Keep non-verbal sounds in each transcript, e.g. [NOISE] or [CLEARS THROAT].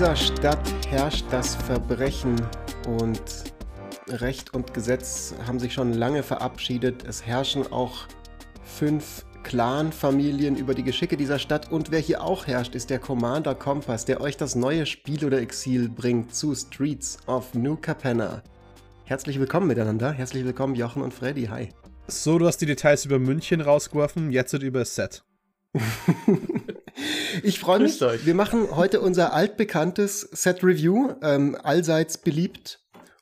dieser Stadt herrscht das Verbrechen und Recht und Gesetz haben sich schon lange verabschiedet. Es herrschen auch fünf Clan-Familien über die Geschicke dieser Stadt und wer hier auch herrscht, ist der Commander Kompass, der euch das neue Spiel oder Exil bringt zu Streets of New Capenna. Herzlich willkommen miteinander, herzlich willkommen Jochen und Freddy, hi. So, du hast die Details über München rausgeworfen, jetzt wird über das Set. [LAUGHS] ich freue mich. Euch. Wir machen heute unser altbekanntes Set Review, ähm, allseits beliebt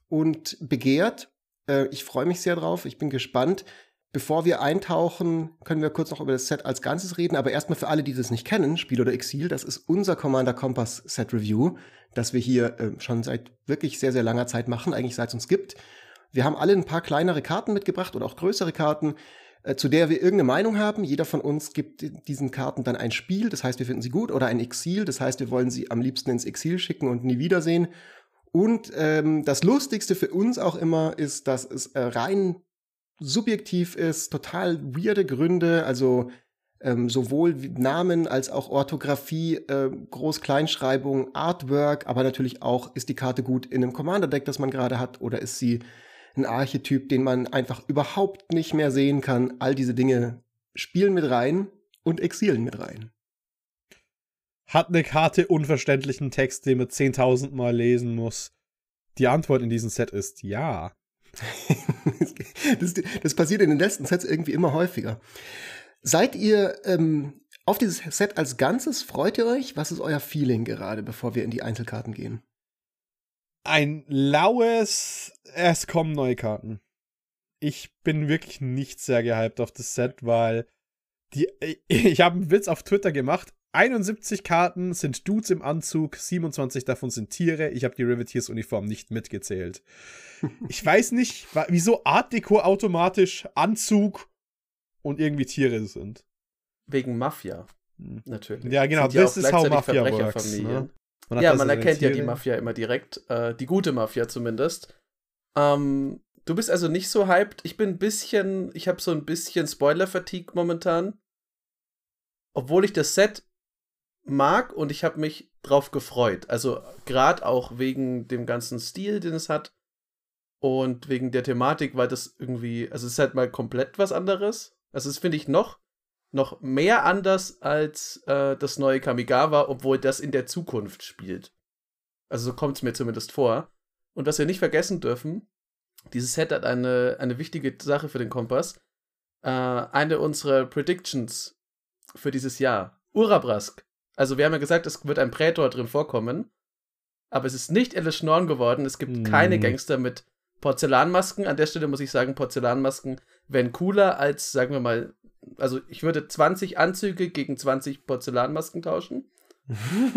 und begehrt. Äh, ich freue mich sehr drauf. Ich bin gespannt. Bevor wir eintauchen, können wir kurz noch über das Set als Ganzes reden. Aber erstmal für alle, die das nicht kennen, Spiel oder Exil, das ist unser Commander Kompass Set Review, das wir hier äh, schon seit wirklich sehr, sehr langer Zeit machen, eigentlich seit es uns gibt. Wir haben alle ein paar kleinere Karten mitgebracht oder auch größere Karten, zu der wir irgendeine Meinung haben. Jeder von uns gibt diesen Karten dann ein Spiel, das heißt, wir finden sie gut, oder ein Exil, das heißt, wir wollen sie am liebsten ins Exil schicken und nie wiedersehen. Und ähm, das Lustigste für uns auch immer ist, dass es äh, rein subjektiv ist, total weirde Gründe, also ähm, sowohl Namen als auch Orthographie, äh, Groß-Kleinschreibung, Artwork, aber natürlich auch, ist die Karte gut in einem Commander-Deck, das man gerade hat, oder ist sie ein Archetyp, den man einfach überhaupt nicht mehr sehen kann. All diese Dinge spielen mit rein und exilen mit rein. Hat eine Karte unverständlichen Text, den man 10.000 Mal lesen muss? Die Antwort in diesem Set ist ja. [LAUGHS] das, das, passiert in den letzten Sets irgendwie immer häufiger. Seid ihr ähm, auf dieses Set als Ganzes? Freut ihr euch? Was ist euer Feeling gerade, bevor wir in die Einzelkarten gehen? Ein laues, es kommen neue Karten. Ich bin wirklich nicht sehr gehypt auf das Set, weil die, [LAUGHS] ich habe einen Witz auf Twitter gemacht. 71 Karten sind Dudes im Anzug, 27 davon sind Tiere. Ich habe die Riveteers-Uniform nicht mitgezählt. Ich weiß nicht, wieso Art Deco automatisch Anzug und irgendwie Tiere sind. Wegen Mafia. Hm. Natürlich. Ja, genau, das ist how Mafia works. Ne? Ja, man erkennt ja die Mafia immer direkt, äh, die gute Mafia zumindest. Ähm, du bist also nicht so hyped. Ich bin ein bisschen, ich habe so ein bisschen Spoiler-Fatigue momentan. Obwohl ich das Set mag und ich habe mich drauf gefreut. Also gerade auch wegen dem ganzen Stil, den es hat und wegen der Thematik, weil das irgendwie, also es ist halt mal komplett was anderes. Also das finde ich noch noch mehr anders als äh, das neue Kamigawa, obwohl das in der Zukunft spielt. Also so kommt es mir zumindest vor. Und was wir nicht vergessen dürfen, dieses Set hat eine, eine wichtige Sache für den Kompass. Äh, eine unserer Predictions für dieses Jahr. Urabrask. Also wir haben ja gesagt, es wird ein Prätor drin vorkommen. Aber es ist nicht Alice Schnorn geworden. Es gibt mm. keine Gangster mit Porzellanmasken. An der Stelle muss ich sagen, Porzellanmasken wären cooler als, sagen wir mal, also ich würde 20 Anzüge gegen 20 Porzellanmasken tauschen.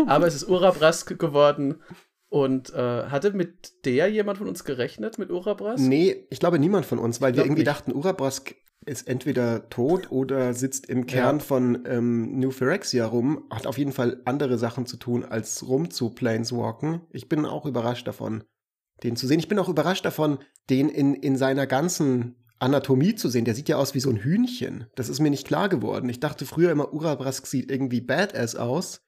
aber es ist Urabrask geworden. Und äh, hatte mit der jemand von uns gerechnet, mit Urabrask? Nee, ich glaube niemand von uns, weil wir irgendwie nicht. dachten, Urabrask ist entweder tot oder sitzt im Kern ja. von ähm, New Phyrexia rum. Hat auf jeden Fall andere Sachen zu tun, als rum zu Planeswalken. Ich bin auch überrascht davon, den zu sehen. Ich bin auch überrascht davon, den in, in seiner ganzen Anatomie zu sehen. Der sieht ja aus wie so ein Hühnchen. Das ist mir nicht klar geworden. Ich dachte früher immer, Urabrask sieht irgendwie badass aus.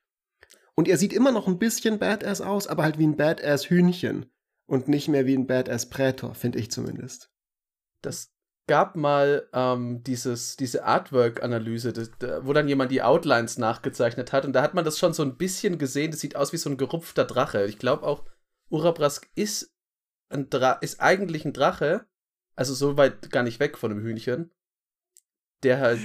Und er sieht immer noch ein bisschen badass aus, aber halt wie ein badass Hühnchen. Und nicht mehr wie ein badass Prätor, finde ich zumindest. Das gab mal ähm, dieses, diese Artwork-Analyse, wo dann jemand die Outlines nachgezeichnet hat. Und da hat man das schon so ein bisschen gesehen. Das sieht aus wie so ein gerupfter Drache. Ich glaube auch, Urabrask ist, ein Dra ist eigentlich ein Drache, also so weit gar nicht weg von einem Hühnchen, der halt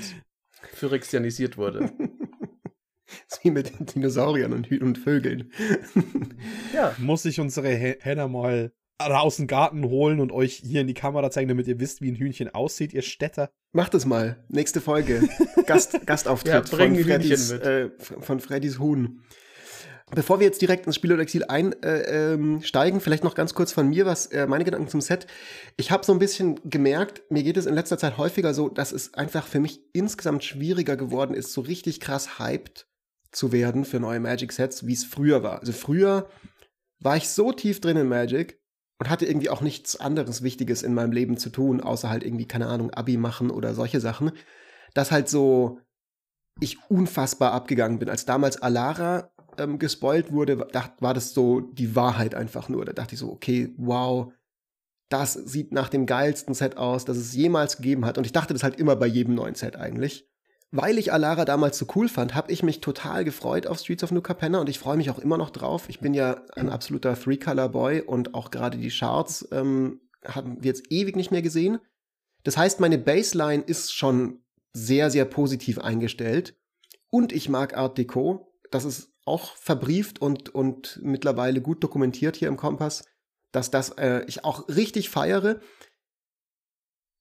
phyrexianisiert wurde. [LAUGHS] Sie mit den Dinosauriern und, Hü und Vögeln. [LAUGHS] ja. Muss ich unsere Henna mal aus dem Garten holen und euch hier in die Kamera zeigen, damit ihr wisst, wie ein Hühnchen aussieht, ihr Städter. Macht es mal. Nächste Folge. [LAUGHS] Gast, Gastauftritt ja, von, Freddys, äh, von Freddys Huhn. Bevor wir jetzt direkt ins Spiel oder Exil einsteigen, äh, ähm, vielleicht noch ganz kurz von mir, was äh, meine Gedanken zum Set. Ich habe so ein bisschen gemerkt, mir geht es in letzter Zeit häufiger so, dass es einfach für mich insgesamt schwieriger geworden ist, so richtig krass hyped zu werden für neue Magic-Sets, wie es früher war. Also früher war ich so tief drin in Magic und hatte irgendwie auch nichts anderes Wichtiges in meinem Leben zu tun, außer halt irgendwie, keine Ahnung, Abi machen oder solche Sachen, dass halt so ich unfassbar abgegangen bin. Als damals Alara ähm, gespoilt wurde, war das so die Wahrheit einfach nur. Da dachte ich so, okay, wow, das sieht nach dem geilsten Set aus, das es jemals gegeben hat. Und ich dachte das halt immer bei jedem neuen Set eigentlich. Weil ich Alara damals so cool fand, habe ich mich total gefreut auf Streets of New Capenna und ich freue mich auch immer noch drauf. Ich bin ja ein absoluter Three-Color-Boy und auch gerade die Charts ähm, haben wir jetzt ewig nicht mehr gesehen. Das heißt, meine Baseline ist schon sehr, sehr positiv eingestellt. Und ich mag Art Deco. Das ist auch verbrieft und, und mittlerweile gut dokumentiert hier im Kompass dass das äh, ich auch richtig feiere.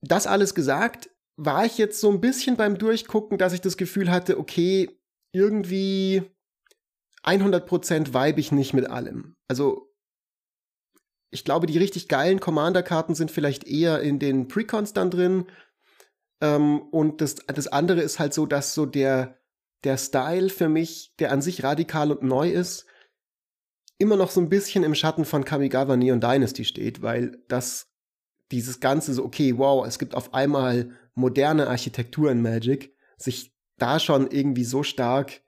Das alles gesagt, war ich jetzt so ein bisschen beim Durchgucken, dass ich das Gefühl hatte, okay, irgendwie 100% vibe ich nicht mit allem. Also ich glaube, die richtig geilen Commander-Karten sind vielleicht eher in den Precons dann drin. Ähm, und das, das andere ist halt so, dass so der, der Style für mich, der an sich radikal und neu ist, immer noch so ein bisschen im Schatten von Kamigawa Neon Dynasty steht, weil das dieses ganze so, okay, wow, es gibt auf einmal moderne Architektur in Magic, sich da schon irgendwie so stark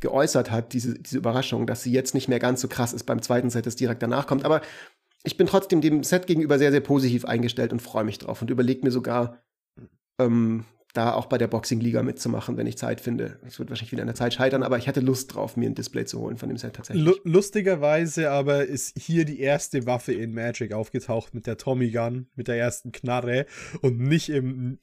geäußert hat, diese, diese Überraschung, dass sie jetzt nicht mehr ganz so krass ist beim zweiten Set, das direkt danach kommt. Aber ich bin trotzdem dem Set gegenüber sehr, sehr positiv eingestellt und freue mich drauf und überlege mir sogar, ähm, da auch bei der Boxing-Liga mitzumachen, wenn ich Zeit finde. Es wird wahrscheinlich wieder an der Zeit scheitern, aber ich hatte Lust drauf, mir ein Display zu holen von dem Set tatsächlich. L lustigerweise aber ist hier die erste Waffe in Magic aufgetaucht mit der Tommy Gun, mit der ersten Knarre und nicht im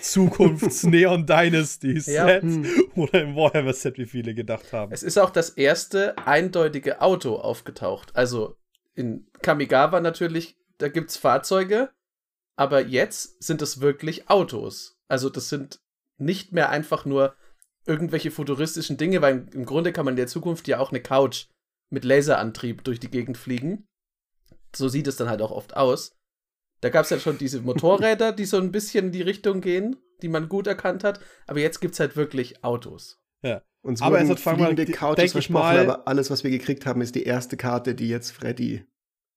Zukunfts-Neon Dynasty Set ja. hm. oder im Warhammer Set, wie viele gedacht haben. Es ist auch das erste eindeutige Auto aufgetaucht. Also in Kamigawa natürlich, da gibt es Fahrzeuge, aber jetzt sind es wirklich Autos. Also das sind nicht mehr einfach nur irgendwelche futuristischen Dinge, weil im Grunde kann man in der Zukunft ja auch eine Couch mit Laserantrieb durch die Gegend fliegen. So sieht es dann halt auch oft aus. Da gab es ja schon diese [LAUGHS] Motorräder, die so ein bisschen in die Richtung gehen, die man gut erkannt hat. Aber jetzt gibt es halt wirklich Autos. Ja. Uns aber es hat fliegende Couches versprochen, mal, aber alles, was wir gekriegt haben, ist die erste Karte, die jetzt Freddy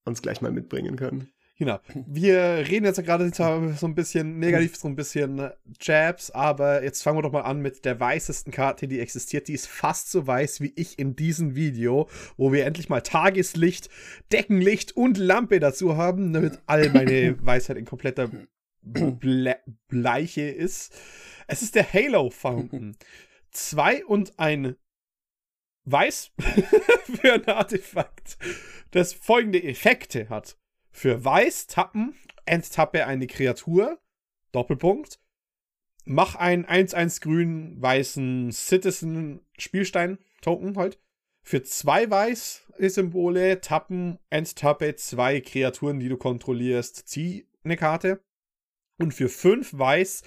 uns gleich mal mitbringen kann. Genau. Wir reden jetzt gerade so ein bisschen negativ, so ein bisschen Jabs, aber jetzt fangen wir doch mal an mit der weißesten Karte, die existiert. Die ist fast so weiß wie ich in diesem Video, wo wir endlich mal Tageslicht, Deckenlicht und Lampe dazu haben, damit all meine [COUGHS] Weisheit in kompletter Ble Bleiche ist. Es ist der Halo Fountain. [LAUGHS] Zwei und ein Weiß [LAUGHS] für ein Artefakt, das folgende Effekte hat. Für Weiß tappen, enttappe eine Kreatur, Doppelpunkt. Mach einen 1-1 grün weißen Citizen Spielstein Token halt. Für zwei weiß Symbole tappen, enttappe zwei Kreaturen, die du kontrollierst, zieh eine Karte. Und für fünf weiß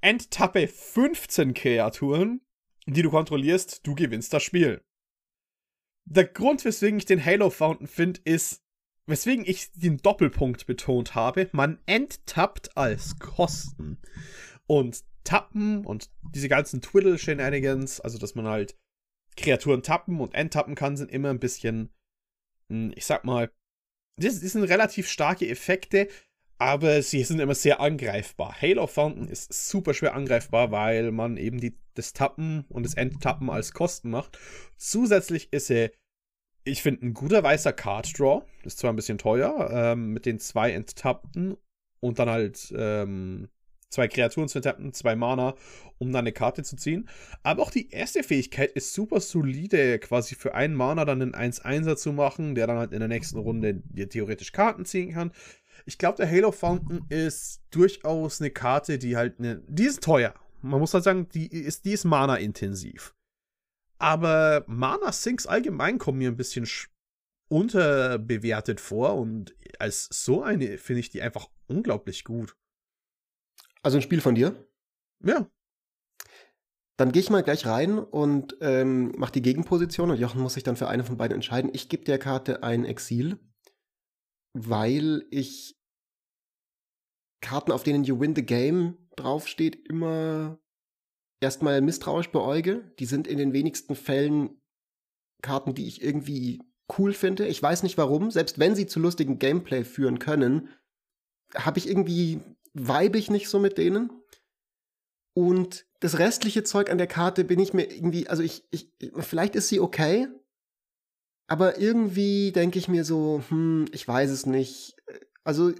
enttappe 15 Kreaturen, die du kontrollierst, du gewinnst das Spiel. Der Grund, weswegen ich den Halo Fountain finde, ist, weswegen ich den Doppelpunkt betont habe, man enttappt als Kosten. Und tappen und diese ganzen Twiddle-Shenanigans, also dass man halt Kreaturen tappen und enttappen kann, sind immer ein bisschen, hm, ich sag mal, das, das sind relativ starke Effekte, aber sie sind immer sehr angreifbar. Halo Fountain ist super schwer angreifbar, weil man eben die, das Tappen und das Enttappen als Kosten macht. Zusätzlich ist er ich finde, ein guter weißer Card Draw ist zwar ein bisschen teuer, ähm, mit den zwei enttappten und dann halt ähm, zwei Kreaturen zu enttappen, zwei Mana, um dann eine Karte zu ziehen. Aber auch die erste Fähigkeit ist super solide, quasi für einen Mana dann einen 1-1er zu machen, der dann halt in der nächsten Runde dir theoretisch Karten ziehen kann. Ich glaube, der Halo Fountain ist durchaus eine Karte, die halt eine. Die ist teuer. Man muss halt sagen, die ist, die ist Mana-intensiv. Aber Mana Sinks allgemein kommen mir ein bisschen unterbewertet vor und als so eine finde ich die einfach unglaublich gut. Also ein Spiel von dir? Ja. Dann gehe ich mal gleich rein und ähm, mache die Gegenposition und Jochen muss sich dann für eine von beiden entscheiden. Ich gebe der Karte ein Exil, weil ich Karten, auf denen You Win the Game draufsteht, immer erstmal misstrauisch beäuge. Die sind in den wenigsten Fällen Karten, die ich irgendwie cool finde. Ich weiß nicht warum. Selbst wenn sie zu lustigen Gameplay führen können, habe ich irgendwie, vibe ich nicht so mit denen. Und das restliche Zeug an der Karte bin ich mir irgendwie, also ich, ich, vielleicht ist sie okay, Aber irgendwie denke ich mir so, hm, ich weiß es nicht. Also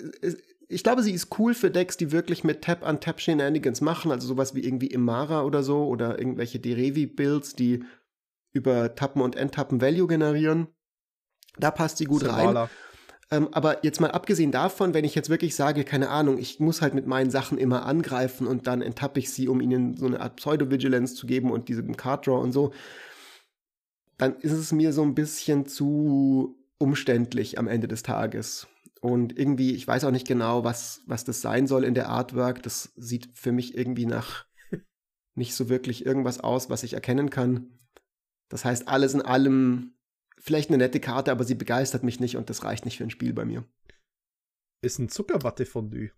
ich glaube, sie ist cool für Decks, die wirklich mit Tap-on-Tap-Shenanigans machen, also sowas wie irgendwie Imara oder so oder irgendwelche Derevi-Builds, die über Tappen und Enttappen Value generieren. Da passt sie gut Servala. rein. Ähm, aber jetzt mal abgesehen davon, wenn ich jetzt wirklich sage, keine Ahnung, ich muss halt mit meinen Sachen immer angreifen und dann enttappe ich sie, um ihnen so eine Art Pseudo-Vigilance zu geben und diesem Card Draw und so, dann ist es mir so ein bisschen zu umständlich am Ende des Tages. Und irgendwie, ich weiß auch nicht genau, was, was das sein soll in der Artwork. Das sieht für mich irgendwie nach [LAUGHS] nicht so wirklich irgendwas aus, was ich erkennen kann. Das heißt, alles in allem vielleicht eine nette Karte, aber sie begeistert mich nicht und das reicht nicht für ein Spiel bei mir. Ist ein Zuckerwatte-Fondue.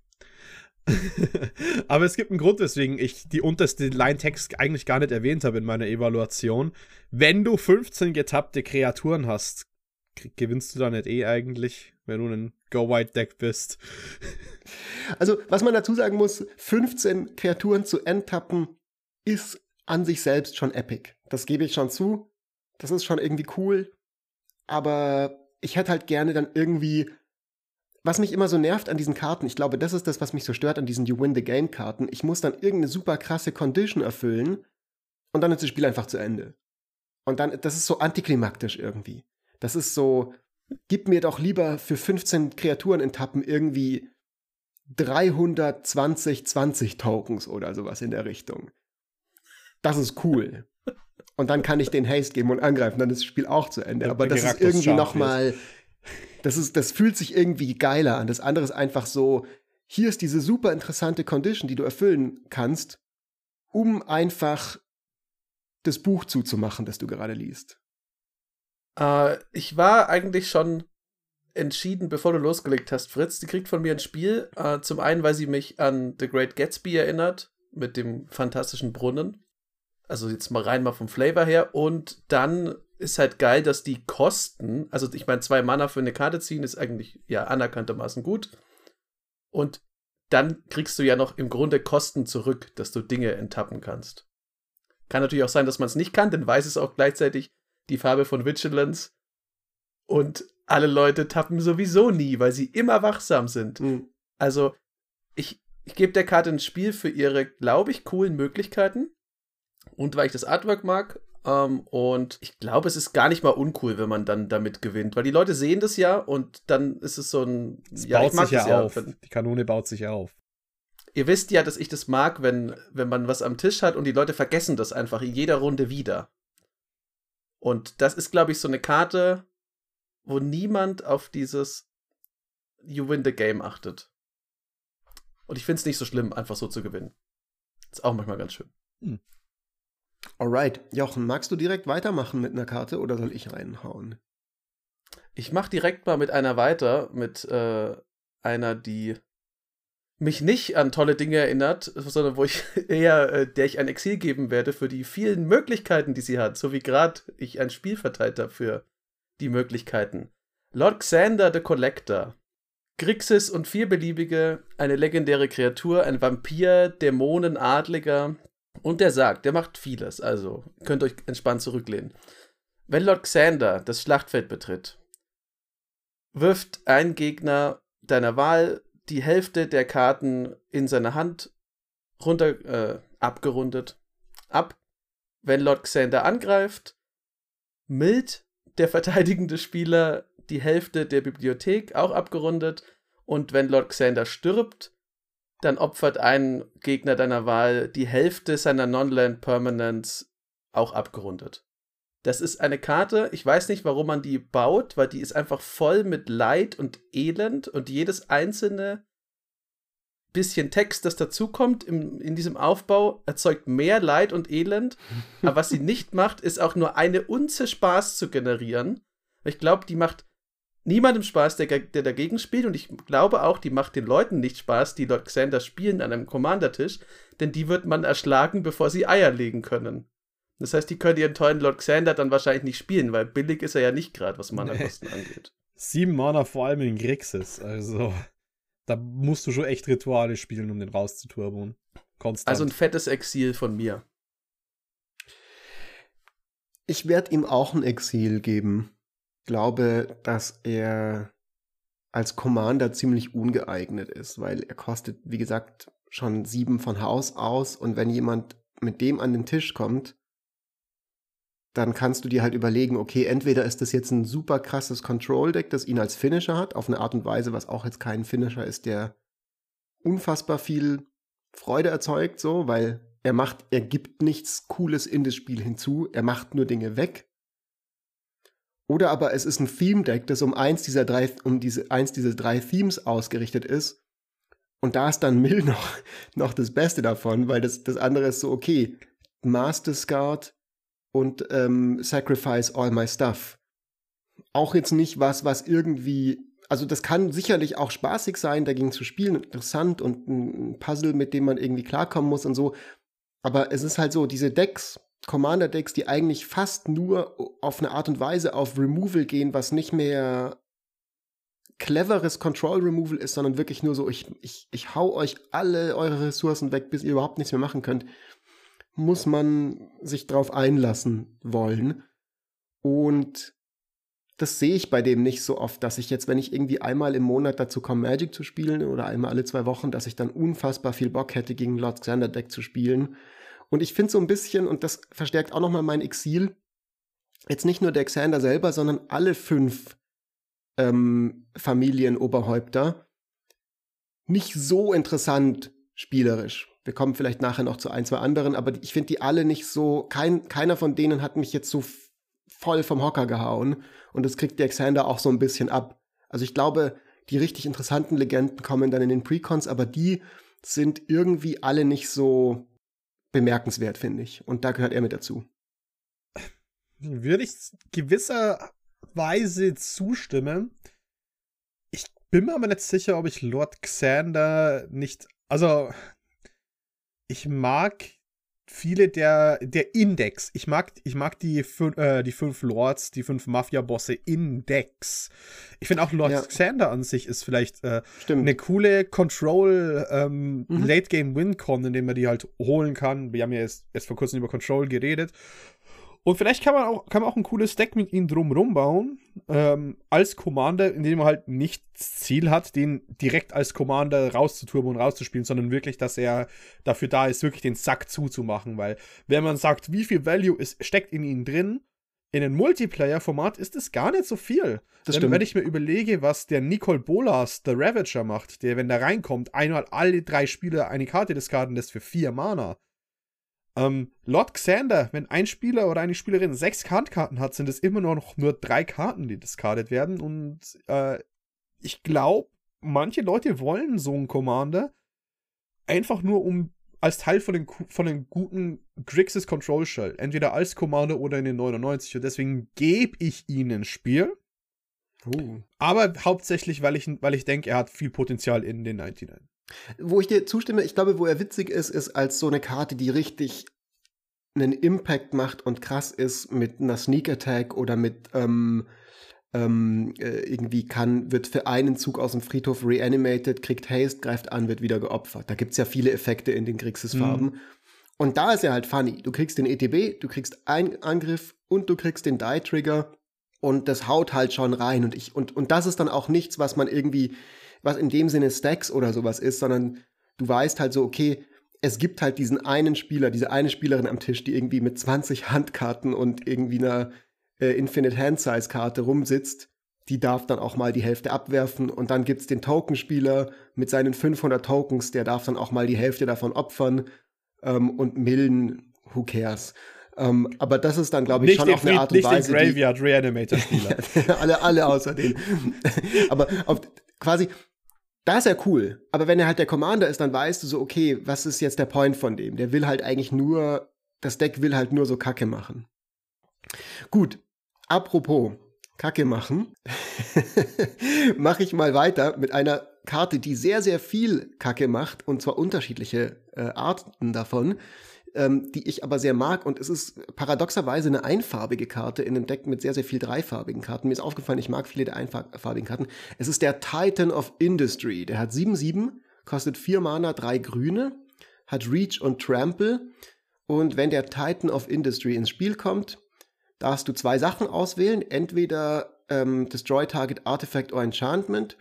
[LAUGHS] aber es gibt einen Grund, weswegen ich die unterste Line-Text eigentlich gar nicht erwähnt habe in meiner Evaluation. Wenn du 15 getappte Kreaturen hast, gewinnst du da nicht eh eigentlich, wenn du ein Go-White-Deck bist. Also, was man dazu sagen muss, 15 Kreaturen zu enttappen ist an sich selbst schon epic. Das gebe ich schon zu. Das ist schon irgendwie cool aber ich hätte halt gerne dann irgendwie, was mich immer so nervt an diesen Karten, ich glaube, das ist das, was mich so stört an diesen You Win the Game Karten. Ich muss dann irgendeine super krasse Condition erfüllen und dann ist das Spiel einfach zu Ende. Und dann, das ist so antiklimaktisch irgendwie. Das ist so, gib mir doch lieber für 15 Kreaturen in Tappen irgendwie 320 20 Tokens oder sowas in der Richtung. Das ist cool und dann kann ich den Haste geben und angreifen, dann ist das Spiel auch zu Ende. Aber das ist irgendwie noch mal, das ist, das fühlt sich irgendwie geiler an. Das andere ist einfach so, hier ist diese super interessante Condition, die du erfüllen kannst, um einfach das Buch zuzumachen, das du gerade liest. Äh, ich war eigentlich schon entschieden, bevor du losgelegt hast, Fritz. Die kriegt von mir ein Spiel. Äh, zum einen, weil sie mich an The Great Gatsby erinnert, mit dem fantastischen Brunnen. Also jetzt mal rein mal vom Flavor her. Und dann ist halt geil, dass die Kosten, also ich meine, zwei Mana für eine Karte ziehen ist eigentlich ja anerkanntermaßen gut. Und dann kriegst du ja noch im Grunde Kosten zurück, dass du Dinge enttappen kannst. Kann natürlich auch sein, dass man es nicht kann, denn weiß es auch gleichzeitig die Farbe von Vigilance. Und alle Leute tappen sowieso nie, weil sie immer wachsam sind. Mhm. Also, ich, ich gebe der Karte ein Spiel für ihre, glaube ich, coolen Möglichkeiten und weil ich das Artwork mag. Ähm, und ich glaube, es ist gar nicht mal uncool, wenn man dann damit gewinnt, weil die Leute sehen das ja und dann ist es so ein. Es ja, baut sich ja, ja auf. Wenn, die Kanone baut sich ja auf. Ihr wisst ja, dass ich das mag, wenn, wenn man was am Tisch hat und die Leute vergessen das einfach in jeder Runde wieder. Und das ist, glaube ich, so eine Karte, wo niemand auf dieses You win the game achtet. Und ich finde es nicht so schlimm, einfach so zu gewinnen. Ist auch manchmal ganz schön. Hm. Alright. Jochen, magst du direkt weitermachen mit einer Karte oder soll ich reinhauen? Ich mach direkt mal mit einer weiter, mit äh, einer, die mich nicht an tolle Dinge erinnert, sondern wo ich [LAUGHS] eher, äh, der ich ein Exil geben werde für die vielen Möglichkeiten, die sie hat, so wie gerade ich ein Spiel verteilt habe für die Möglichkeiten. Lord Xander the Collector. Grixis und vier beliebige, eine legendäre Kreatur, ein Vampir, Dämonen, Adliger, und der sagt, der macht vieles, also könnt euch entspannt zurücklehnen. Wenn Lord Xander das Schlachtfeld betritt, wirft ein Gegner deiner Wahl die Hälfte der Karten in seine Hand runter, äh, abgerundet, ab. Wenn Lord Xander angreift, mild der verteidigende Spieler die Hälfte der Bibliothek, auch abgerundet. Und wenn Lord Xander stirbt, dann opfert ein Gegner deiner Wahl die Hälfte seiner Non-Land Permanents auch abgerundet. Das ist eine Karte, ich weiß nicht, warum man die baut, weil die ist einfach voll mit Leid und Elend und jedes einzelne bisschen Text, das dazukommt im, in diesem Aufbau, erzeugt mehr Leid und Elend. [LAUGHS] Aber was sie nicht macht, ist auch nur eine Unze Spaß zu generieren. Ich glaube, die macht niemandem Spaß, der, der dagegen spielt. Und ich glaube auch, die macht den Leuten nicht Spaß, die Lord Xander spielen an einem Commander-Tisch, denn die wird man erschlagen, bevor sie Eier legen können. Das heißt, die können ihren tollen Lord Xander dann wahrscheinlich nicht spielen, weil billig ist er ja nicht gerade, was Mana-Kosten nee. angeht. Sieben Mana vor allem in Grixis, also da musst du schon echt Rituale spielen, um den rauszuturbonen. Konstant. Also ein fettes Exil von mir. Ich werde ihm auch ein Exil geben. glaube, dass er als Commander ziemlich ungeeignet ist, weil er kostet, wie gesagt, schon sieben von Haus aus und wenn jemand mit dem an den Tisch kommt, dann kannst du dir halt überlegen, okay, entweder ist das jetzt ein super krasses Control-Deck, das ihn als Finisher hat, auf eine Art und Weise, was auch jetzt kein Finisher ist, der unfassbar viel Freude erzeugt, so, weil er macht, er gibt nichts Cooles in das Spiel hinzu, er macht nur Dinge weg. Oder aber es ist ein Theme-Deck, das um eins dieser drei, um diese, eins dieser drei Themes ausgerichtet ist. Und da ist dann Mill [LAUGHS] noch, noch das Beste davon, weil das, das andere ist so, okay, Master Scout und ähm, Sacrifice All My Stuff. Auch jetzt nicht was, was irgendwie, also das kann sicherlich auch spaßig sein, dagegen zu spielen, interessant und ein Puzzle, mit dem man irgendwie klarkommen muss und so. Aber es ist halt so, diese Decks, Commander-Decks, die eigentlich fast nur auf eine Art und Weise auf Removal gehen, was nicht mehr cleveres Control-Removal ist, sondern wirklich nur so, ich, ich, ich hau euch alle eure Ressourcen weg, bis ihr überhaupt nichts mehr machen könnt, muss man sich drauf einlassen wollen. Und das sehe ich bei dem nicht so oft, dass ich jetzt, wenn ich irgendwie einmal im Monat dazu komme, Magic zu spielen oder einmal alle zwei Wochen, dass ich dann unfassbar viel Bock hätte, gegen Lord Xander Deck zu spielen und ich finde so ein bisschen, und das verstärkt auch nochmal mein Exil, jetzt nicht nur der Xander selber, sondern alle fünf ähm, Familienoberhäupter nicht so interessant spielerisch. Wir kommen vielleicht nachher noch zu ein, zwei anderen, aber ich finde die alle nicht so, kein, keiner von denen hat mich jetzt so voll vom Hocker gehauen und das kriegt der Xander auch so ein bisschen ab. Also ich glaube, die richtig interessanten Legenden kommen dann in den Precons, aber die sind irgendwie alle nicht so bemerkenswert, finde ich. Und da gehört er mit dazu. Würde ich gewisserweise zustimmen. Ich bin mir aber nicht sicher, ob ich Lord Xander nicht. Also, ich mag viele der, der Index. Ich mag, ich mag die, fün äh, die fünf Lords, die fünf Mafia-Bosse Index. Ich finde auch Lord ja. Xander an sich ist vielleicht äh, eine coole Control ähm, mhm. Late Game Win Con, indem man die halt holen kann. Wir haben ja jetzt, jetzt vor kurzem über Control geredet. Und vielleicht kann man auch, kann man auch ein cooles Deck mit ihm drumrum bauen, ähm, als Commander, indem man halt nicht das Ziel hat, den direkt als Commander rauszuturben und rauszuspielen, sondern wirklich, dass er dafür da ist, wirklich den Sack zuzumachen. Weil, wenn man sagt, wie viel Value ist, steckt in ihm drin, in einem Multiplayer-Format ist es gar nicht so viel. Das Denn wenn ich mir überlege, was der Nicole Bolas, der Ravager, macht, der, wenn der reinkommt, einmal alle drei Spieler eine Karte diskarden lässt für vier Mana ähm, Lord Xander, wenn ein Spieler oder eine Spielerin sechs Kartkarten hat, sind es immer noch nur drei Karten, die discardet werden. Und äh, ich glaube, manche Leute wollen so einen Commander einfach nur um als Teil von den, von den guten Grixis Control Shell. Entweder als Commander oder in den 99. Und deswegen gebe ich ihnen Spiel. Uh. Aber hauptsächlich, weil ich, weil ich denke, er hat viel Potenzial in den 99. Wo ich dir zustimme, ich glaube, wo er witzig ist, ist als so eine Karte, die richtig einen Impact macht und krass ist mit einer Sneak Attack oder mit ähm, ähm, äh, irgendwie kann, wird für einen Zug aus dem Friedhof reanimated, kriegt Haste, greift an, wird wieder geopfert. Da gibt es ja viele Effekte in den Grixis-Farben. Mhm. Und da ist er halt funny. Du kriegst den ETB, du kriegst einen Angriff und du kriegst den Die-Trigger und das haut halt schon rein. Und ich, und, und das ist dann auch nichts, was man irgendwie was in dem Sinne Stacks oder sowas ist, sondern du weißt halt so, okay, es gibt halt diesen einen Spieler, diese eine Spielerin am Tisch, die irgendwie mit 20 Handkarten und irgendwie einer äh, Infinite Hand Size Karte rumsitzt. Die darf dann auch mal die Hälfte abwerfen und dann gibt's den Tokenspieler mit seinen 500 Tokens, der darf dann auch mal die Hälfte davon opfern ähm, und Millen, who cares. Ähm, aber das ist dann, glaube ich, nicht schon auf eine Art und nicht Weise. Nicht den Graveyard Reanimator Spieler. [LAUGHS] alle, alle außer den. aber auf, quasi, da ist er cool. Aber wenn er halt der Commander ist, dann weißt du so, okay, was ist jetzt der Point von dem? Der will halt eigentlich nur, das Deck will halt nur so Kacke machen. Gut, apropos Kacke machen, [LAUGHS] mache ich mal weiter mit einer Karte, die sehr, sehr viel Kacke macht, und zwar unterschiedliche äh, Arten davon ähm, die ich aber sehr mag. Und es ist paradoxerweise eine einfarbige Karte in einem Deck mit sehr, sehr viel dreifarbigen Karten. Mir ist aufgefallen, ich mag viele der einfarbigen Karten. Es ist der Titan of Industry. Der hat 7-7, kostet 4 Mana, 3 Grüne, hat Reach und Trample. Und wenn der Titan of Industry ins Spiel kommt, darfst du zwei Sachen auswählen. Entweder ähm, Destroy Target Artifact or Enchantment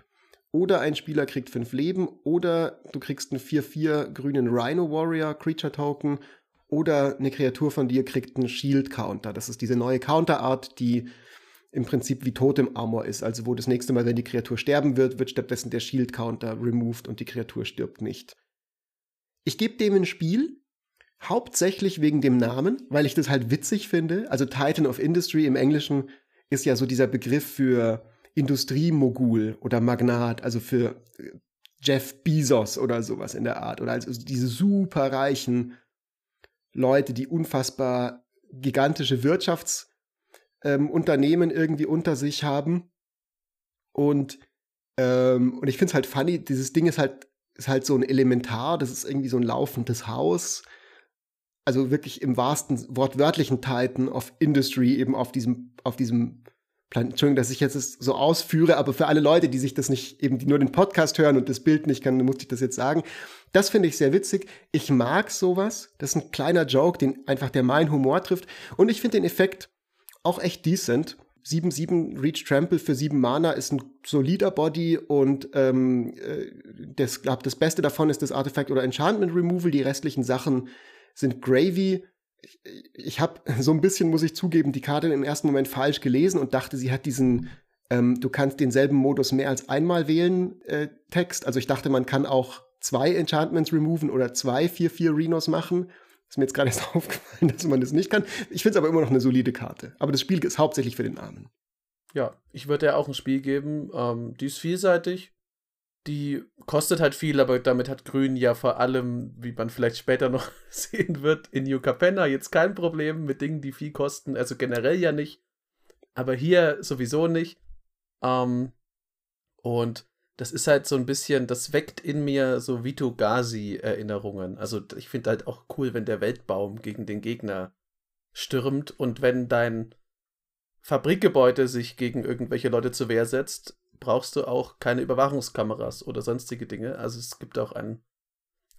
oder ein Spieler kriegt fünf Leben oder du kriegst einen 4-4 grünen Rhino Warrior Creature Token oder eine Kreatur von dir kriegt einen Shield Counter. Das ist diese neue Counterart, die im Prinzip wie Totem Armor ist. Also wo das nächste Mal, wenn die Kreatur sterben wird, wird stattdessen der Shield Counter removed und die Kreatur stirbt nicht. Ich gebe dem ein Spiel, hauptsächlich wegen dem Namen, weil ich das halt witzig finde. Also Titan of Industry im Englischen ist ja so dieser Begriff für Industriemogul oder Magnat, also für äh, Jeff Bezos oder sowas in der Art. Oder also diese super reichen Leute, die unfassbar gigantische Wirtschaftsunternehmen ähm, irgendwie unter sich haben. Und, ähm, und ich finde es halt funny, dieses Ding ist halt, ist halt so ein Elementar, das ist irgendwie so ein laufendes Haus. Also wirklich im wahrsten wortwörtlichen Titan of Industry eben auf diesem, auf diesem Entschuldigung, dass ich jetzt das so ausführe, aber für alle Leute, die sich das nicht, eben die nur den Podcast hören und das Bild nicht kann, muss ich das jetzt sagen. Das finde ich sehr witzig. Ich mag sowas. Das ist ein kleiner Joke, den einfach der mein Humor trifft. Und ich finde den Effekt auch echt decent. 7-7 Reach Trample für 7 Mana ist ein solider Body und ähm, äh, das, glaub, das Beste davon ist das Artifact oder Enchantment Removal. Die restlichen Sachen sind Gravy ich, ich habe [LAUGHS] so ein bisschen, muss ich zugeben, die Karte im ersten Moment falsch gelesen und dachte, sie hat diesen, ähm, du kannst denselben Modus mehr als einmal wählen, äh, Text. Also ich dachte, man kann auch zwei Enchantments removen oder zwei 4-4 Renos machen. Ist mir jetzt gerade [LAUGHS] erst aufgefallen, dass man das nicht kann. Ich finde es aber immer noch eine solide Karte. Aber das Spiel ist hauptsächlich für den Armen. Ja, ich würde ja auch ein Spiel geben. Ähm, die ist vielseitig, die kostet halt viel, aber damit hat Grün ja vor allem, wie man vielleicht später noch [LAUGHS] sehen wird, in New Capenna jetzt kein Problem mit Dingen, die viel kosten. Also generell ja nicht. Aber hier sowieso nicht. Ähm, und das ist halt so ein bisschen, das weckt in mir so Vito Gazi-Erinnerungen. Also ich finde halt auch cool, wenn der Weltbaum gegen den Gegner stürmt und wenn dein Fabrikgebäude sich gegen irgendwelche Leute zur Wehr setzt, brauchst du auch keine Überwachungskameras oder sonstige Dinge. Also es gibt auch ein,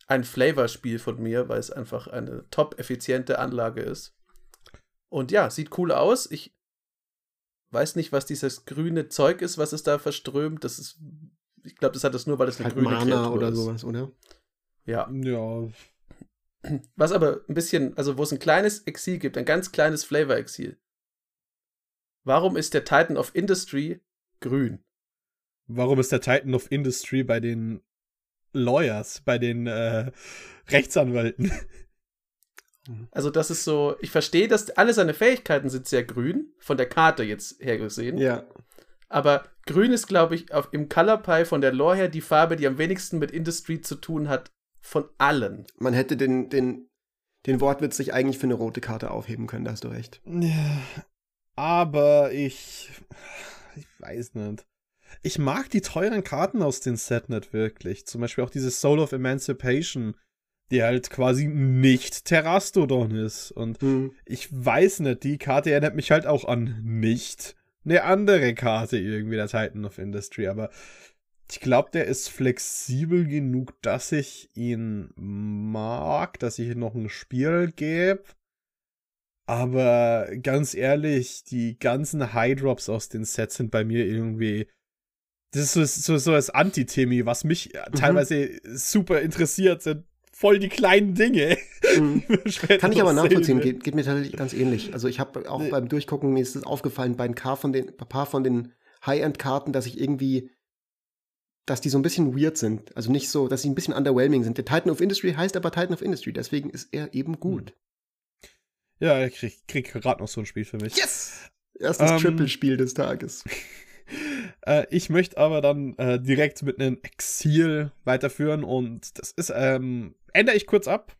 ein Flavor-Spiel von mir, weil es einfach eine top-effiziente Anlage ist. Und ja, sieht cool aus. Ich weiß nicht, was dieses grüne Zeug ist, was es da verströmt. Das ist, ich glaube, das hat es nur, weil es eine halt grüne Mana Kreatur oder ist. sowas, oder? Ja. Ja. Was aber ein bisschen, also wo es ein kleines Exil gibt, ein ganz kleines Flavor-Exil. Warum ist der Titan of Industry grün? Warum ist der Titan of Industry bei den Lawyers, bei den äh, Rechtsanwälten? [LAUGHS] Also das ist so, ich verstehe, dass alle seine Fähigkeiten sind sehr grün, von der Karte jetzt her gesehen. Ja. Aber grün ist, glaube ich, auf, im Color Pie von der Lore her die Farbe, die am wenigsten mit Industry zu tun hat, von allen. Man hätte den, den, den Wortwitz sich eigentlich für eine rote Karte aufheben können, da hast du recht. Ja, aber ich, ich weiß nicht ich mag die teuren Karten aus dem Set nicht wirklich. Zum Beispiel auch diese Soul of Emancipation, die halt quasi nicht Terrastodon ist. Und mhm. ich weiß nicht, die Karte erinnert mich halt auch an nicht eine andere Karte irgendwie, der Titan of Industry. Aber ich glaube, der ist flexibel genug, dass ich ihn mag, dass ich ihm noch ein Spiel gebe. Aber ganz ehrlich, die ganzen High Drops aus den Sets sind bei mir irgendwie das ist so, so, so das Antithemi, was mich mhm. teilweise super interessiert, sind voll die kleinen Dinge. Mhm. [LAUGHS] Kann ich aber nachvollziehen, geht, geht, mir tatsächlich ganz ähnlich. Also ich habe auch nee. beim Durchgucken, mir ist es aufgefallen, bei ein paar von den, paar von den High-End-Karten, dass ich irgendwie, dass die so ein bisschen weird sind. Also nicht so, dass sie ein bisschen underwhelming sind. Der Titan of Industry heißt aber Titan of Industry, deswegen ist er eben gut. Ja, ich krieg, krieg gerade noch so ein Spiel für mich. Yes! Erstes ähm, Triple-Spiel des Tages. [LAUGHS] [LAUGHS] Äh, ich möchte aber dann äh, direkt mit einem Exil weiterführen und das ist, ähm, ändere ich kurz ab.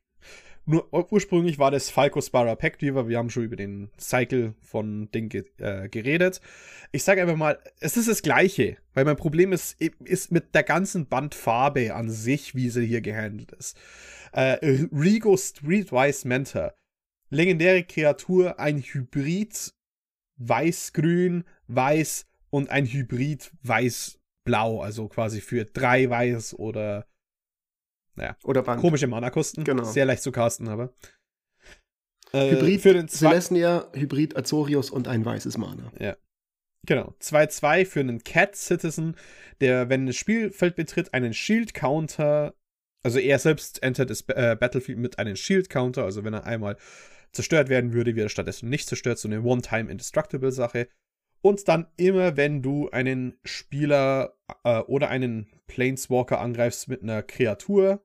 Nur ursprünglich war das Falco Spara Pact Weaver. Wir haben schon über den Cycle von Ding ge äh, geredet. Ich sage einfach mal, es ist das Gleiche, weil mein Problem ist, ist mit der ganzen Bandfarbe an sich, wie sie hier gehandelt ist. Äh, Rigo Streetwise Mentor. Legendäre Kreatur, ein Hybrid, weiß-grün, weiß, und ein Hybrid weiß-blau, also quasi für drei weiß oder naja, oder Band. komische Mana-Kosten. Genau. Sehr leicht zu casten, aber. Äh, Hybrid für den Celestia, Hybrid Azorius und ein weißes Mana. Ja. Genau, 2-2 für einen Cat Citizen, der, wenn das Spielfeld betritt, einen Shield Counter, also er selbst entert das äh, Battlefield mit einem Shield Counter, also wenn er einmal zerstört werden würde, wird er stattdessen nicht zerstört, so eine One-Time Indestructible Sache. Und dann immer, wenn du einen Spieler äh, oder einen Planeswalker angreifst mit einer Kreatur,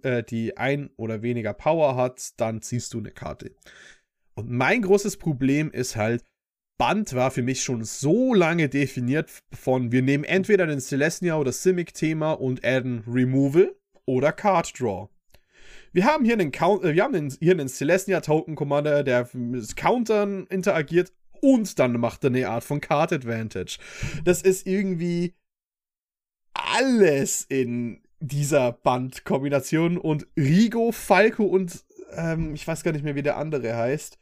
äh, die ein oder weniger Power hat, dann ziehst du eine Karte. Und mein großes Problem ist halt, Band war für mich schon so lange definiert von, wir nehmen entweder den Celestia oder Simic-Thema und adden Removal oder Card Draw. Wir haben hier einen, Count äh, wir haben hier einen Celestia Token Commander, der mit Countern interagiert und dann macht er eine Art von Card Advantage. Das ist irgendwie alles in dieser Bandkombination und Rigo, Falco und ähm, ich weiß gar nicht mehr, wie der andere heißt.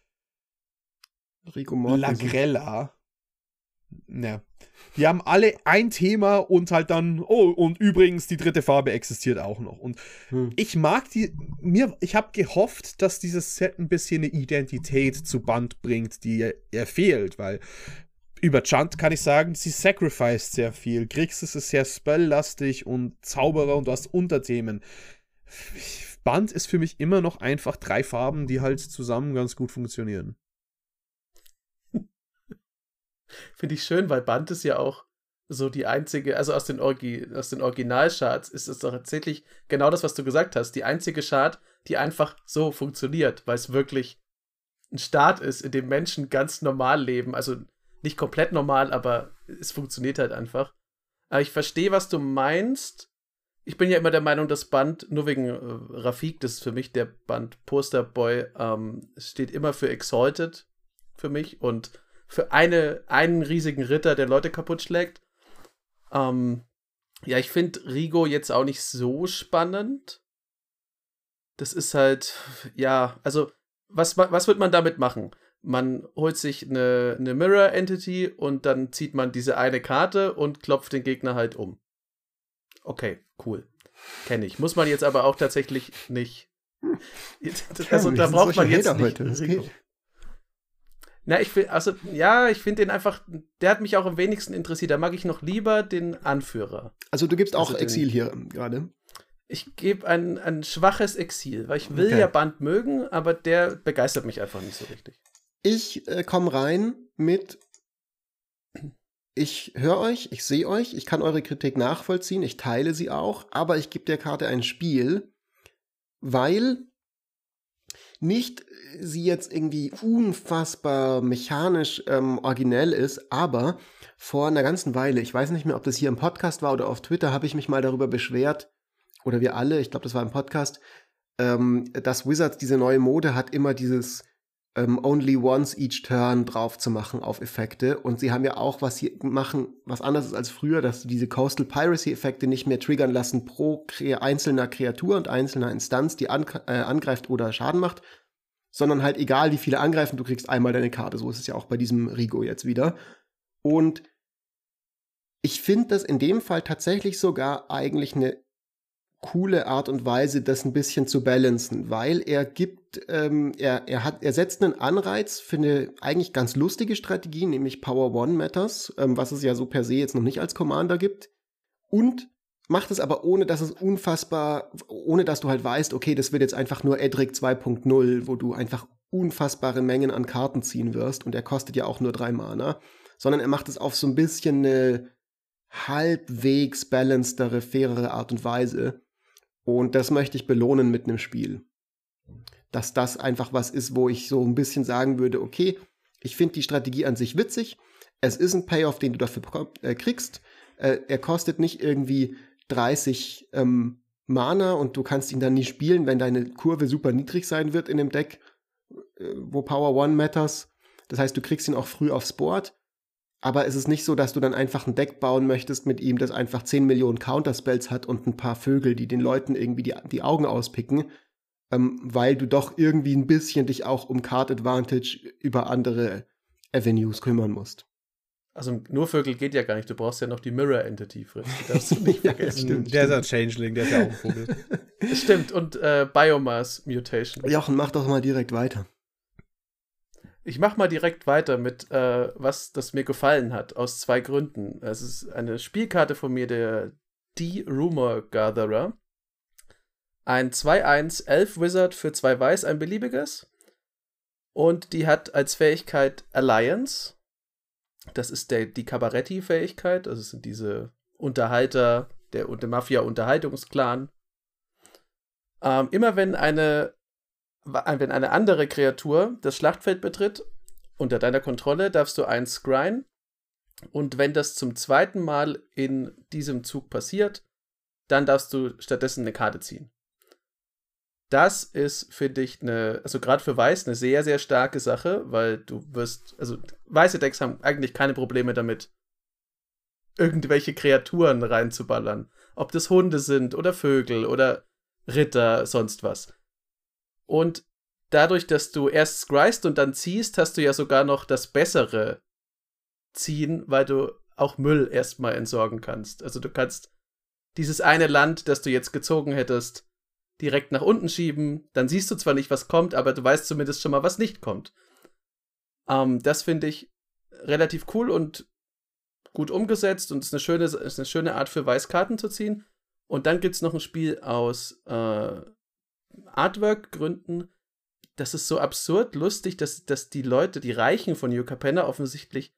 Rico Mortensen. Lagrella. Ja. Die haben alle ein Thema und halt dann, oh, und übrigens, die dritte Farbe existiert auch noch. Und hm. ich mag die, mir, ich habe gehofft, dass dieses Set ein bisschen eine Identität zu Band bringt, die er fehlt, weil über Chant kann ich sagen, sie sacrificed sehr viel. Grixis ist sehr spelllastig und Zauberer und du hast Unterthemen. Band ist für mich immer noch einfach drei Farben, die halt zusammen ganz gut funktionieren. Finde ich schön, weil Band ist ja auch so die einzige, also aus den, Orgi aus den Originalcharts ist es doch tatsächlich genau das, was du gesagt hast. Die einzige Chart, die einfach so funktioniert, weil es wirklich ein Staat ist, in dem Menschen ganz normal leben. Also nicht komplett normal, aber es funktioniert halt einfach. Aber ich verstehe, was du meinst. Ich bin ja immer der Meinung, das Band, nur wegen äh, Rafik, das ist für mich der Band Posterboy, ähm, steht immer für Exalted für mich und für eine, einen riesigen Ritter, der Leute kaputt schlägt. Ähm, ja, ich finde Rigo jetzt auch nicht so spannend. Das ist halt, ja, also, was, was wird man damit machen? Man holt sich eine, eine Mirror Entity und dann zieht man diese eine Karte und klopft den Gegner halt um. Okay, cool. Kenne ich. Muss man jetzt aber auch tatsächlich nicht. [LAUGHS] Also da braucht man jetzt nicht. Heute. Na, ich finde, also, ja, ich finde den einfach, der hat mich auch am wenigsten interessiert. Da mag ich noch lieber den Anführer. Also, du gibst auch also Exil hier gerade. Ich gebe ein, ein schwaches Exil, weil ich will okay. ja Band mögen, aber der begeistert mich einfach nicht so richtig. Ich äh, komme rein mit ich höre euch, ich sehe euch, ich kann eure Kritik nachvollziehen, ich teile sie auch, aber ich gebe der Karte ein Spiel, weil nicht sie jetzt irgendwie unfassbar mechanisch ähm, originell ist, aber vor einer ganzen Weile, ich weiß nicht mehr, ob das hier im Podcast war oder auf Twitter, habe ich mich mal darüber beschwert, oder wir alle, ich glaube, das war im Podcast, ähm, dass Wizards diese neue Mode hat, immer dieses ähm, Only Once Each Turn drauf zu machen auf Effekte. Und sie haben ja auch was hier machen, was anderes ist als früher, dass sie diese Coastal Piracy Effekte nicht mehr triggern lassen pro Kre einzelner Kreatur und einzelner Instanz, die an äh, angreift oder Schaden macht, sondern halt egal wie viele angreifen, du kriegst einmal deine Karte. So ist es ja auch bei diesem Rigo jetzt wieder. Und ich finde das in dem Fall tatsächlich sogar eigentlich eine coole Art und Weise, das ein bisschen zu balancen, weil er gibt, ähm, er, er hat, er setzt einen Anreiz für eine eigentlich ganz lustige Strategie, nämlich Power One Matters, ähm, was es ja so per se jetzt noch nicht als Commander gibt. Und macht es aber ohne, dass es unfassbar, ohne dass du halt weißt, okay, das wird jetzt einfach nur Edric 2.0, wo du einfach unfassbare Mengen an Karten ziehen wirst und er kostet ja auch nur drei Mana, sondern er macht es auf so ein bisschen eine halbwegs balancedere, fairere Art und Weise. Und das möchte ich belohnen mit einem Spiel. Dass das einfach was ist, wo ich so ein bisschen sagen würde, okay, ich finde die Strategie an sich witzig. Es ist ein Payoff, den du dafür äh, kriegst. Äh, er kostet nicht irgendwie 30 ähm, Mana und du kannst ihn dann nie spielen, wenn deine Kurve super niedrig sein wird in dem Deck, äh, wo Power One matters. Das heißt, du kriegst ihn auch früh aufs Board. Aber es ist nicht so, dass du dann einfach ein Deck bauen möchtest mit ihm, das einfach 10 Millionen Counterspells hat und ein paar Vögel, die den Leuten irgendwie die, die Augen auspicken, ähm, weil du doch irgendwie ein bisschen dich auch um Card Advantage über andere Avenues kümmern musst. Also nur Vögel geht ja gar nicht, du brauchst ja noch die Mirror Entity, Fritz. Die darfst du [LAUGHS] nicht vergessen. ja, stimmt, der ist ein Changeling, der ist ja auch ein Vogel. [LAUGHS] stimmt, und äh, Biomass Mutation. Jochen, mach doch mal direkt weiter. Ich mach mal direkt weiter mit, äh, was das mir gefallen hat, aus zwei Gründen. Es ist eine Spielkarte von mir, der D-Rumor Gatherer. Ein 2-1 Elf Wizard für zwei Weiß, ein beliebiges. Und die hat als Fähigkeit Alliance. Das ist der, die Cabaretti-Fähigkeit. Also sind diese Unterhalter, der, der Mafia-Unterhaltungsclan. Ähm, immer wenn eine, wenn eine andere Kreatur das Schlachtfeld betritt, unter deiner Kontrolle, darfst du eins scryen. Und wenn das zum zweiten Mal in diesem Zug passiert, dann darfst du stattdessen eine Karte ziehen das ist, finde ich, eine, also gerade für Weiß eine sehr, sehr starke Sache, weil du wirst, also weiße Decks haben eigentlich keine Probleme damit, irgendwelche Kreaturen reinzuballern. Ob das Hunde sind oder Vögel oder Ritter, sonst was. Und dadurch, dass du erst scryst und dann ziehst, hast du ja sogar noch das bessere ziehen, weil du auch Müll erstmal entsorgen kannst. Also du kannst dieses eine Land, das du jetzt gezogen hättest, direkt nach unten schieben. Dann siehst du zwar nicht, was kommt, aber du weißt zumindest schon mal, was nicht kommt. Ähm, das finde ich relativ cool und gut umgesetzt und ist eine schöne, ist eine schöne Art für Weißkarten zu ziehen. Und dann gibt es noch ein Spiel aus äh, Artwork-Gründen. Das ist so absurd lustig, dass, dass die Leute, die Reichen von Yucca Penna offensichtlich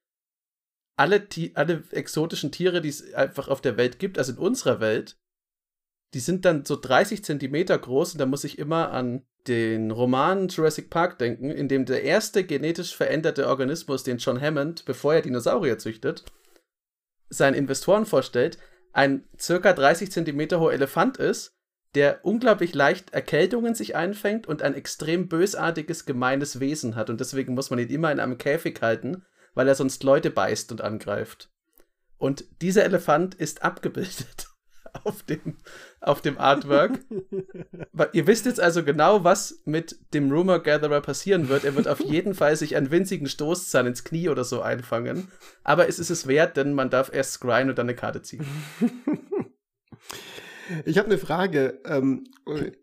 alle, alle exotischen Tiere, die es einfach auf der Welt gibt, also in unserer Welt, die sind dann so 30 Zentimeter groß und da muss ich immer an den Roman Jurassic Park denken, in dem der erste genetisch veränderte Organismus, den John Hammond, bevor er Dinosaurier züchtet, seinen Investoren vorstellt, ein circa 30 Zentimeter hoher Elefant ist, der unglaublich leicht Erkältungen sich einfängt und ein extrem bösartiges, gemeines Wesen hat. Und deswegen muss man ihn immer in einem Käfig halten, weil er sonst Leute beißt und angreift. Und dieser Elefant ist abgebildet [LAUGHS] auf dem, auf dem Artwork. [LAUGHS] Ihr wisst jetzt also genau, was mit dem Rumor Gatherer passieren wird. Er wird auf [LAUGHS] jeden Fall sich einen winzigen Stoßzahn ins Knie oder so einfangen. Aber es ist es wert, denn man darf erst scryen und dann eine Karte ziehen. Ich habe eine Frage. Ähm,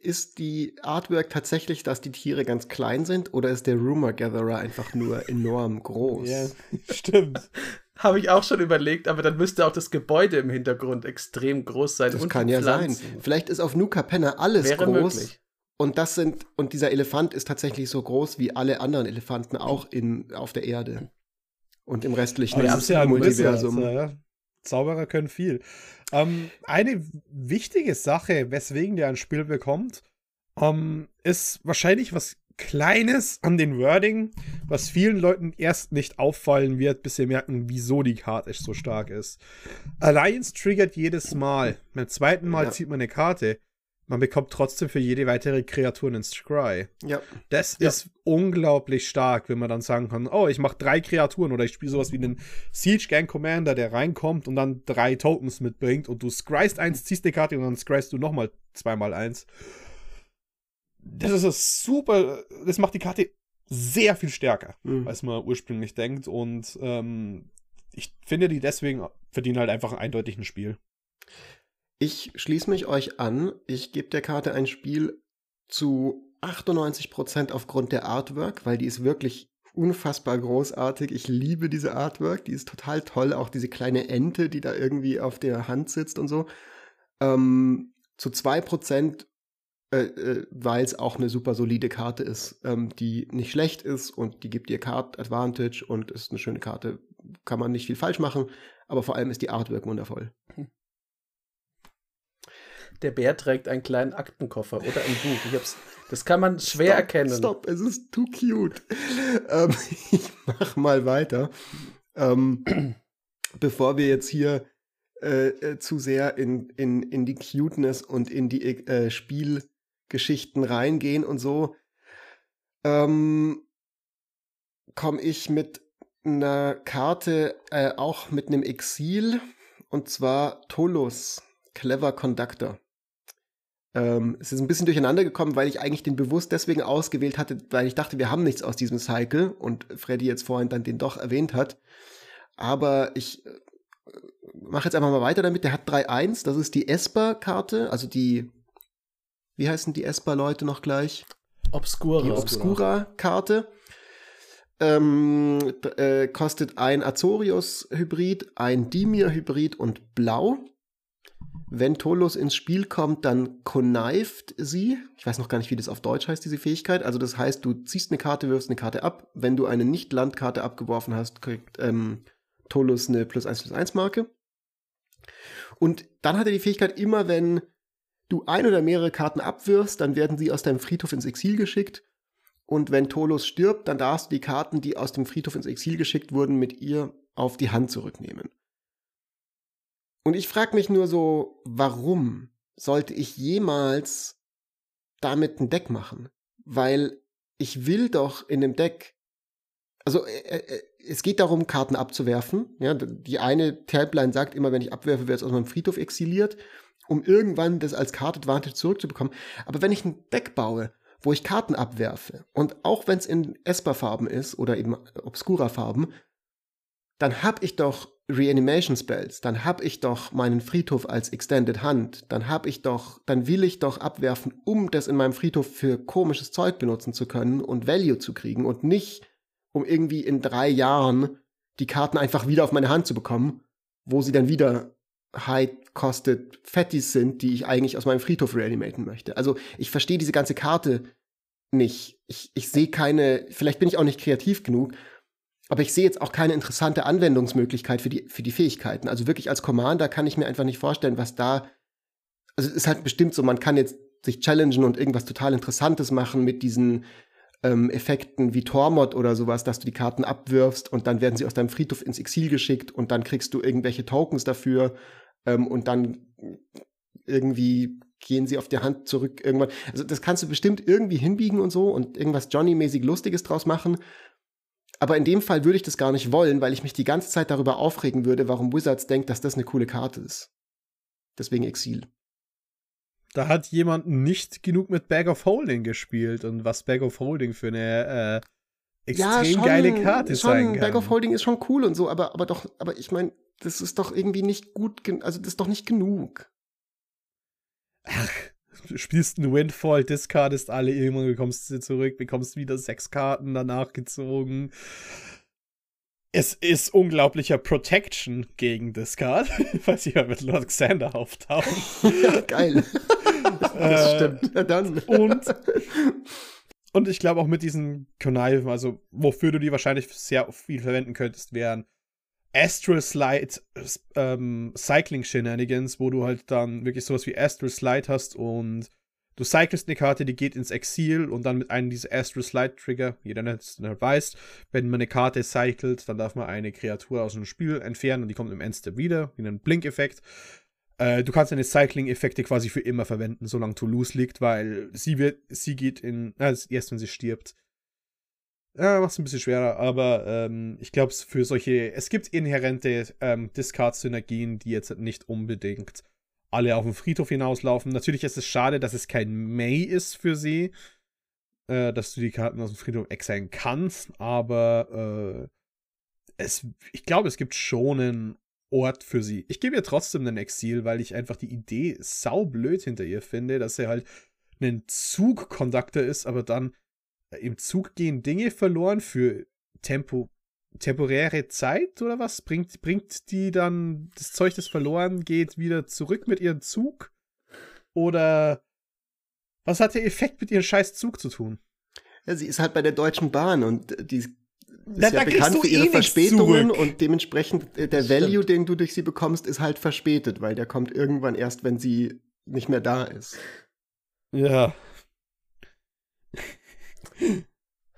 ist die Artwork tatsächlich, dass die Tiere ganz klein sind oder ist der Rumor Gatherer einfach nur enorm groß? Ja, [LAUGHS] stimmt. Habe ich auch schon überlegt, aber dann müsste auch das Gebäude im Hintergrund extrem groß sein. Das kann ja Pflanzen. sein. Vielleicht ist auf Nuka Penna alles Wäre groß. Möglich. Und das sind, und dieser Elefant ist tatsächlich so groß wie alle anderen Elefanten auch in, auf der Erde. Und im restlichen aber ja Multiversum. Ja. Zauberer können viel. Ähm, eine wichtige Sache, weswegen der ein Spiel bekommt, ähm, ist wahrscheinlich was Kleines an den Wording, was vielen Leuten erst nicht auffallen wird, bis sie merken, wieso die Karte so stark ist. Alliance triggert jedes Mal. Beim zweiten Mal ja. zieht man eine Karte. Man bekommt trotzdem für jede weitere Kreatur einen Scry. Ja. Das ja. ist unglaublich stark, wenn man dann sagen kann, oh, ich mache drei Kreaturen oder ich spiele sowas wie einen Siege Gang Commander, der reinkommt und dann drei Tokens mitbringt und du scryst eins, ziehst eine Karte und dann scryst du nochmal zweimal eins das ist super, das macht die Karte sehr viel stärker, mhm. als man ursprünglich denkt. Und ähm, ich finde, die deswegen verdienen halt einfach eindeutig ein Spiel. Ich schließe mich euch an. Ich gebe der Karte ein Spiel zu 98% aufgrund der Artwork, weil die ist wirklich unfassbar großartig. Ich liebe diese Artwork, die ist total toll. Auch diese kleine Ente, die da irgendwie auf der Hand sitzt und so. Ähm, zu 2% äh, äh, weil es auch eine super solide Karte ist, ähm, die nicht schlecht ist und die gibt dir Card Advantage und ist eine schöne Karte. Kann man nicht viel falsch machen, aber vor allem ist die Artwork wundervoll. Der Bär trägt einen kleinen Aktenkoffer oder ein Buch. Ich hab's, das kann man schwer stop, erkennen. Stopp, es ist too cute. ähm, [LAUGHS] ich mach mal weiter. Ähm, bevor wir jetzt hier äh, äh, zu sehr in, in, in die Cuteness und in die äh, Spiel Geschichten reingehen und so, ähm, komme ich mit einer Karte, äh, auch mit einem Exil, und zwar Tolus, Clever Conductor. Ähm, es ist ein bisschen durcheinander gekommen, weil ich eigentlich den bewusst deswegen ausgewählt hatte, weil ich dachte, wir haben nichts aus diesem Cycle und Freddy jetzt vorhin dann den doch erwähnt hat. Aber ich äh, mache jetzt einfach mal weiter damit. Der hat 3-1, das ist die Esper-Karte, also die wie heißen die Esper-Leute noch gleich? Obscura. Die Obscura-Karte. ähm, äh, kostet ein Azorius-Hybrid, ein Dimir-Hybrid und Blau. Wenn Tolos ins Spiel kommt, dann connived sie. Ich weiß noch gar nicht, wie das auf Deutsch heißt, diese Fähigkeit. Also das heißt, du ziehst eine Karte, wirfst eine Karte ab. Wenn du eine Nicht-Landkarte abgeworfen hast, kriegt ähm, Tolos eine plus 1 plus 1 Marke. Und dann hat er die Fähigkeit, immer wenn du ein oder mehrere Karten abwirfst, dann werden sie aus deinem Friedhof ins Exil geschickt. Und wenn Tolos stirbt, dann darfst du die Karten, die aus dem Friedhof ins Exil geschickt wurden, mit ihr auf die Hand zurücknehmen. Und ich frage mich nur so, warum sollte ich jemals damit ein Deck machen? Weil ich will doch in dem Deck, also äh, äh, es geht darum, Karten abzuwerfen. Ja, die eine Tabline sagt immer, wenn ich abwerfe, wird es aus meinem Friedhof exiliert, um irgendwann das als Card Advantage zurückzubekommen. Aber wenn ich ein Deck baue, wo ich Karten abwerfe, und auch wenn es in Esper-Farben ist oder eben Obscura-Farben, dann hab ich doch Reanimation Spells, dann hab ich doch meinen Friedhof als Extended Hand, dann hab ich doch, dann will ich doch abwerfen, um das in meinem Friedhof für komisches Zeug benutzen zu können und Value zu kriegen und nicht um irgendwie in drei Jahren die Karten einfach wieder auf meine Hand zu bekommen, wo sie dann wieder high-costed Fatties sind, die ich eigentlich aus meinem Friedhof reanimaten möchte. Also ich verstehe diese ganze Karte nicht. Ich, ich sehe keine, vielleicht bin ich auch nicht kreativ genug, aber ich sehe jetzt auch keine interessante Anwendungsmöglichkeit für die, für die Fähigkeiten. Also wirklich als Commander kann ich mir einfach nicht vorstellen, was da. Also es ist halt bestimmt so, man kann jetzt sich challengen und irgendwas total Interessantes machen mit diesen ähm, Effekten wie Tormod oder sowas, dass du die Karten abwirfst und dann werden sie aus deinem Friedhof ins Exil geschickt und dann kriegst du irgendwelche Tokens dafür ähm, und dann irgendwie gehen sie auf die Hand zurück irgendwann. Also das kannst du bestimmt irgendwie hinbiegen und so und irgendwas Johnny-mäßig Lustiges draus machen. Aber in dem Fall würde ich das gar nicht wollen, weil ich mich die ganze Zeit darüber aufregen würde, warum Wizards denkt, dass das eine coole Karte ist. Deswegen Exil. Da hat jemand nicht genug mit Bag of Holding gespielt und was Bag of Holding für eine äh, extrem ja, schon, geile Karte schon, sein kann. Bag of Holding ist schon cool und so, aber, aber doch, aber ich meine, das ist doch irgendwie nicht gut, also das ist doch nicht genug. Ach, spielst einen Windfall, discardest alle irgendwann, bekommst sie zurück, bekommst wieder sechs Karten danach gezogen. Es ist unglaublicher Protection gegen Discard, [LAUGHS] weil sie ja mit Lord Xander auftauchen. ja, geil. [LAUGHS] das stimmt. Ja, dann. Und, und ich glaube auch mit diesen Connive, also wofür du die wahrscheinlich sehr viel verwenden könntest, wären Astral Slide ähm, Cycling Shenanigans, wo du halt dann wirklich sowas wie Astral Slide hast und du cyclest eine Karte, die geht ins Exil und dann mit einem dieser Astral Slide Trigger, jeder weiß, wenn man eine Karte cycelt, dann darf man eine Kreatur aus dem Spiel entfernen und die kommt im Endstep wieder, wie ein Blink-Effekt. Äh, du kannst deine Cycling-Effekte quasi für immer verwenden, solange Toulouse liegt, weil sie wird, sie geht in, äh, erst wenn sie stirbt, ja, macht es ein bisschen schwerer, aber ähm, ich glaube, für solche, es gibt inhärente ähm, Discard-Synergien, die jetzt nicht unbedingt alle auf den Friedhof hinauslaufen. Natürlich ist es schade, dass es kein May ist für sie, äh, dass du die Karten aus dem Friedhof exilen kannst, aber äh, es, ich glaube, es gibt schon einen Ort für sie. Ich gebe ihr trotzdem einen Exil, weil ich einfach die Idee saublöd hinter ihr finde, dass sie halt ein Zugkonduktor ist, aber dann im Zug gehen Dinge verloren für Tempo, temporäre Zeit oder was? Bringt, bringt die dann das Zeug, das verloren geht, wieder zurück mit ihrem Zug? Oder was hat der Effekt mit ihrem scheiß Zug zu tun? Ja, sie ist halt bei der Deutschen Bahn und die ist da, ja bekannt für ihre eh Verspätungen und dementsprechend äh, der Value, Stimmt. den du durch sie bekommst, ist halt verspätet, weil der kommt irgendwann erst, wenn sie nicht mehr da ist. Ja.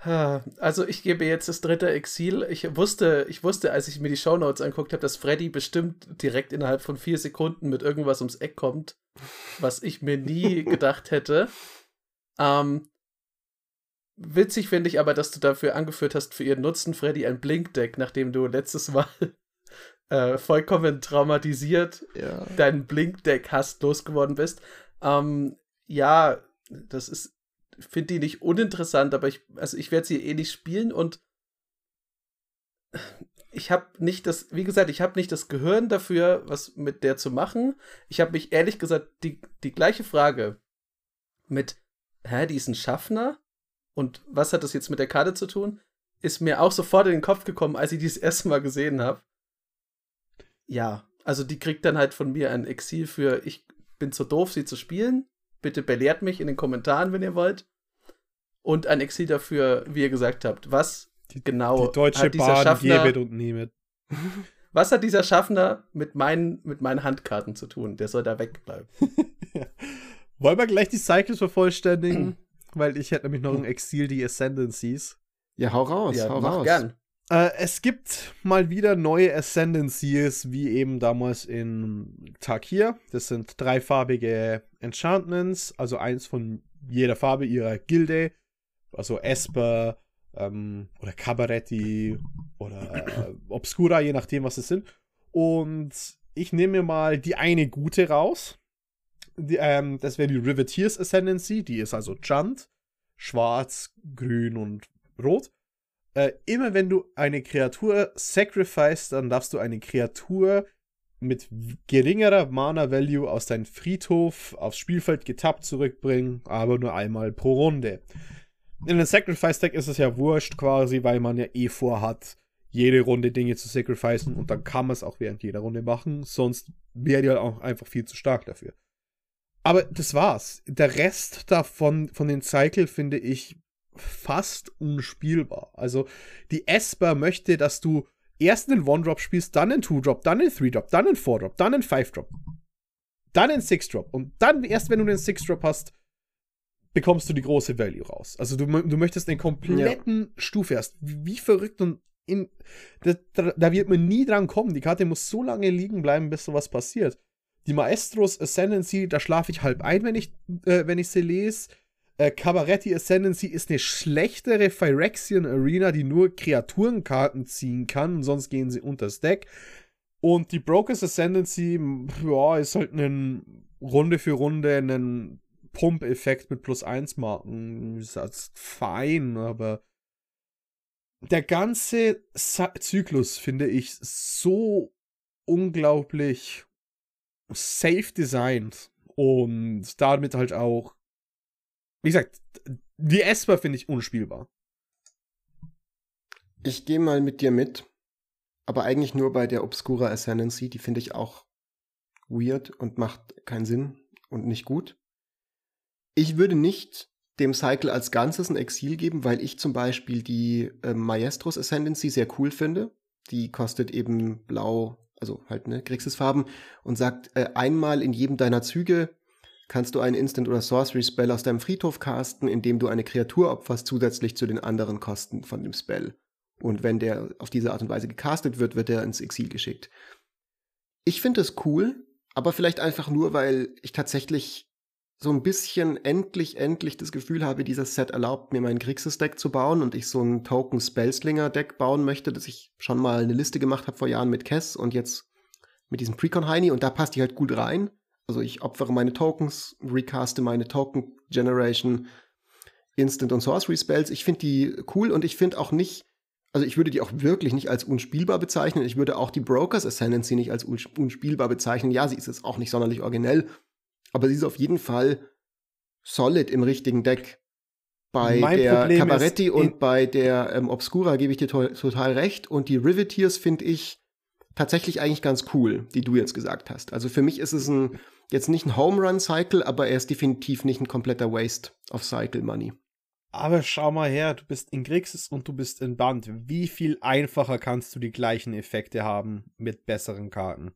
Also ich gebe jetzt das dritte Exil. Ich wusste, ich wusste, als ich mir die Shownotes anguckt habe, dass Freddy bestimmt direkt innerhalb von vier Sekunden mit irgendwas ums Eck kommt, was ich mir nie [LAUGHS] gedacht hätte. Ähm, witzig finde ich aber, dass du dafür angeführt hast, für ihren Nutzen, Freddy, ein Blinkdeck, nachdem du letztes Mal [LAUGHS] äh, vollkommen traumatisiert ja. dein Blinkdeck hast losgeworden bist. Ähm, ja, das ist finde die nicht uninteressant, aber ich, also ich werde sie eh nicht spielen und ich habe nicht das, wie gesagt, ich habe nicht das Gehirn dafür, was mit der zu machen. Ich habe mich ehrlich gesagt die, die gleiche Frage mit, hä, die ist ein Schaffner? Und was hat das jetzt mit der Karte zu tun? ist mir auch sofort in den Kopf gekommen, als ich die das [LAUGHS] erste Mal gesehen habe. Ja, also die kriegt dann halt von mir ein Exil für ich bin zu doof, sie zu spielen. Bitte belehrt mich in den Kommentaren, wenn ihr wollt. Und ein Exil dafür, wie ihr gesagt habt, was die, genau die deutsche hat dieser Bahn Schaffner, und nehmet. [LAUGHS] Was hat dieser Schaffner mit meinen, mit meinen Handkarten zu tun? Der soll da wegbleiben. [LAUGHS] Wollen wir gleich die Cycles vervollständigen? [CLEARS THROAT] Weil ich hätte nämlich noch ein Exil, die Ascendancies. Ja, hau raus, Ja, hau mach raus. gern. Äh, es gibt mal wieder neue Ascendancies, wie eben damals in Takir. Das sind dreifarbige Enchantments, also eins von jeder Farbe ihrer Gilde. Also Esper ähm, oder Cabaretti oder äh, Obscura, je nachdem, was es sind. Und ich nehme mir mal die eine gute raus. Die, ähm, das wäre die Riveteers Ascendancy. Die ist also Junt, schwarz, grün und rot. Äh, immer wenn du eine Kreatur sacrificest, dann darfst du eine Kreatur mit geringerer Mana-Value aus deinem Friedhof aufs Spielfeld getappt zurückbringen, aber nur einmal pro Runde. In einem Sacrifice-Deck ist es ja wurscht quasi, weil man ja eh vorhat, jede Runde Dinge zu sacrificen und dann kann man es auch während jeder Runde machen, sonst wäre die halt auch einfach viel zu stark dafür. Aber das war's. Der Rest davon, von den Cycle, finde ich fast unspielbar. Also, die Esper möchte, dass du erst einen One-Drop spielst, dann einen Two-Drop, dann einen Three-Drop, dann einen Four-Drop, dann einen Five-Drop, dann einen Six-Drop. Und dann, erst wenn du den Six-Drop hast, bekommst du die große Value raus. Also, du, du möchtest eine kompletten Stufe erst. Wie, wie verrückt und in, da, da, da wird man nie dran kommen. Die Karte muss so lange liegen bleiben, bis sowas passiert. Die Maestros Ascendancy, da schlafe ich halb ein, wenn ich, äh, wenn ich sie lese. Äh, Cabaretti Ascendancy ist eine schlechtere Phyrexian Arena, die nur Kreaturenkarten ziehen kann, sonst gehen sie unters Deck. Und die Brokers Ascendancy, ja, ist halt ein Runde für Runde ein Pump-Effekt mit plus 1 Marken. Ist das fein, aber der ganze Sa Zyklus finde ich so unglaublich safe designt und damit halt auch, wie gesagt, die Esper finde ich unspielbar. Ich gehe mal mit dir mit, aber eigentlich nur bei der Obscura Ascendancy, die finde ich auch weird und macht keinen Sinn und nicht gut. Ich würde nicht dem Cycle als Ganzes ein Exil geben, weil ich zum Beispiel die äh, Maestros Ascendancy sehr cool finde. Die kostet eben blau, also halt ne, Grixis-Farben und sagt, äh, einmal in jedem deiner Züge kannst du einen Instant- oder Sorcery-Spell aus deinem Friedhof casten, indem du eine Kreatur opferst zusätzlich zu den anderen Kosten von dem Spell. Und wenn der auf diese Art und Weise gecastet wird, wird er ins Exil geschickt. Ich finde es cool, aber vielleicht einfach nur, weil ich tatsächlich so ein bisschen endlich, endlich das Gefühl habe, dieses Set erlaubt mir mein Grixis-Deck zu bauen und ich so ein Token-Spellslinger-Deck bauen möchte, das ich schon mal eine Liste gemacht habe vor Jahren mit Kess und jetzt mit diesem Precon-Heini und da passt die halt gut rein. Also ich opfere meine Tokens, recaste meine Token-Generation, Instant- und Sorcery-Spells. Ich finde die cool und ich finde auch nicht, also ich würde die auch wirklich nicht als unspielbar bezeichnen. Ich würde auch die Brokers Ascendancy nicht als uns- unspielbar bezeichnen. Ja, sie ist jetzt auch nicht sonderlich originell, aber sie ist auf jeden Fall solid im richtigen Deck. Bei Mein der Problem Cabaretti und bei der ähm, Obscura gebe ich dir to total recht. Und die Riveteers finde ich tatsächlich eigentlich ganz cool, die du jetzt gesagt hast. Also für mich ist es ein, jetzt nicht ein Home Run Cycle, aber er ist definitiv nicht ein kompletter Waste of Cycle Money. Aber schau mal her, du bist in Grixis und du bist in Band. Wie viel einfacher kannst du die gleichen Effekte haben mit besseren Karten?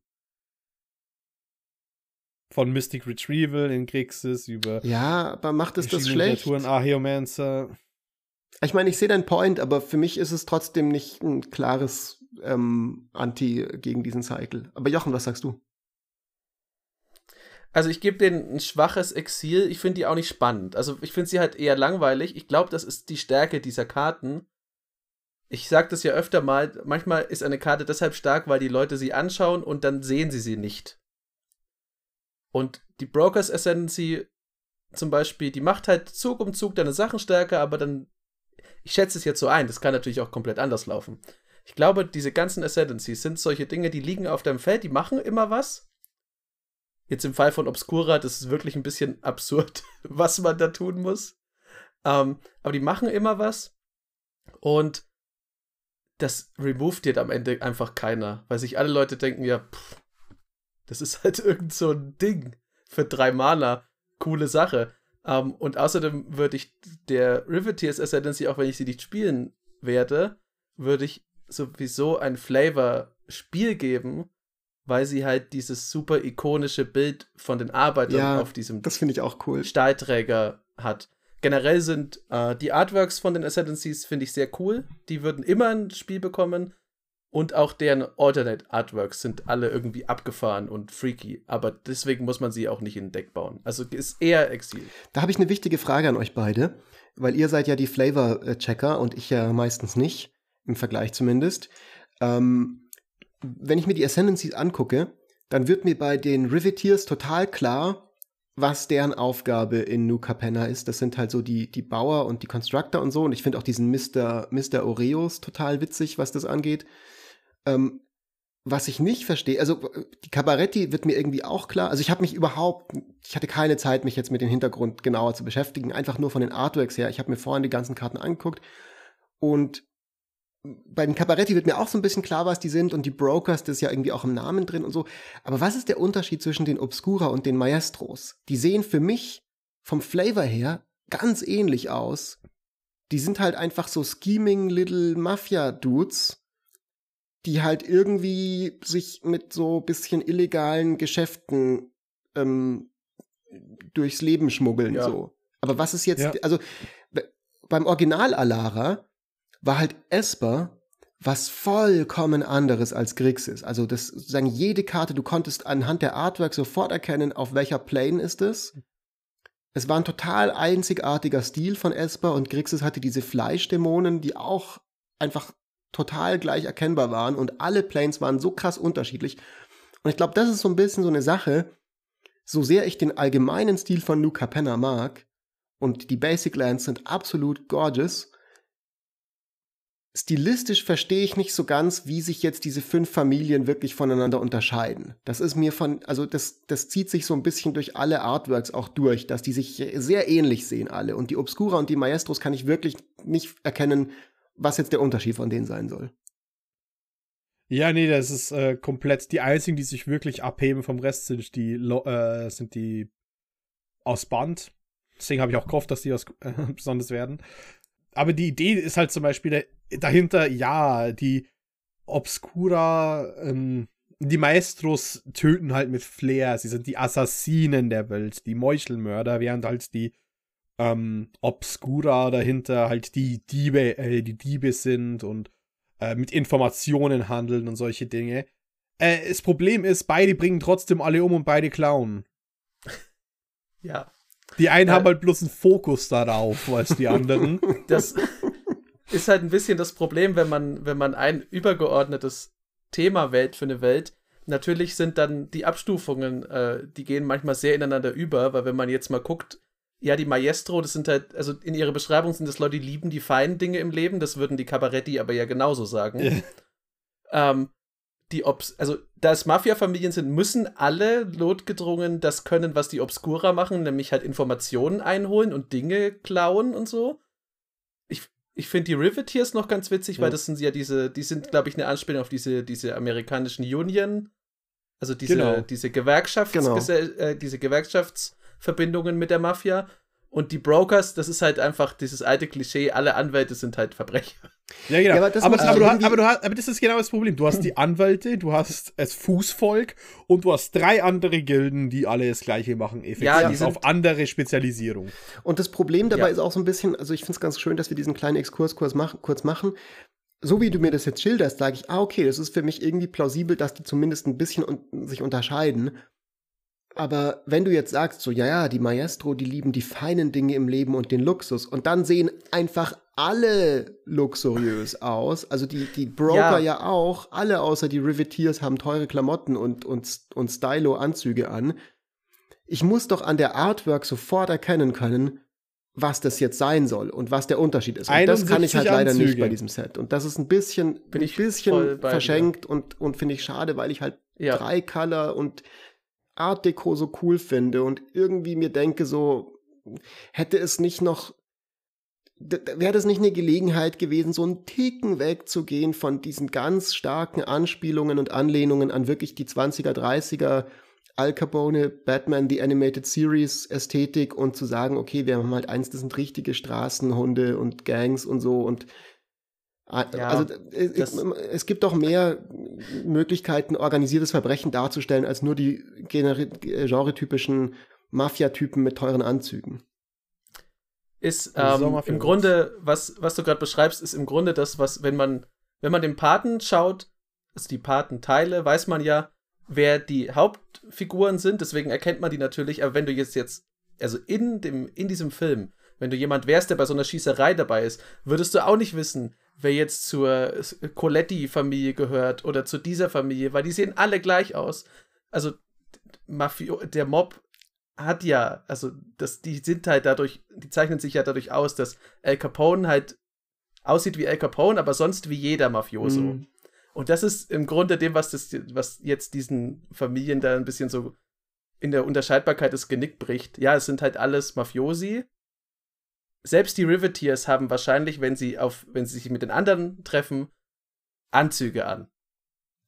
Von Mystic Retrieval in Grixis über Ja, aber macht es das schlecht? Ich meine, ich sehe deinen Point, aber für mich ist es trotzdem nicht ein klares ähm, Anti gegen diesen Cycle. Aber Jochen, was sagst du? Also ich gebe denen ein schwaches Exil. Ich finde die auch nicht spannend. Also ich finde sie halt eher langweilig. Ich glaube, das ist die Stärke dieser Karten. Ich sage das ja öfter mal. Manchmal ist eine Karte deshalb stark, weil die Leute sie anschauen und dann sehen sie sie nicht. Und die Brokers Ascendancy zum Beispiel, die macht halt Zug um Zug deine Sachen stärker, aber dann, ich schätze es jetzt so ein, das kann natürlich auch komplett anders laufen. Ich glaube, diese ganzen Ascendancies sind solche Dinge, die liegen auf deinem Feld, die machen immer was. Jetzt im Fall von Obscura, das ist wirklich ein bisschen [LAUGHS] absurd, was man da tun muss. Ähm, aber die machen immer was. Und das removed dir am Ende einfach keiner, weil sich alle Leute denken, ja, pff, das ist halt [LAUGHS] irgend so ein Ding für drei Mana. Coole Sache. Um, ähm, und außerdem würde ich der Riveteers Ascendancy, auch wenn ich sie nicht spielen werde, würde ich sowieso ein Flavor-Spiel geben, weil sie halt dieses super ikonische Bild von den Arbeitern ja, auf diesem das finde ich auch cool. Stahlträger hat. Generell sind äh, die Artworks von den Ascendancies, finde ich sehr cool. Die würden immer ein Spiel bekommen. Und auch deren Alternate Artworks sind alle irgendwie abgefahren und freaky. Aber deswegen muss man sie auch nicht in ein Deck bauen. Also ist eher Exil. Da habe ich eine wichtige Frage an euch beide. Weil ihr seid ja die Flavor-Checker und ich ja meistens nicht. Im Vergleich zumindest. Ähm, wenn ich mir die Ascendancies angucke, dann wird mir bei den Riveteers total klar, was deren Aufgabe in New Capenna ist. Das sind halt so die, die Bauer und die Constructor und so. Und ich finde auch diesen Mr. Mr. Oreos total witzig, was das angeht. Ähm, was ich nicht verstehe, also die Cabaretti wird mir irgendwie auch klar. Also ich habe mich überhaupt, ich hatte keine Zeit, mich jetzt mit dem Hintergrund genauer zu beschäftigen. Einfach nur von den Artworks her. Ich habe mir vorhin die ganzen Karten angeguckt und bei den Cabaretti wird mir auch so ein bisschen klar, was die sind und die Brokers, das ist ja irgendwie auch im Namen drin und so. Aber was ist der Unterschied zwischen den Obscura und den Maestros? Die sehen für mich vom Flavor her ganz ähnlich aus. Die sind halt einfach so scheming little Mafia-Dudes, die halt irgendwie sich mit so bisschen illegalen Geschäften ähm, durchs Leben schmuggeln, ja. so. Aber was ist jetzt, ja. also beim Original Alara war halt Esper was vollkommen anderes als Grixis. Also das sozusagen jede Karte, du konntest anhand der Artwork sofort erkennen, auf welcher Plane ist es. Es war ein total einzigartiger Stil von Esper und Grixis hatte diese Fleischdämonen, die auch einfach total gleich erkennbar waren und alle Planes waren so krass unterschiedlich. Und ich glaube, das ist so ein bisschen so eine Sache, so sehr ich den allgemeinen Stil von New Capenna mag und die Basic Lands sind absolut gorgeous, stilistisch verstehe ich nicht so ganz, wie sich jetzt diese fünf Familien wirklich voneinander unterscheiden. Das ist mir von, also das, das zieht sich so ein bisschen durch alle Artworks auch durch, dass die sich sehr ähnlich sehen alle. Und die Obscura und die Maestros kann ich wirklich nicht erkennen, was jetzt der Unterschied von denen sein soll. Ja, nee, das ist äh, komplett. Die einzigen, die sich wirklich abheben vom Rest, sind die, äh, sind die aus Band. Deswegen habe ich auch gehofft, dass die aus, [LAUGHS] äh, besonders werden aber die Idee ist halt zum Beispiel dahinter, ja, die Obscura, ähm, die Maestros töten halt mit Flair. Sie sind die Assassinen der Welt, die Meuchelmörder, während halt die ähm, Obscura dahinter halt die Diebe, äh, die Diebe sind und äh, mit Informationen handeln und solche Dinge. Äh, das Problem ist, beide bringen trotzdem alle um und beide klauen. Ja. Die einen äh, haben halt bloß einen Fokus darauf als die anderen. [LAUGHS] Das ist halt ein bisschen das Problem, wenn man, wenn man ein übergeordnetes Thema wählt für eine Welt. Natürlich sind dann die Abstufungen, äh, die gehen manchmal sehr ineinander über, weil wenn man jetzt mal guckt, ja, die Maestro, das sind halt, also in ihrer Beschreibung sind das Leute, die lieben die feinen Dinge im Leben, das würden die Cabaretti aber ja genauso sagen. ähm, die Obs also da es Mafia-Familien sind, müssen alle notgedrungen das können, was die Obscura machen, nämlich halt Informationen einholen und Dinge klauen und so. Ich, finde die Riveteers noch ganz witzig, ja. weil das sind ja diese, die sind, glaube ich, eine Anspielung auf diese, diese amerikanischen Union, also diese, genau. diese Gewerkschafts genau. äh, diese Gewerkschaftsverbindungen mit der Mafia. Und die Brokers, das ist halt einfach dieses alte Klischee, alle Anwälte sind halt Verbrecher. Ja, genau. Ja, aber, das aber, aber, du hast, aber, du hast, aber das ist genau das Problem. Du hast die Anwälte, du hast das Fußvolk und du hast drei andere Gilden, die alle das Gleiche machen, effektiv ja, die sind auf andere Spezialisierung. Und das Problem dabei ja. ist auch so ein bisschen, also ich finde es ganz schön, dass wir diesen kleinen Exkurs kurz, mach, kurz machen. So wie du mir das jetzt schilderst, sage ich, ah, okay, das ist für mich irgendwie plausibel, dass die zumindest ein bisschen un sich unterscheiden. Aber wenn du jetzt sagst, so, ja, ja, die Maestro, die lieben die feinen Dinge im Leben und den Luxus und dann sehen einfach alle luxuriös aus, also die, die Broker ja. ja auch, alle außer die Riveteers haben teure Klamotten und, und, und Stylo-Anzüge an. Ich muss doch an der Artwork sofort erkennen können, was das jetzt sein soll und was der Unterschied ist. Und das kann ich halt leider Anzüge. nicht bei diesem Set. Und das ist ein bisschen, Bin ein bisschen verschenkt und, und finde ich schade, weil ich halt ja. drei Color und Art Deco so cool finde und irgendwie mir denke so, hätte es nicht noch wäre das nicht eine Gelegenheit gewesen, so einen Ticken wegzugehen von diesen ganz starken Anspielungen und Anlehnungen an wirklich die 20er, 30er Al Capone, Batman, The Animated Series Ästhetik und zu sagen, okay, wir haben halt eins, das sind richtige Straßenhunde und Gangs und so und ja, also es, es, gibt doch mehr Möglichkeiten, organisiertes Verbrechen darzustellen, als nur die genretypischen Mafia-Typen mit teuren Anzügen. Ist ähm, im Grunde, was, was du gerade beschreibst, ist im Grunde das, was, wenn man, wenn man den Paten schaut, also die Patenteile, weiß man ja, wer die Hauptfiguren sind, deswegen erkennt man die natürlich, aber wenn du jetzt jetzt, also in dem, in diesem Film, wenn du jemand wärst, der bei so einer Schießerei dabei ist, würdest du auch nicht wissen, wer jetzt zur Coletti-Familie gehört oder zu dieser Familie, weil die sehen alle gleich aus. Also Mafio der Mob hat ja, also das, die sind halt dadurch, die zeichnen sich ja dadurch aus, dass Al Capone halt aussieht wie Al Capone, aber sonst wie jeder Mafioso. Mhm. Und das ist im Grunde dem, was das, was jetzt diesen Familien da ein bisschen so in der Unterscheidbarkeit das Genick bricht. Ja, es sind halt alles Mafiosi. Selbst die Riveteers haben wahrscheinlich, wenn sie auf, wenn sie sich mit den anderen treffen, Anzüge an.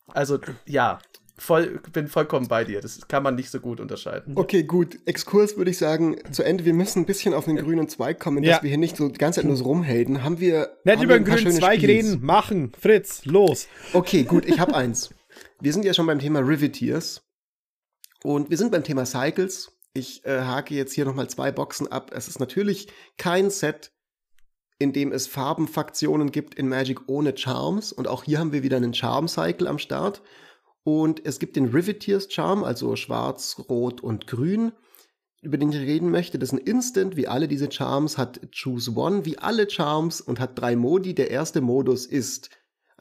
Also ja, voll, bin vollkommen bei dir. Das kann man nicht so gut unterscheiden. Okay, gut. Exkurs würde ich sagen, zu Ende. Wir müssen ein bisschen auf den grünen Zweig kommen, ja. dass wir hier nicht so die ganze Zeit nur so rumhaten. Haben wir. Nicht haben über den grünen Zweig Spiels? reden, machen. Fritz, los. Okay, gut. Ich habe eins. Wir sind ja schon beim Thema Riveteers. Und wir sind beim Thema Cycles. Ich äh, hake jetzt hier nochmal zwei Boxen ab. Es ist natürlich kein Set, in dem es Farbenfaktionen gibt in Magic ohne Charms. Und auch hier haben wir wieder einen Charm-Cycle am Start. Und es gibt den Riveteers Charm, also schwarz, rot und grün, über den ich reden möchte. Das ist ein Instant, wie alle diese Charms, hat Choose One, wie alle Charms und hat drei Modi. Der erste Modus ist,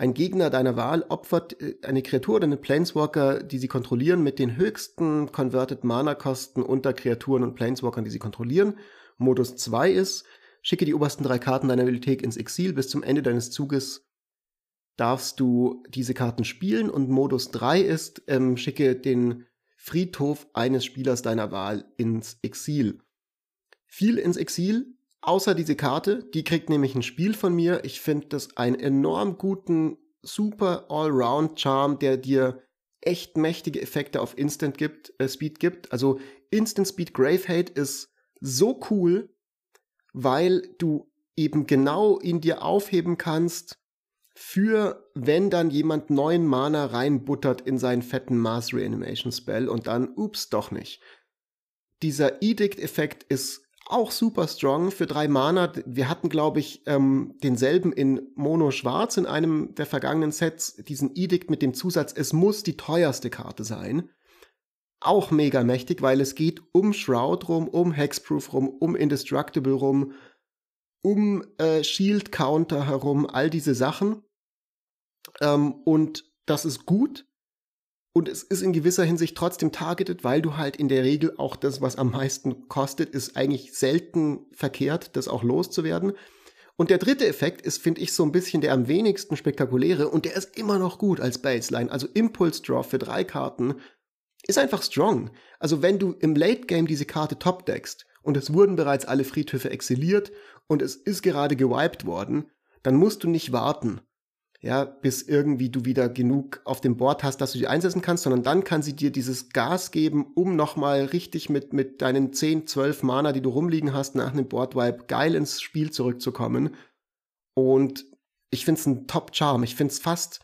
ein Gegner deiner Wahl opfert äh, eine Kreatur oder einen Planeswalker, die sie kontrollieren, mit den höchsten Converted Mana-Kosten unter Kreaturen und Planeswalkern, die sie kontrollieren. Modus 2 ist, schicke die obersten drei Karten deiner Bibliothek ins Exil bis zum Ende deines Zuges darfst du diese Karten spielen und Modus 3 ist, ähm, schicke den Friedhof eines Spielers deiner Wahl ins Exil. Viel ins Exil, außer diese Karte, die kriegt nämlich ein Spiel von mir. Ich finde das einen enorm guten, super Allround-Charm, der dir echt mächtige Effekte auf Instant gibt, äh, Speed gibt. Also Instant Speed Grave Hate ist so cool, weil du eben genau in dir aufheben kannst, für, wenn dann jemand neuen Mana reinbuttert in seinen fetten Mass Reanimation Spell und dann, ups, doch nicht. Dieser Edict-Effekt ist auch super strong für drei Mana. Wir hatten, glaube ich, ähm, denselben in Mono Schwarz in einem der vergangenen Sets, diesen Edict mit dem Zusatz, es muss die teuerste Karte sein. Auch mega mächtig, weil es geht um Shroud rum, um Hexproof rum, um Indestructible rum, um äh, Shield Counter herum, all diese Sachen. Ähm, und das ist gut. Und es ist in gewisser Hinsicht trotzdem targeted, weil du halt in der Regel auch das, was am meisten kostet, ist eigentlich selten verkehrt, das auch loszuwerden. Und der dritte Effekt ist, finde ich, so ein bisschen der am wenigsten spektakuläre und der ist immer noch gut als Baseline. Also Impulse Draw für drei Karten ist einfach strong. Also wenn du im Late Game diese Karte top deckst und es wurden bereits alle Friedhöfe exiliert und es ist gerade gewiped worden, dann musst du nicht warten ja, bis irgendwie du wieder genug auf dem Board hast, dass du die einsetzen kannst, sondern dann kann sie dir dieses Gas geben, um nochmal richtig mit, mit deinen 10, 12 Mana, die du rumliegen hast, nach einem Boardwipe geil ins Spiel zurückzukommen. Und ich finde es ein Top-Charm. Ich finde es fast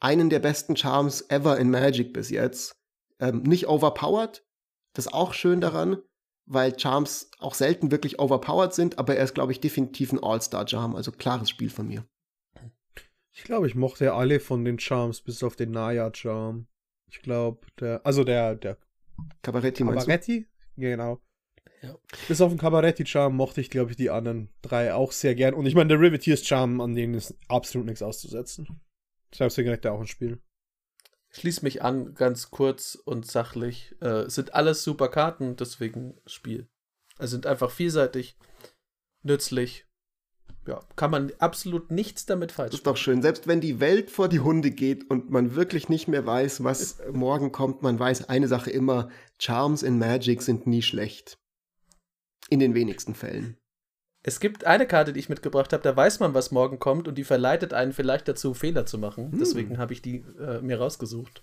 einen der besten Charms ever in Magic bis jetzt. Ähm, nicht overpowered, das ist auch schön daran, weil Charms auch selten wirklich overpowered sind, aber er ist, glaube ich, definitiv ein All-Star-Charm, also klares Spiel von mir. Ich glaube, ich mochte alle von den Charms, bis auf den Naya-Charm. Ich glaube, der, also der, der Cabaretti, Cabaretti? Genau. Ja. Bis auf den Cabaretti-Charm mochte ich, glaube ich, die anderen drei auch sehr gern. Und ich meine, der Riveteers-Charm, an denen ist absolut nichts auszusetzen. Deshalb direkt auch ein Spiel. Schließ mich an, ganz kurz und sachlich. Äh, sind alles super Karten, deswegen Spiel. Es sind einfach vielseitig, nützlich ja, kann man absolut nichts damit falsch machen. Ist doch schön. Selbst wenn die Welt vor die Hunde geht und man wirklich nicht mehr weiß, was [LAUGHS] morgen kommt, man weiß eine Sache immer, Charms in Magic sind nie schlecht. In den wenigsten Fällen. Es gibt eine Karte, die ich mitgebracht habe, da weiß man, was morgen kommt und die verleitet einen vielleicht dazu, Fehler zu machen. Hm. Deswegen habe ich die äh, mir rausgesucht.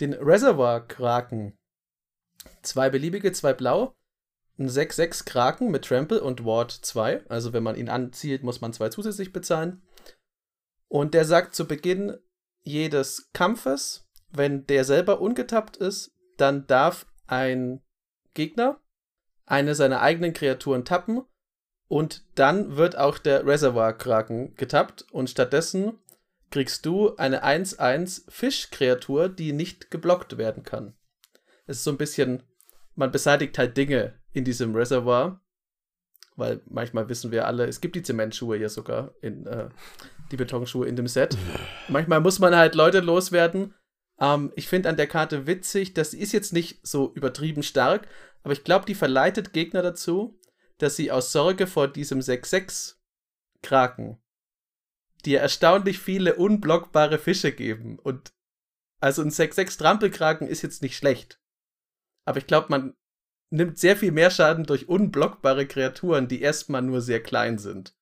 Den Reservoir-Kraken. Zwei beliebige, zwei blau. Ein 6-6 Kraken mit Trample und Ward 2. Also wenn man ihn anzielt, muss man zwei zusätzlich bezahlen. Und der sagt zu Beginn jedes Kampfes, wenn der selber ungetappt ist, dann darf ein Gegner eine seiner eigenen Kreaturen tappen und dann wird auch der Reservoir-Kraken getappt und stattdessen kriegst du eine 1-1 Fischkreatur, die nicht geblockt werden kann. Es ist so ein bisschen, man beseitigt halt Dinge in diesem Reservoir, weil manchmal wissen wir alle, es gibt die Zementschuhe ja sogar in äh, die Betonschuhe in dem Set. [LAUGHS] Manchmal muss man halt Leute loswerden. Ähm, ich finde an der Karte witzig, das ist jetzt nicht so übertrieben stark, aber ich glaube, die verleitet Gegner dazu, dass sie aus Sorge vor diesem 6-6 Kraken dir erstaunlich viele unblockbare Fische geben. Und also ein 6-6 Trampelkraken ist jetzt nicht schlecht. Aber ich glaube, man nimmt sehr viel mehr Schaden durch unblockbare Kreaturen, die erstmal nur sehr klein sind.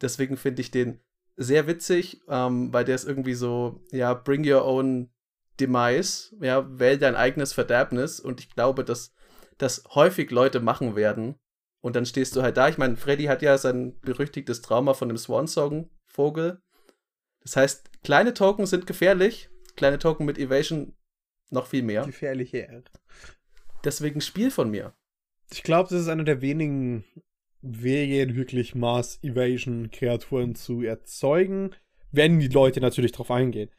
Deswegen finde ich den sehr witzig, ähm, weil der ist irgendwie so, ja, bring your own demise, ja, wähl dein eigenes Verderbnis und ich glaube, dass das häufig Leute machen werden, und dann stehst du halt da. Ich meine, Freddy hat ja sein berüchtigtes Trauma von dem Swan-Song-Vogel. Das heißt, kleine Token sind gefährlich. Kleine Token mit Evasion noch viel mehr. Gefährliche. Deswegen Spiel von mir. Ich glaube, das ist einer der wenigen Wege, wirklich Mass Evasion Kreaturen zu erzeugen, wenn die Leute natürlich drauf eingehen.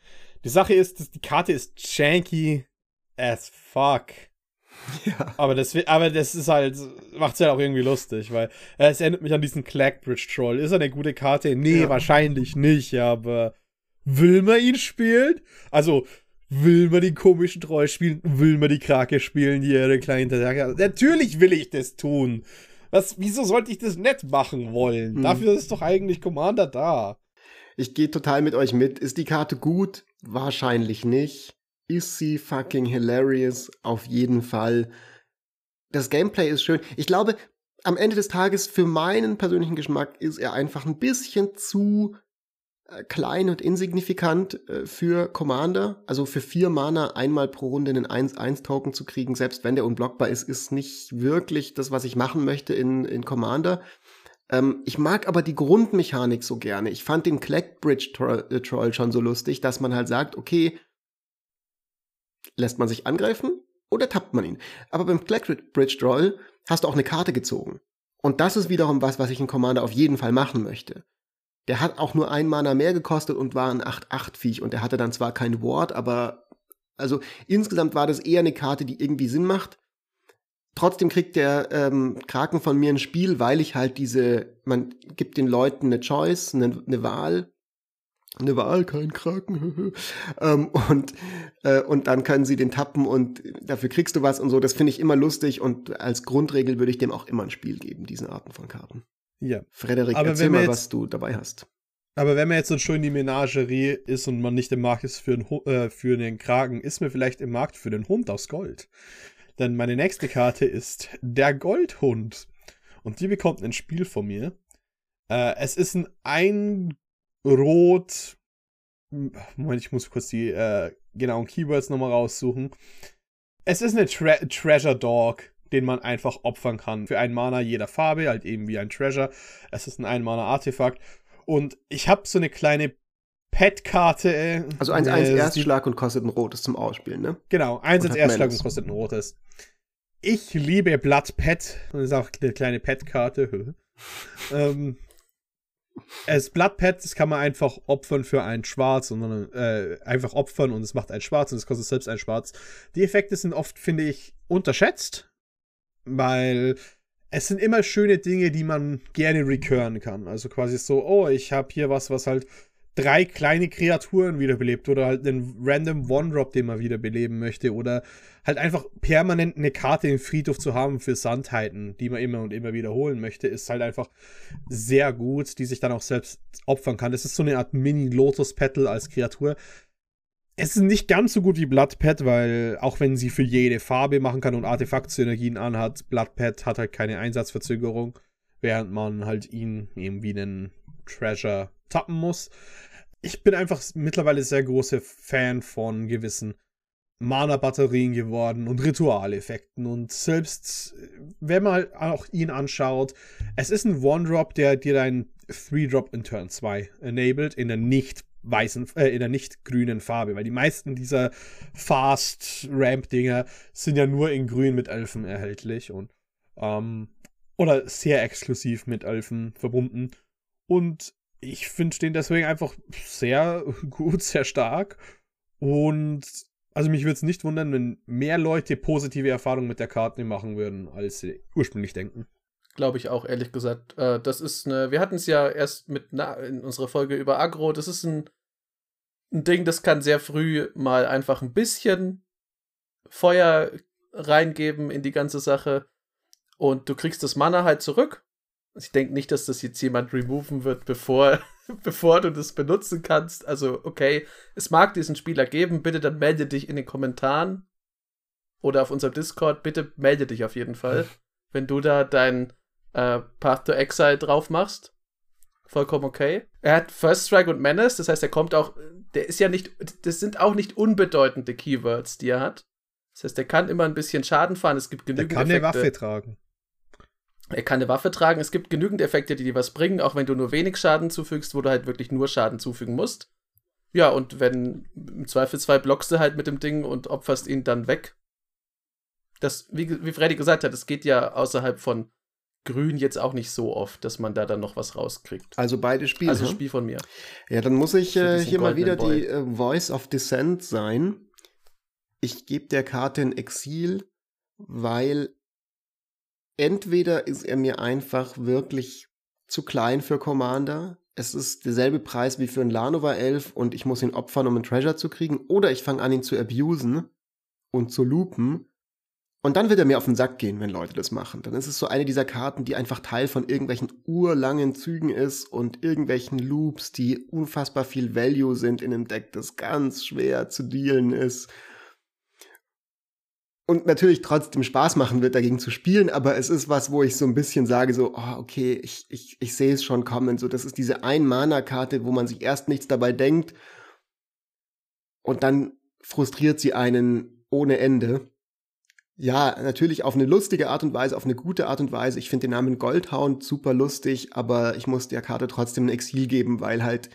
Die Sache ist, dass die Karte ist janky as fuck. Ja. Aber das, aber das ist halt, macht es ja halt auch irgendwie lustig, weil äh, es erinnert mich an diesen Clackbridge Troll. Ist er eine gute Karte? Nee, ja. wahrscheinlich nicht, aber will man ihn spielen? Also, will man den komischen Troll spielen? Will man die Krake spielen, die ihre kleinen Tentakel Natürlich will ich das tun. Was, wieso sollte ich das nett machen wollen? Hm. Dafür ist doch eigentlich Commander da. Ich gehe total mit euch mit. Ist die Karte gut? Wahrscheinlich nicht ist sie fucking hilarious, auf jeden Fall. Das Gameplay ist schön. Ich glaube, am Ende des Tages, für meinen persönlichen Geschmack, ist er einfach ein bisschen zu klein und insignifikant äh, für Commander. Also für vier Mana einmal pro Runde einen 1-1-Token zu kriegen, selbst wenn der unblockbar ist, ist nicht wirklich das, was ich machen möchte in, in Commander. Ähm, ich mag aber die Grundmechanik so gerne. Ich fand den Clackbridge-Troll schon so lustig, dass man halt sagt, okay, lässt man sich angreifen oder tappt man ihn. Aber beim Blackbridge Droll hast du auch eine Karte gezogen. Und das ist wiederum was, was ich in Commander auf jeden Fall machen möchte. Der hat auch nur ein Mana mehr gekostet und war ein 8-8-Viech und der hatte dann zwar kein Ward, aber also insgesamt war das eher eine Karte, die irgendwie Sinn macht. Trotzdem kriegt der ähm, Kraken von mir ein Spiel, weil ich halt diese, man gibt den Leuten eine Choice, eine, eine Wahl eine Wahl, kein Kraken. [LAUGHS] ähm, und, äh, und dann können sie den tappen und dafür kriegst du was und so. Das finde ich immer lustig und als Grundregel würde ich dem auch immer ein Spiel geben, diesen Arten von Karten. Ja. Frederik, Aber erzähl mal, jetzt, was du dabei hast. Aber wenn man jetzt so schön die Menagerie ist und man nicht im Markt ist für, ein, äh, für den Kragen, ist mir vielleicht im Markt für den Hund aus Gold. Denn meine nächste Karte ist der Goldhund. Und die bekommt ein Spiel von mir. Äh, es ist ein ein Rot. Moment, ich muss kurz die äh, genauen Keywords nochmal raussuchen. Es ist eine Tre Treasure Dog, den man einfach opfern kann. Für einen Mana jeder Farbe, halt eben wie ein Treasure. Es ist ein Ein-Mana-Artefakt. Und ich habe so eine kleine Pet-Karte. Äh, also 1 1 äh, Erstschlag und kostet ein rotes zum Ausspielen, ne? Genau, 1 1 Erstschlag und kostet ein rotes. Ich liebe Blood Pet. Das ist auch eine kleine Pet-Karte. [LAUGHS] ähm, es Bloodpad, das kann man einfach opfern für ein Schwarz und dann, äh, einfach opfern und es macht ein Schwarz und es kostet selbst ein Schwarz. Die Effekte sind oft, finde ich, unterschätzt, weil es sind immer schöne Dinge, die man gerne recurren kann. Also quasi so, oh, ich habe hier was, was halt drei kleine Kreaturen wiederbelebt oder halt einen random One-Drop, den man wiederbeleben möchte oder halt einfach permanent eine Karte im Friedhof zu haben für Sandheiten, die man immer und immer wiederholen möchte, ist halt einfach sehr gut, die sich dann auch selbst opfern kann. Das ist so eine Art Mini-Lotus-Petal als Kreatur. Es ist nicht ganz so gut wie Bloodpad, weil auch wenn sie für jede Farbe machen kann und Artefakt-Synergien anhat, Bloodpad hat halt keine Einsatzverzögerung. während man halt ihn eben wie einen Treasure tappen muss. Ich bin einfach mittlerweile sehr großer Fan von gewissen Mana-Batterien geworden und Ritualeffekten. Und selbst wenn man auch ihn anschaut, es ist ein One-Drop, der dir deinen 3-Drop in Turn 2 enabled in der nicht weißen, äh, in der nicht grünen Farbe, weil die meisten dieser Fast-Ramp-Dinger sind ja nur in grün mit Elfen erhältlich und ähm, oder sehr exklusiv mit Elfen verbunden. Und ich finde den deswegen einfach sehr [LAUGHS] gut, sehr stark. Und also mich würde es nicht wundern, wenn mehr Leute positive Erfahrungen mit der Karte machen würden, als sie ursprünglich denken. Glaube ich auch, ehrlich gesagt. Äh, das ist eine, wir hatten es ja erst mit in unserer Folge über Agro. Das ist ein, ein Ding, das kann sehr früh mal einfach ein bisschen Feuer reingeben in die ganze Sache. Und du kriegst das Mana halt zurück. Ich denke nicht, dass das jetzt jemand removen wird, bevor, [LAUGHS] bevor du das benutzen kannst. Also, okay, es mag diesen Spieler geben. Bitte dann melde dich in den Kommentaren oder auf unserem Discord. Bitte melde dich auf jeden Fall, [LAUGHS] wenn du da dein äh, Path to Exile drauf machst. Vollkommen okay. Er hat First Strike und Menace, das heißt, er kommt auch, der ist ja nicht, das sind auch nicht unbedeutende Keywords, die er hat. Das heißt, er kann immer ein bisschen Schaden fahren, es gibt genügend Er kann Effekte. eine Waffe tragen. Er kann eine Waffe tragen, es gibt genügend Effekte, die dir was bringen, auch wenn du nur wenig Schaden zufügst, wo du halt wirklich nur Schaden zufügen musst. Ja, und wenn im Zweifelsfall blockst du halt mit dem Ding und opferst ihn dann weg. Das, wie, wie Freddy gesagt hat, es geht ja außerhalb von Grün jetzt auch nicht so oft, dass man da dann noch was rauskriegt. Also beide Spiele. Also Spiel von mir. Ja, dann muss ich äh, hier mal wieder Boy. die äh, Voice of Dissent sein. Ich gebe der Karte ein Exil, weil entweder ist er mir einfach wirklich zu klein für Commander. Es ist derselbe Preis wie für einen Lanova 11 und ich muss ihn opfern, um einen Treasure zu kriegen. Oder ich fange an, ihn zu abusen und zu loopen und dann wird er mir auf den Sack gehen, wenn Leute das machen. Dann ist es so eine dieser Karten, die einfach Teil von irgendwelchen urlangen Zügen ist und irgendwelchen Loops, die unfassbar viel Value sind in einem Deck, das ganz schwer zu dealen ist. Und natürlich trotzdem Spaß machen wird, dagegen zu spielen, aber es ist was, wo ich so ein bisschen sage, so, oh, okay, ich, ich, ich sehe es schon kommen. So, das ist diese Ein-Mana-Karte, wo man sich erst nichts dabei denkt und dann frustriert sie einen ohne Ende. Ja, natürlich auf eine lustige Art und Weise, auf eine gute Art und Weise. Ich finde den Namen Goldhound super lustig, aber ich muss der Karte trotzdem ein Exil geben, weil halt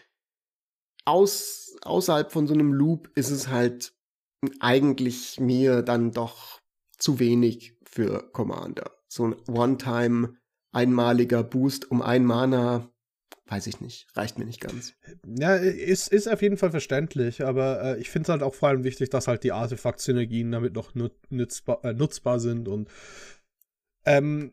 aus, außerhalb von so einem Loop ist es halt eigentlich mir dann doch zu wenig für Commander. So ein One-Time einmaliger Boost um ein Mana weiß ich nicht, reicht mir nicht ganz. Ja, ist, ist auf jeden Fall verständlich, aber äh, ich finde es halt auch vor allem wichtig, dass halt die Artefakt-Synergien damit noch nutzbar, äh, nutzbar sind und ähm,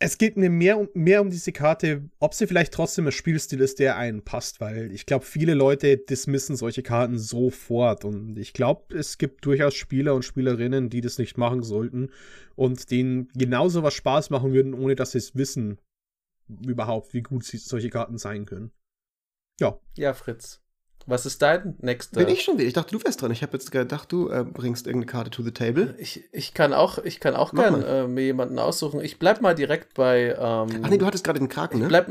es geht mir mehr um, mehr um diese Karte, ob sie vielleicht trotzdem ein Spielstil ist, der einen passt, weil ich glaube, viele Leute dismissen solche Karten sofort und ich glaube, es gibt durchaus Spieler und Spielerinnen, die das nicht machen sollten und denen genauso was Spaß machen würden, ohne dass sie es wissen, überhaupt, wie gut solche Karten sein können. Ja. Ja, Fritz. Was ist dein nächster? Bin ich schon wieder? Ich dachte, du wärst dran. Ich habe jetzt gedacht, du äh, bringst irgendeine Karte to the table. Ich, ich kann auch, ich kann auch gern äh, mir jemanden aussuchen. Ich bleib mal direkt bei. Ähm, Ach nee, du hattest gerade den Kraken, ne? Bleib.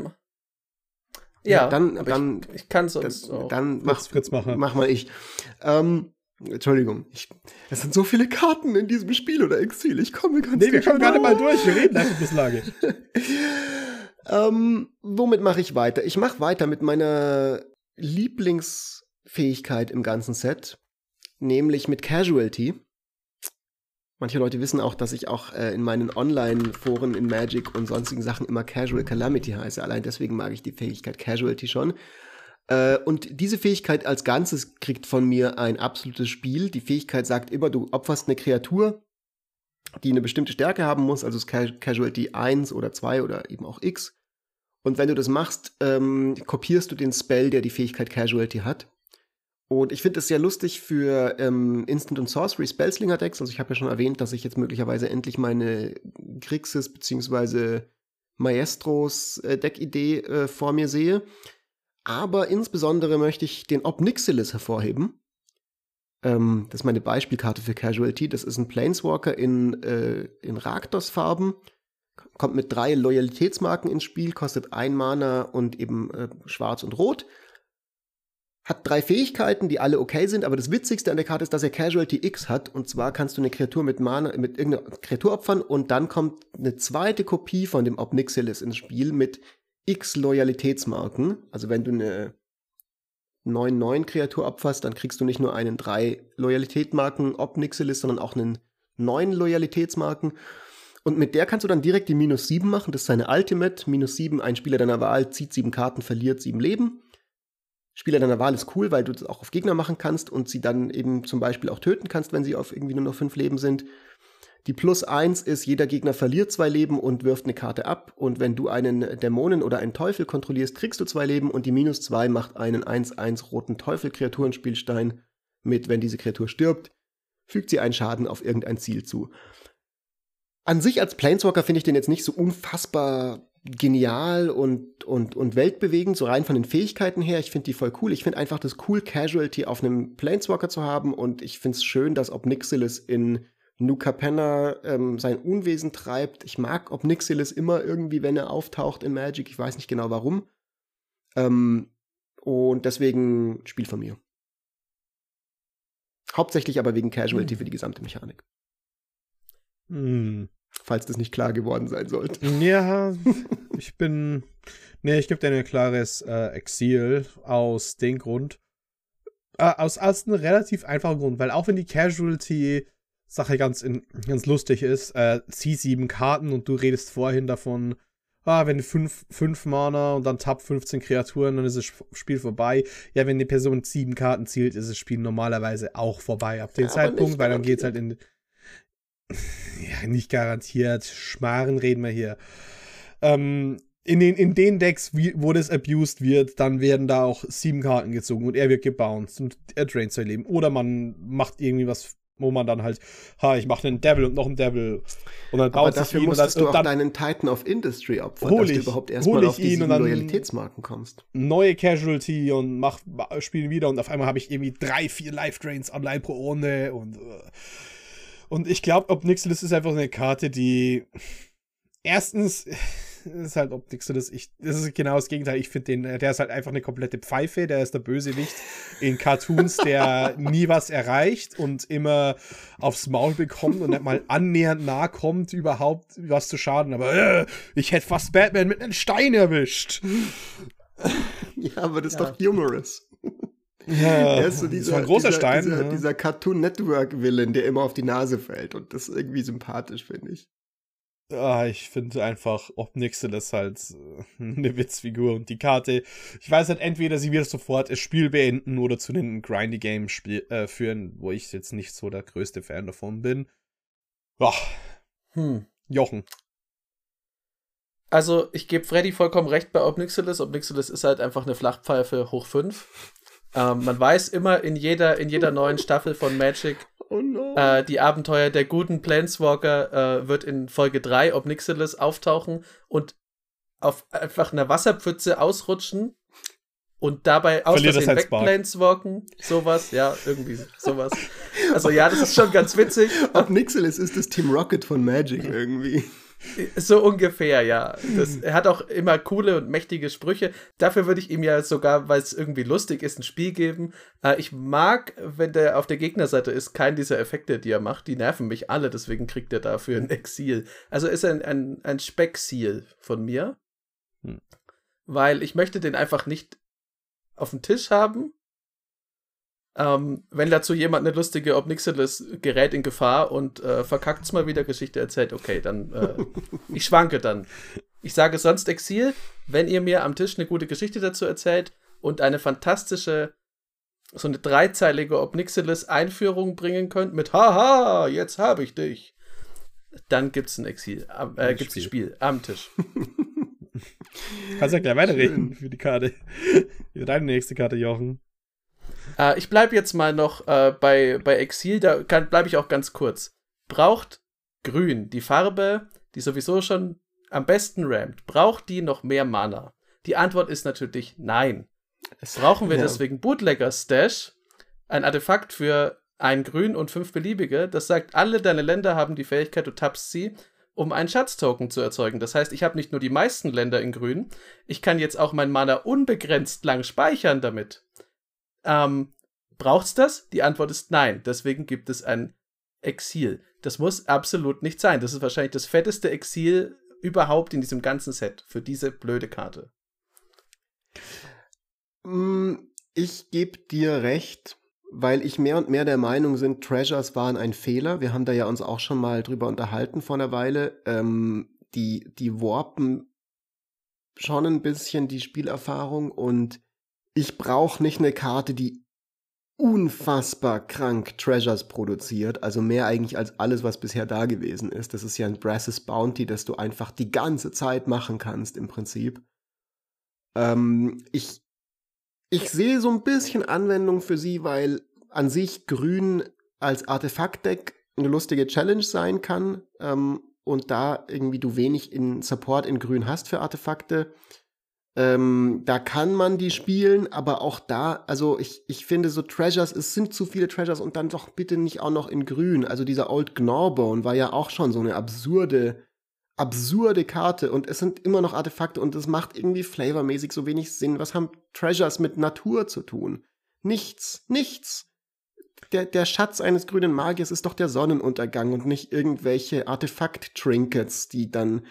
Ja, ja dann, dann ich, ich kann sonst. Dann, dann mach, Fritz, mach, mach mal ich. Ähm, Entschuldigung, ich, es sind so viele Karten in diesem Spiel oder Exil. Ich komme ganz. Nee, wir kommen gerade mal durch. Wir reden einfach bis Lage. [LAUGHS] Ähm, womit mache ich weiter? Ich mache weiter mit meiner Lieblingsfähigkeit im ganzen Set, nämlich mit Casualty. Manche Leute wissen auch, dass ich auch äh, in meinen Online-Foren in Magic und sonstigen Sachen immer Casual Calamity heiße. Allein deswegen mag ich die Fähigkeit Casualty schon. Äh, und diese Fähigkeit als Ganzes kriegt von mir ein absolutes Spiel. Die Fähigkeit sagt immer, du opferst eine Kreatur, die eine bestimmte Stärke haben muss, also Casualty 1 oder 2 oder eben auch X. Und wenn du das machst, ähm, kopierst du den Spell, der die Fähigkeit Casualty hat. Und ich finde es sehr lustig für ähm, Instant und Sorcery Spellslinger Decks. Also ich habe ja schon erwähnt, dass ich jetzt möglicherweise endlich meine Grixis bzw. Maestros äh, Deck-Idee äh, vor mir sehe. Aber insbesondere möchte ich den Obnixilis hervorheben. Ähm, das ist meine Beispielkarte für Casualty. Das ist ein Planeswalker in, äh, in Raktos-Farben kommt mit drei Loyalitätsmarken ins Spiel, kostet ein Mana und eben äh, schwarz und rot. Hat drei Fähigkeiten, die alle okay sind, aber das Witzigste an der Karte ist, dass er Casualty X hat. Und zwar kannst du eine Kreatur mit Mana, mit irgendeiner Kreatur opfern und dann kommt eine zweite Kopie von dem Obnixilis ins Spiel mit X Loyalitätsmarken. Also wenn du eine 9-9 Kreatur opferst, dann kriegst du nicht nur einen 3 Loyalitätsmarken Obnixilis, sondern auch einen 9 Loyalitätsmarken. Und mit der kannst du dann direkt die minus 7 machen. Das ist seine Ultimate. Minus 7, ein Spieler deiner Wahl zieht 7 Karten, verliert 7 Leben. Spieler deiner Wahl ist cool, weil du das auch auf Gegner machen kannst und sie dann eben zum Beispiel auch töten kannst, wenn sie auf irgendwie nur noch 5 Leben sind. Die Plus 1 ist, jeder Gegner verliert zwei Leben und wirft eine Karte ab. Und wenn du einen Dämonen oder einen Teufel kontrollierst, kriegst du zwei Leben. Und die Minus 2 macht einen 1-1 roten Teufel-Kreaturenspielstein mit, wenn diese Kreatur stirbt, fügt sie einen Schaden auf irgendein Ziel zu. An sich als Planeswalker finde ich den jetzt nicht so unfassbar genial und, und, und weltbewegend, so rein von den Fähigkeiten her. Ich finde die voll cool. Ich finde einfach das cool, Casualty auf einem Planeswalker zu haben. Und ich finde es schön, dass Obnixilis in Nuka ähm, sein Unwesen treibt. Ich mag Obnixilis immer irgendwie, wenn er auftaucht in Magic. Ich weiß nicht genau warum. Ähm, und deswegen Spiel von mir. Hauptsächlich aber wegen Casualty hm. für die gesamte Mechanik. Hm falls das nicht klar geworden sein sollte. Ja, ich bin. Nee, ich gebe dir ein klares äh, Exil aus dem Grund. Äh, aus, aus einem relativ einfachen Grund, weil auch wenn die Casualty-Sache ganz, ganz lustig ist, äh, zieh sieben Karten und du redest vorhin davon, ah, wenn du fünf, fünf Mana und dann tapp 15 Kreaturen, dann ist das Spiel vorbei. Ja, wenn die Person sieben Karten zielt, ist das Spiel normalerweise auch vorbei ab dem ja, Zeitpunkt, weil dann geht es halt in ja, nicht garantiert, Schmarren reden wir hier. Ähm, in den, in den Decks, wie, wo das abused wird, dann werden da auch sieben Karten gezogen und er wird gebounced und er draint sein Leben. Oder man macht irgendwie was, wo man dann halt, ha, ich mache einen Devil und noch einen Devil. Und dann Aber dafür musstest dann, du auch dann, deinen Titan of Industry opfern, dass ich, du überhaupt erstmal auf die Loyalitätsmarken kommst. Neue Casualty und mach, spiele wieder und auf einmal habe ich irgendwie drei, vier Life Drains online pro Runde und uh, und ich glaube, Obnixilis ist einfach eine Karte, die erstens ist halt Obnixilis, ich, das ist genau das Gegenteil. Ich finde den, der ist halt einfach eine komplette Pfeife, der ist der Bösewicht in Cartoons, der [LAUGHS] nie was erreicht und immer aufs Maul bekommt und nicht mal [LAUGHS] annähernd nahe kommt, überhaupt was zu schaden. Aber äh, ich hätte fast Batman mit einem Stein erwischt. Ja, aber das ist ja. doch humorous. Ja, er ist so dieser, ein großer dieser, Stein. Dieser, ja. dieser Cartoon Network Villain, der immer auf die Nase fällt. Und das ist irgendwie sympathisch, finde ich. Ah, ich finde einfach, Obnixel ist halt äh, [LAUGHS] eine Witzfigur und die Karte, ich weiß halt, entweder sie wird sofort das Spiel beenden oder zu einem Grindy Game äh, führen, wo ich jetzt nicht so der größte Fan davon bin. Ja. Hm. Jochen. Also, ich gebe Freddy vollkommen recht bei Obnixilis. Obnixilis ist halt einfach eine Flachpfeife hoch 5. Ähm, man weiß immer in jeder, in jeder neuen Staffel von Magic, oh no. äh, die Abenteuer der guten Planeswalker äh, wird in Folge 3 Obnixilis auftauchen und auf einfach einer Wasserpfütze ausrutschen und dabei aus Versehen wegplaneswalken. Sowas, ja, irgendwie sowas. [LAUGHS] Also ja, das ist schon ganz witzig. Obnixilis ist das Team Rocket von Magic irgendwie. [LAUGHS] So ungefähr, ja. Das, er hat auch immer coole und mächtige Sprüche. Dafür würde ich ihm ja sogar, weil es irgendwie lustig ist, ein Spiel geben. Äh, ich mag, wenn der auf der Gegnerseite ist, keinen dieser Effekte, die er macht. Die nerven mich alle, deswegen kriegt er dafür ein Exil. Also ist er ein, ein, ein Speckziel von mir. Hm. Weil ich möchte den einfach nicht auf dem Tisch haben, ähm, wenn dazu jemand eine lustige Obnixilis gerät in Gefahr und äh, verkackt's mal wieder Geschichte erzählt, okay, dann äh, [LAUGHS] ich schwanke dann. Ich sage sonst Exil, wenn ihr mir am Tisch eine gute Geschichte dazu erzählt und eine fantastische, so eine dreizeilige Obnixilis-Einführung bringen könnt mit Haha, jetzt habe ich dich. Dann gibt's ein Exil, äh, gibt's ein Spiel am Tisch. [LAUGHS] Kannst ja gleich weiterreden für die Karte. Für [LAUGHS] deine nächste Karte, Jochen. Äh, ich bleibe jetzt mal noch äh, bei, bei Exil, da bleibe ich auch ganz kurz. Braucht Grün, die Farbe, die sowieso schon am besten rammt, braucht die noch mehr Mana? Die Antwort ist natürlich nein. Brauchen wir ja. deswegen Bootlegger Stash, ein Artefakt für ein Grün und fünf beliebige, das sagt, alle deine Länder haben die Fähigkeit, du tappst sie um einen Schatztoken zu erzeugen. Das heißt, ich habe nicht nur die meisten Länder in grün, ich kann jetzt auch mein Mana unbegrenzt lang speichern damit. Ähm, braucht's das? Die Antwort ist nein. Deswegen gibt es ein Exil. Das muss absolut nicht sein. Das ist wahrscheinlich das fetteste Exil überhaupt in diesem ganzen Set für diese blöde Karte. Mm, ich gebe dir recht, weil ich mehr und mehr der Meinung bin, Treasures waren ein Fehler. Wir haben da ja uns auch schon mal drüber unterhalten vor einer Weile. Ähm, die, die warpen schon ein bisschen die Spielerfahrung und ich brauche nicht eine Karte, die unfassbar krank Treasures produziert, also mehr eigentlich als alles, was bisher da gewesen ist. Das ist ja ein Brasses Bounty, das du einfach die ganze Zeit machen kannst im Prinzip. Ähm, ich ich sehe so ein bisschen Anwendung für sie, weil an sich Grün als Artefaktdeck eine lustige Challenge sein kann ähm, und da irgendwie du wenig in Support in Grün hast für Artefakte. Ähm, da kann man die spielen, aber auch da, also ich, ich finde so Treasures, es sind zu viele Treasures und dann doch bitte nicht auch noch in Grün. Also dieser Old Gnorbone war ja auch schon so eine absurde absurde Karte und es sind immer noch Artefakte und es macht irgendwie flavormäßig so wenig Sinn. Was haben Treasures mit Natur zu tun? Nichts, nichts. Der, der Schatz eines grünen Magiers ist doch der Sonnenuntergang und nicht irgendwelche Artefakt-Trinkets, die dann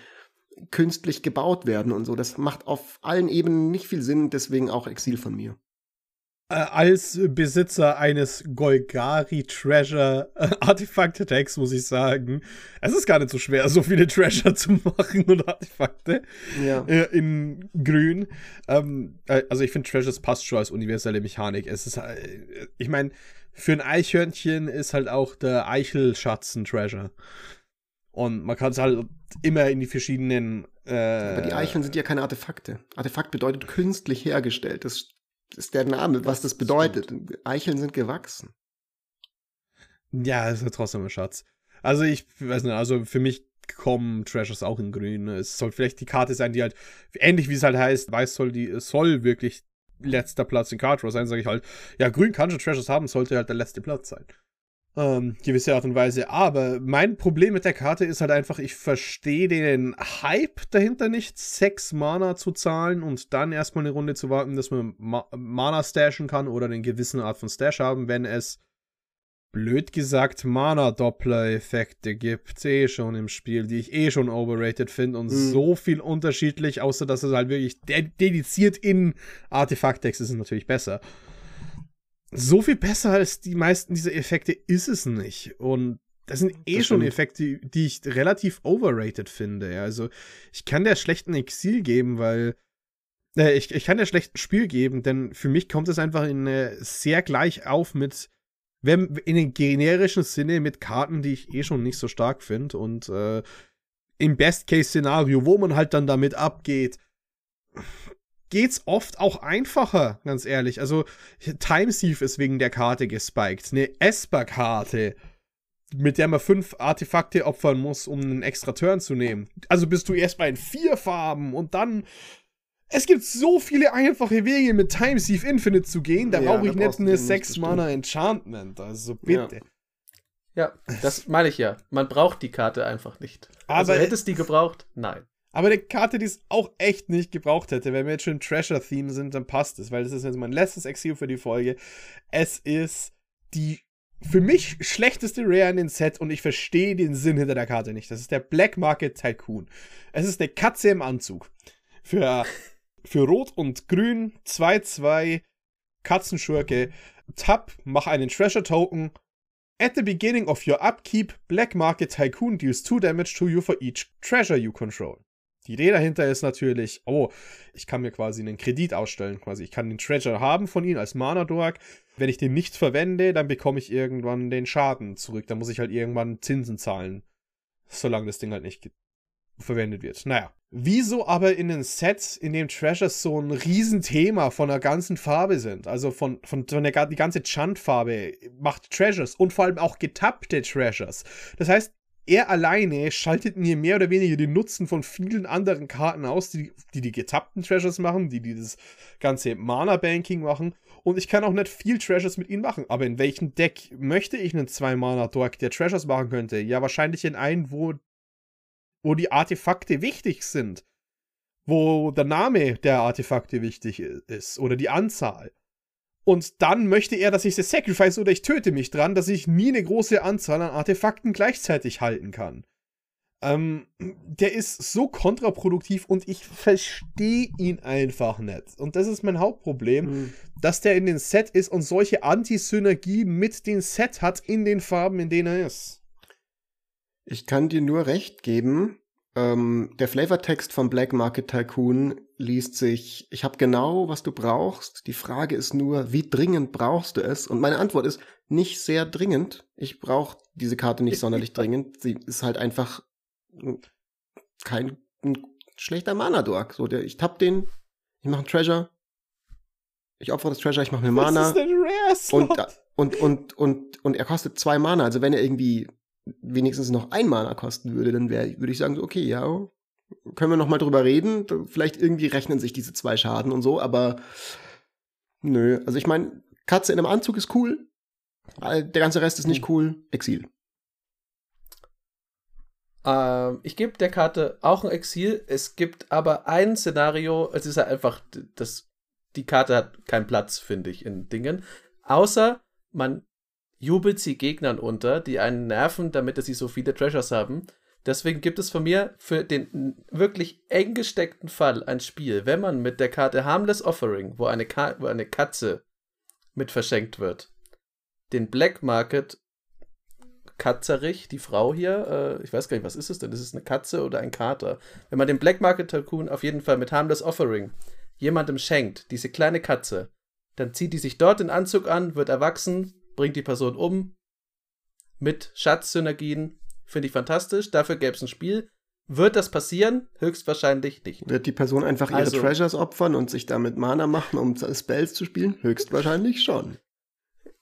künstlich gebaut werden und so. Das macht auf allen Ebenen nicht viel Sinn, deswegen auch Exil von mir. Äh, als Besitzer eines Golgari Treasure äh, Artefakte Decks muss ich sagen, es ist gar nicht so schwer, so viele Treasure zu machen und Artefakte ja. äh, in Grün. Ähm, äh, also ich finde Treasures passt schon als universelle Mechanik. Es ist, äh, ich meine, für ein Eichhörnchen ist halt auch der Eichelschatz ein Treasure. Und man kann es halt immer in die verschiedenen. Äh, Aber die Eicheln sind ja keine Artefakte. Artefakt bedeutet künstlich hergestellt. Das ist der Name, was das bedeutet. Eicheln sind gewachsen. Ja, ist ja trotzdem ein Schatz. Also ich weiß nicht, also für mich kommen Treasures auch in grün. Es soll vielleicht die Karte sein, die halt, ähnlich wie es halt heißt, weiß soll, die soll wirklich letzter Platz in Card Draw sein, sage ich halt, ja, grün kann schon Treasures haben, sollte halt der letzte Platz sein ähm, gewisse Art und Weise. Aber mein Problem mit der Karte ist halt einfach, ich verstehe den Hype dahinter nicht, sechs Mana zu zahlen und dann erstmal eine Runde zu warten, dass man Ma Mana stashen kann oder eine gewisse Art von Stash haben, wenn es blöd gesagt Mana-Doppler-Effekte gibt, eh schon im Spiel, die ich eh schon overrated finde und mhm. so viel unterschiedlich, außer dass es halt wirklich dediziert in Artefakt-Decks ist es natürlich besser so viel besser als die meisten dieser Effekte ist es nicht. Und das sind eh das schon Effekte, die ich relativ overrated finde. Also ich kann der schlechten Exil geben, weil äh, ich, ich kann der schlechten Spiel geben, denn für mich kommt es einfach in äh, sehr gleich auf mit wenn, in den generischen Sinne mit Karten, die ich eh schon nicht so stark finde und äh, im Best-Case-Szenario, wo man halt dann damit abgeht, geht's oft auch einfacher, ganz ehrlich. Also, Time Thief ist wegen der Karte gespiked. Eine Esper-Karte, mit der man fünf Artefakte opfern muss, um einen extra Turn zu nehmen. Also bist du erstmal in vier Farben und dann. Es gibt so viele einfache Wege, mit Time Thief Infinite zu gehen. Da ja, brauche ich nicht eine 6-Mana-Enchantment. Also bitte. Ja. ja, das meine ich ja. Man braucht die Karte einfach nicht. Also Aber also hättest du die gebraucht? Nein. Aber eine Karte, die es auch echt nicht gebraucht hätte, wenn wir jetzt schon im Treasure-Theme sind, dann passt es, weil das ist jetzt mein letztes Exil für die Folge. Es ist die für mich schlechteste Rare in den Set und ich verstehe den Sinn hinter der Karte nicht. Das ist der Black Market Tycoon. Es ist eine Katze im Anzug. Für, [LAUGHS] für Rot und Grün 2-2 Katzenschurke. Tap, mach einen Treasure Token. At the beginning of your upkeep, Black Market Tycoon deals 2 damage to you for each treasure you control. Die Idee dahinter ist natürlich, oh, ich kann mir quasi einen Kredit ausstellen, quasi. Ich kann den Treasure haben von ihnen als Mana-Dork. Wenn ich den nicht verwende, dann bekomme ich irgendwann den Schaden zurück. Dann muss ich halt irgendwann Zinsen zahlen. Solange das Ding halt nicht verwendet wird. Naja. Wieso aber in den Sets, in dem Treasures so ein Riesenthema von der ganzen Farbe sind? Also von, von, von der die ganze Chant-Farbe macht Treasures und vor allem auch getappte Treasures. Das heißt, er alleine schaltet mir mehr oder weniger den Nutzen von vielen anderen Karten aus, die die, die getappten Treasures machen, die, die das ganze Mana-Banking machen. Und ich kann auch nicht viel Treasures mit ihnen machen. Aber in welchem Deck möchte ich einen 2-Mana-Dork, der Treasures machen könnte? Ja, wahrscheinlich in einen, wo, wo die Artefakte wichtig sind, wo der Name der Artefakte wichtig ist oder die Anzahl. Und dann möchte er, dass ich sie sacrifice oder ich töte mich dran, dass ich nie eine große Anzahl an Artefakten gleichzeitig halten kann. Ähm, der ist so kontraproduktiv und ich verstehe ihn einfach nicht. Und das ist mein Hauptproblem, mhm. dass der in den Set ist und solche Anti-Synergie mit dem Set hat in den Farben, in denen er ist. Ich kann dir nur recht geben. Ähm, der Flavortext von Black Market Tycoon liest sich, ich habe genau, was du brauchst. Die Frage ist nur, wie dringend brauchst du es? Und meine Antwort ist, nicht sehr dringend. Ich brauche diese Karte nicht sonderlich dringend. Sie ist halt einfach kein schlechter Mana-Dork. So, der, ich tapp den, ich mache einen Treasure, ich opfere das Treasure, ich mache eine Mana. Ein und, und, und, und, und er kostet zwei Mana. Also wenn er irgendwie wenigstens noch ein Mana kosten würde, dann wäre, würde ich sagen, so, okay, ja, können wir noch mal drüber reden. Vielleicht irgendwie rechnen sich diese zwei Schaden und so, aber nö. Also ich meine, Katze in einem Anzug ist cool. Der ganze Rest ist nicht hm. cool. Exil. Ähm, ich gebe der Karte auch ein Exil. Es gibt aber ein Szenario, es ist halt einfach, das, die Karte hat keinen Platz, finde ich, in Dingen. Außer man jubelt sie Gegnern unter, die einen nerven, damit sie so viele Treasures haben. Deswegen gibt es von mir für den wirklich eng gesteckten Fall ein Spiel, wenn man mit der Karte Harmless Offering, wo eine, Ka wo eine Katze mit verschenkt wird, den Black Market Katzerich, die Frau hier, äh, ich weiß gar nicht, was ist es denn? Ist es eine Katze oder ein Kater? Wenn man den Black Market Tycoon auf jeden Fall mit Harmless Offering jemandem schenkt, diese kleine Katze, dann zieht die sich dort den Anzug an, wird erwachsen, bringt die Person um, mit Schatzsynergien, finde ich fantastisch. Dafür gäbe es ein Spiel. Wird das passieren? Höchstwahrscheinlich nicht. Wird die Person einfach ihre also, Treasures opfern und sich damit Mana machen, um Spells zu spielen? Höchstwahrscheinlich schon.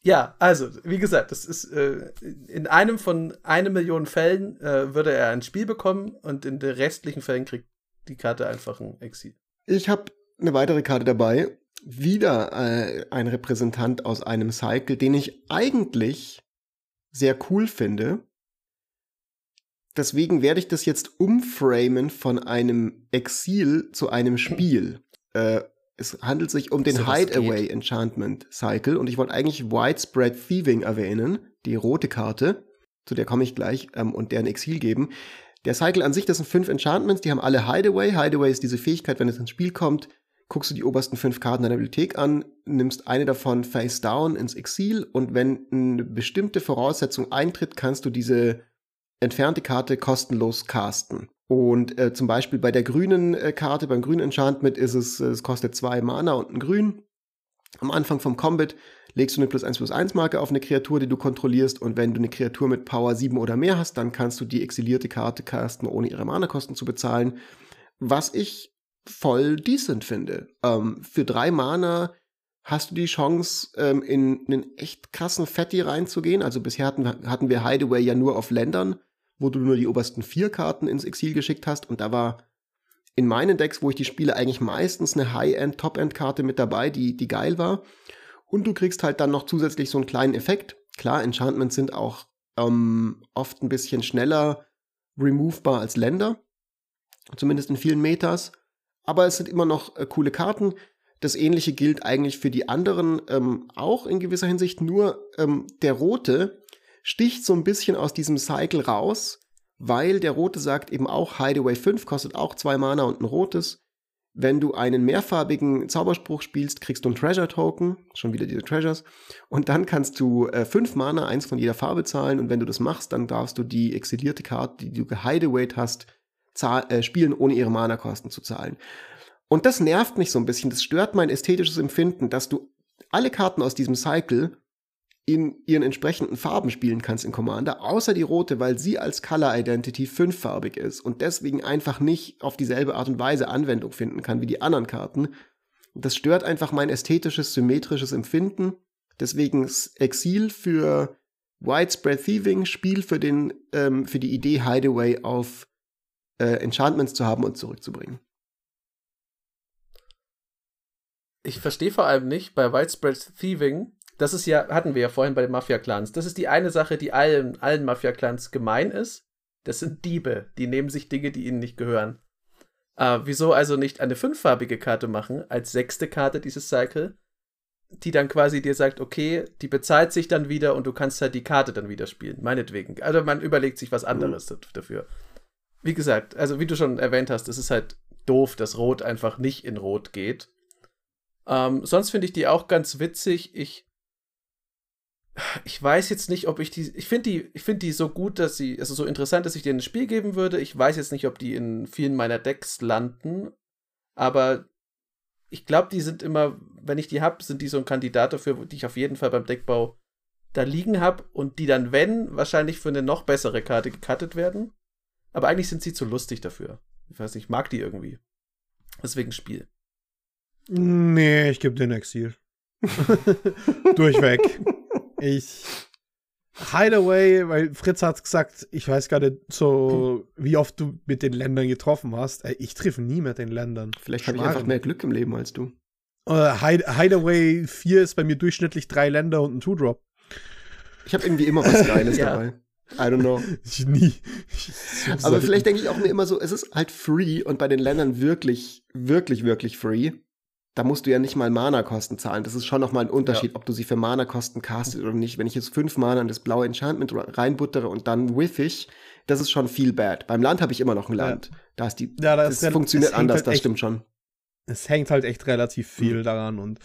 Ja, also, wie gesagt, das ist äh, in einem von eine Million Fällen äh, würde er ein Spiel bekommen und in den restlichen Fällen kriegt die Karte einfach ein Exil. Ich habe eine weitere Karte dabei. Wieder äh, ein Repräsentant aus einem Cycle, den ich eigentlich sehr cool finde. Deswegen werde ich das jetzt umframen von einem Exil zu einem Spiel. Äh, es handelt sich um den so Hideaway Enchantment Cycle und ich wollte eigentlich Widespread Thieving erwähnen, die rote Karte, zu der komme ich gleich, ähm, und deren Exil geben. Der Cycle an sich, das sind fünf Enchantments, die haben alle Hideaway. Hideaway ist diese Fähigkeit, wenn es ins Spiel kommt, guckst du die obersten fünf Karten deiner Bibliothek an, nimmst eine davon face down ins Exil und wenn eine bestimmte Voraussetzung eintritt, kannst du diese entfernte Karte kostenlos casten. Und äh, zum Beispiel bei der grünen äh, Karte, beim grünen Enchantment ist es, äh, es kostet zwei Mana und ein Grün. Am Anfang vom Combat legst du eine plus 1 plus 1 Marke auf eine Kreatur, die du kontrollierst. Und wenn du eine Kreatur mit Power 7 oder mehr hast, dann kannst du die exilierte Karte casten, ohne ihre Mana-Kosten zu bezahlen. Was ich voll decent finde. Ähm, für drei Mana hast du die Chance, ähm, in einen echt krassen Fatty reinzugehen. Also bisher hatten, hatten wir Hideaway ja nur auf Ländern wo du nur die obersten vier Karten ins Exil geschickt hast. Und da war in meinen Decks, wo ich die spiele, eigentlich meistens eine High-End, Top-End-Karte mit dabei, die, die geil war. Und du kriegst halt dann noch zusätzlich so einen kleinen Effekt. Klar, Enchantments sind auch ähm, oft ein bisschen schneller removbar als Länder. Zumindest in vielen Metas. Aber es sind immer noch äh, coole Karten. Das ähnliche gilt eigentlich für die anderen ähm, auch in gewisser Hinsicht. Nur ähm, der rote sticht so ein bisschen aus diesem Cycle raus, weil der rote sagt eben auch Hideaway 5 kostet auch zwei Mana und ein rotes. Wenn du einen mehrfarbigen Zauberspruch spielst, kriegst du einen Treasure Token, schon wieder diese Treasures, und dann kannst du äh, fünf Mana, eins von jeder Farbe zahlen, und wenn du das machst, dann darfst du die exilierte Karte, die du gehideawayt hast, äh, spielen, ohne ihre Mana-Kosten zu zahlen. Und das nervt mich so ein bisschen, das stört mein ästhetisches Empfinden, dass du alle Karten aus diesem Cycle in ihren entsprechenden Farben spielen kannst in Commander, außer die rote, weil sie als Color Identity fünffarbig ist und deswegen einfach nicht auf dieselbe Art und Weise Anwendung finden kann wie die anderen Karten. Das stört einfach mein ästhetisches, symmetrisches Empfinden. Deswegen Exil für Widespread Thieving, Spiel für, den, ähm, für die Idee, Hideaway auf äh, Enchantments zu haben und zurückzubringen. Ich verstehe vor allem nicht bei Widespread Thieving, das ist ja, hatten wir ja vorhin bei den Mafia-Clans. Das ist die eine Sache, die allen, allen Mafia-Clans gemein ist. Das sind Diebe, die nehmen sich Dinge, die ihnen nicht gehören. Äh, wieso also nicht eine fünffarbige Karte machen, als sechste Karte dieses Cycle, die dann quasi dir sagt, okay, die bezahlt sich dann wieder und du kannst halt die Karte dann wieder spielen, meinetwegen. Also man überlegt sich was anderes mhm. dafür. Wie gesagt, also wie du schon erwähnt hast, es ist halt doof, dass Rot einfach nicht in Rot geht. Ähm, sonst finde ich die auch ganz witzig. Ich ich weiß jetzt nicht, ob ich die. Ich finde die, ich finde die so gut, dass sie, also so interessant, dass ich denen ein Spiel geben würde. Ich weiß jetzt nicht, ob die in vielen meiner Decks landen, aber ich glaube, die sind immer, wenn ich die habe, sind die so ein Kandidat dafür, die ich auf jeden Fall beim Deckbau da liegen habe und die dann, wenn, wahrscheinlich für eine noch bessere Karte gecuttet werden. Aber eigentlich sind sie zu lustig dafür. Ich weiß nicht, ich mag die irgendwie. Deswegen Spiel. Nee, ich gebe den Exil. [LAUGHS] Durchweg. Ich. Hideaway, weil Fritz hat gesagt, ich weiß gar nicht so, wie oft du mit den Ländern getroffen hast. Ich treffe nie mit den Ländern. Vielleicht habe ich einfach mehr Glück im Leben als du. Uh, Hideaway 4 ist bei mir durchschnittlich drei Länder und ein Two-Drop. Ich habe irgendwie immer was [LAUGHS] Geiles ja. dabei. I don't know. [LAUGHS] Ich nie. Ich Aber vielleicht denke ich auch mir immer so, es ist halt free und bei den Ländern wirklich, wirklich, wirklich free da musst du ja nicht mal Mana-Kosten zahlen. Das ist schon nochmal ein Unterschied, ja. ob du sie für Mana-Kosten castest oder nicht. Wenn ich jetzt fünf Mana in das blaue Enchantment reinbuttere und dann whiff das ist schon viel bad. Beim Land habe ich immer noch ein Land. Ja. Da ist die, ja, das, das funktioniert anders, halt das echt, stimmt schon. Es hängt halt echt relativ viel mhm. daran und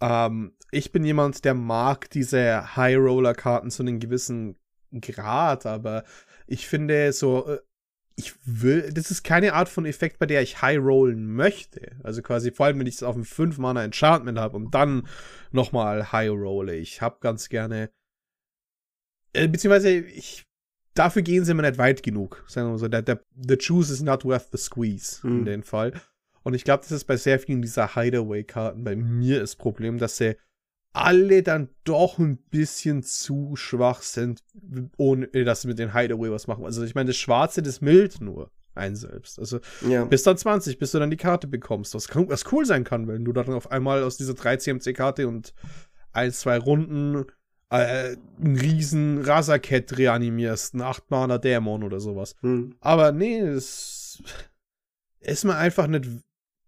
ähm, ich bin jemand, der mag diese High-Roller-Karten zu einem gewissen Grad, aber ich finde so äh, ich will, das ist keine Art von Effekt, bei der ich high rollen möchte. Also quasi, vor allem, wenn ich es auf einem 5-Mana Enchantment habe und dann nochmal high rolle. Ich habe ganz gerne, äh, beziehungsweise, ich, dafür gehen sie immer nicht weit genug. Sagen wir mal so, der, der, the juice is not worth the squeeze mhm. in dem Fall. Und ich glaube, das ist bei sehr vielen dieser Hideaway-Karten bei mir das Problem, dass sie alle dann doch ein bisschen zu schwach sind, ohne dass sie mit den Hideaway was machen. Also ich meine, das Schwarze, das mild nur ein selbst. Also ja. bis dann 20, bis du dann die Karte bekommst. Was, was cool sein kann, wenn du dann auf einmal aus dieser 3 CMC-Karte und ein, zwei Runden äh, einen riesen Rasaket reanimierst, einen 8 Mana Dämon oder sowas. Hm. Aber nee, es ist mir einfach nicht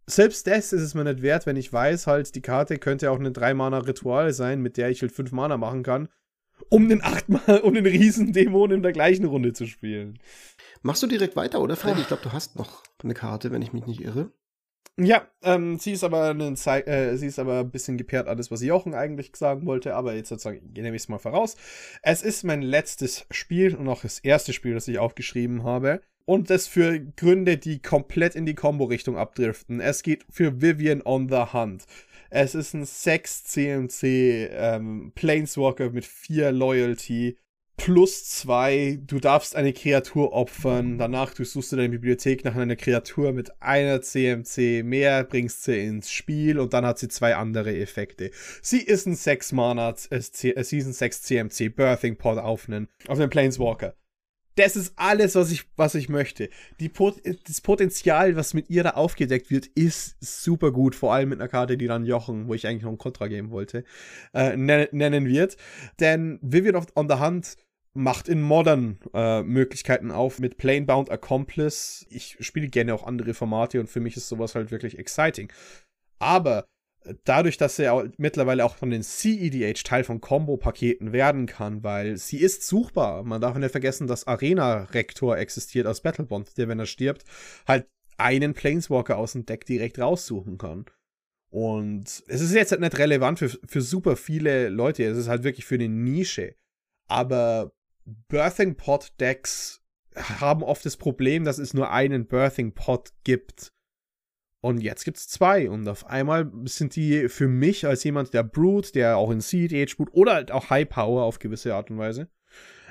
selbst das ist es mir nicht wert, wenn ich weiß, halt, die Karte könnte auch eine 3-Mana-Ritual sein, mit der ich halt 5 Mana machen kann, um den 8 Mana, um den Riesendämon in der gleichen Runde zu spielen. Machst du direkt weiter, oder Freddy? Ich glaube, du hast noch eine Karte, wenn ich mich nicht irre. Ja, ähm, sie ist aber eine Ze äh, sie ist aber ein bisschen gepaart alles, was Jochen eigentlich sagen wollte, aber jetzt sozusagen nehme ich es mal voraus. Es ist mein letztes Spiel und auch das erste Spiel, das ich aufgeschrieben habe. Und das für Gründe, die komplett in die Combo-Richtung abdriften. Es geht für Vivian on the Hunt. Es ist ein 6 CMC ähm, Planeswalker mit 4 Loyalty plus 2. Du darfst eine Kreatur opfern. Danach du deine Bibliothek nach einer Kreatur mit einer CMC mehr, bringst sie ins Spiel und dann hat sie zwei andere Effekte. Sie ist ein 6 Mana, äh, äh, Season 6 CMC Birthing Pod auf einen, auf einen Planeswalker das ist alles, was ich, was ich möchte. Die Pot das Potenzial, was mit ihr da aufgedeckt wird, ist super gut. Vor allem mit einer Karte, die dann Jochen, wo ich eigentlich noch ein Kontra geben wollte, äh, nennen wird. Denn Vivian on the Hunt macht in Modern äh, Möglichkeiten auf mit Planebound Accomplice. Ich spiele gerne auch andere Formate und für mich ist sowas halt wirklich exciting. Aber dadurch, dass sie auch mittlerweile auch von den CEDH Teil von Combo-Paketen werden kann, weil sie ist suchbar. Man darf nicht vergessen, dass Arena-Rektor existiert aus Battlebond, der, wenn er stirbt, halt einen Planeswalker aus dem Deck direkt raussuchen kann. Und es ist jetzt halt nicht relevant für, für super viele Leute, es ist halt wirklich für eine Nische. Aber Birthing Pod Decks haben oft das Problem, dass es nur einen Birthing Pod gibt. Und jetzt gibt es zwei. Und auf einmal sind die für mich als jemand, der Brute, der auch in Seed Age Brute oder halt auch High Power auf gewisse Art und Weise,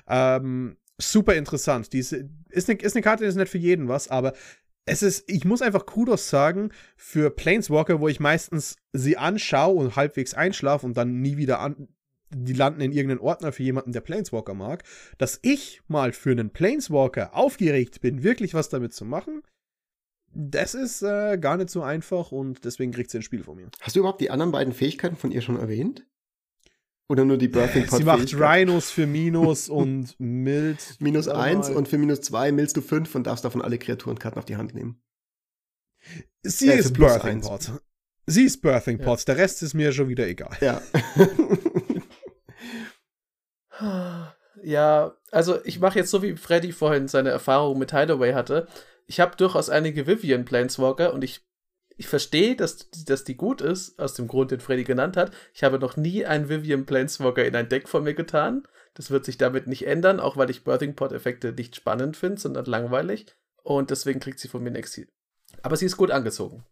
ähm, super interessant. Die ist, eine, ist eine Karte, die ist nicht für jeden was, aber es ist, ich muss einfach Kudos sagen, für Planeswalker, wo ich meistens sie anschaue und halbwegs einschlafe und dann nie wieder an, die landen in irgendeinen Ordner für jemanden, der Planeswalker mag, dass ich mal für einen Planeswalker aufgeregt bin, wirklich was damit zu machen, das ist äh, gar nicht so einfach und deswegen kriegt sie ein Spiel von mir. Hast du überhaupt die anderen beiden Fähigkeiten von ihr schon erwähnt? Oder nur die Birthing Pot? Sie macht Rhinos für [LAUGHS] Minus und Mild. Minus 1 und für Minus 2 millst du 5 und darfst davon alle Kreaturenkarten auf die Hand nehmen. Sie äh, ist Birthing Pot. Sie ist Birthing Pot. Ja. Der Rest ist mir schon wieder egal. Ja. [LAUGHS] ja, also ich mache jetzt so, wie Freddy vorhin seine Erfahrung mit Hideaway hatte. Ich habe durchaus einige Vivian Planeswalker und ich, ich verstehe, dass, dass die gut ist, aus dem Grund, den Freddy genannt hat. Ich habe noch nie einen Vivian Planeswalker in ein Deck von mir getan. Das wird sich damit nicht ändern, auch weil ich Birthing Pot-Effekte nicht spannend finde, sondern langweilig. Und deswegen kriegt sie von mir ein Exil. Aber sie ist gut angezogen.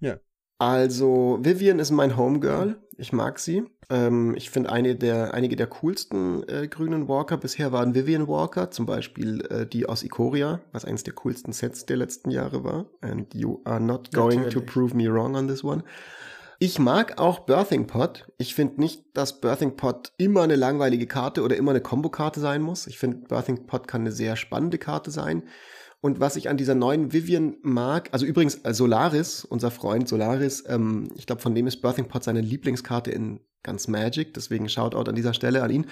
Ja. Also, Vivian ist mein Homegirl. Ich mag sie. Ähm, ich finde eine der, einige der coolsten äh, grünen Walker bisher waren Vivian Walker, zum Beispiel äh, die aus Ikoria, was eines der coolsten Sets der letzten Jahre war. And you are not going Natürlich. to prove me wrong on this one. Ich mag auch Birthing Pot. Ich finde nicht, dass Birthing Pot immer eine langweilige Karte oder immer eine Kombokarte sein muss. Ich finde, Birthing Pot kann eine sehr spannende Karte sein. Und was ich an dieser neuen Vivian mag, also übrigens äh, Solaris, unser Freund Solaris, ähm, ich glaube, von dem ist Birthing Pot seine Lieblingskarte in ganz Magic, deswegen Shoutout an dieser Stelle an ihn.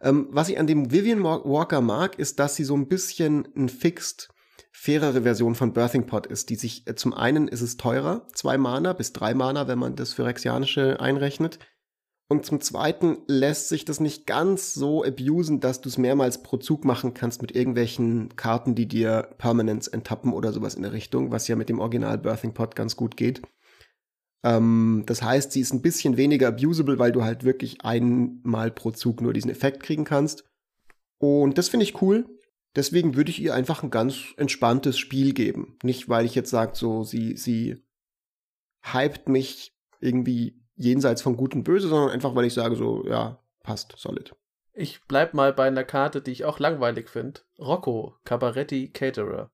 Ähm, was ich an dem Vivian Walker mag, ist, dass sie so ein bisschen ein fixed fairere Version von Birthing Pot ist, die sich äh, zum einen ist es teurer, zwei Mana bis drei Mana, wenn man das für Rexianische einrechnet. Und zum Zweiten lässt sich das nicht ganz so abusen, dass du es mehrmals pro Zug machen kannst mit irgendwelchen Karten, die dir Permanence enttappen oder sowas in der Richtung, was ja mit dem Original Birthing Pot ganz gut geht. Ähm, das heißt, sie ist ein bisschen weniger abusable, weil du halt wirklich einmal pro Zug nur diesen Effekt kriegen kannst. Und das finde ich cool. Deswegen würde ich ihr einfach ein ganz entspanntes Spiel geben. Nicht, weil ich jetzt sage, so, sie, sie hypt mich irgendwie jenseits von Gut und Böse, sondern einfach, weil ich sage so, ja, passt, solid. Ich bleib mal bei einer Karte, die ich auch langweilig finde. Rocco, Cabaretti Caterer.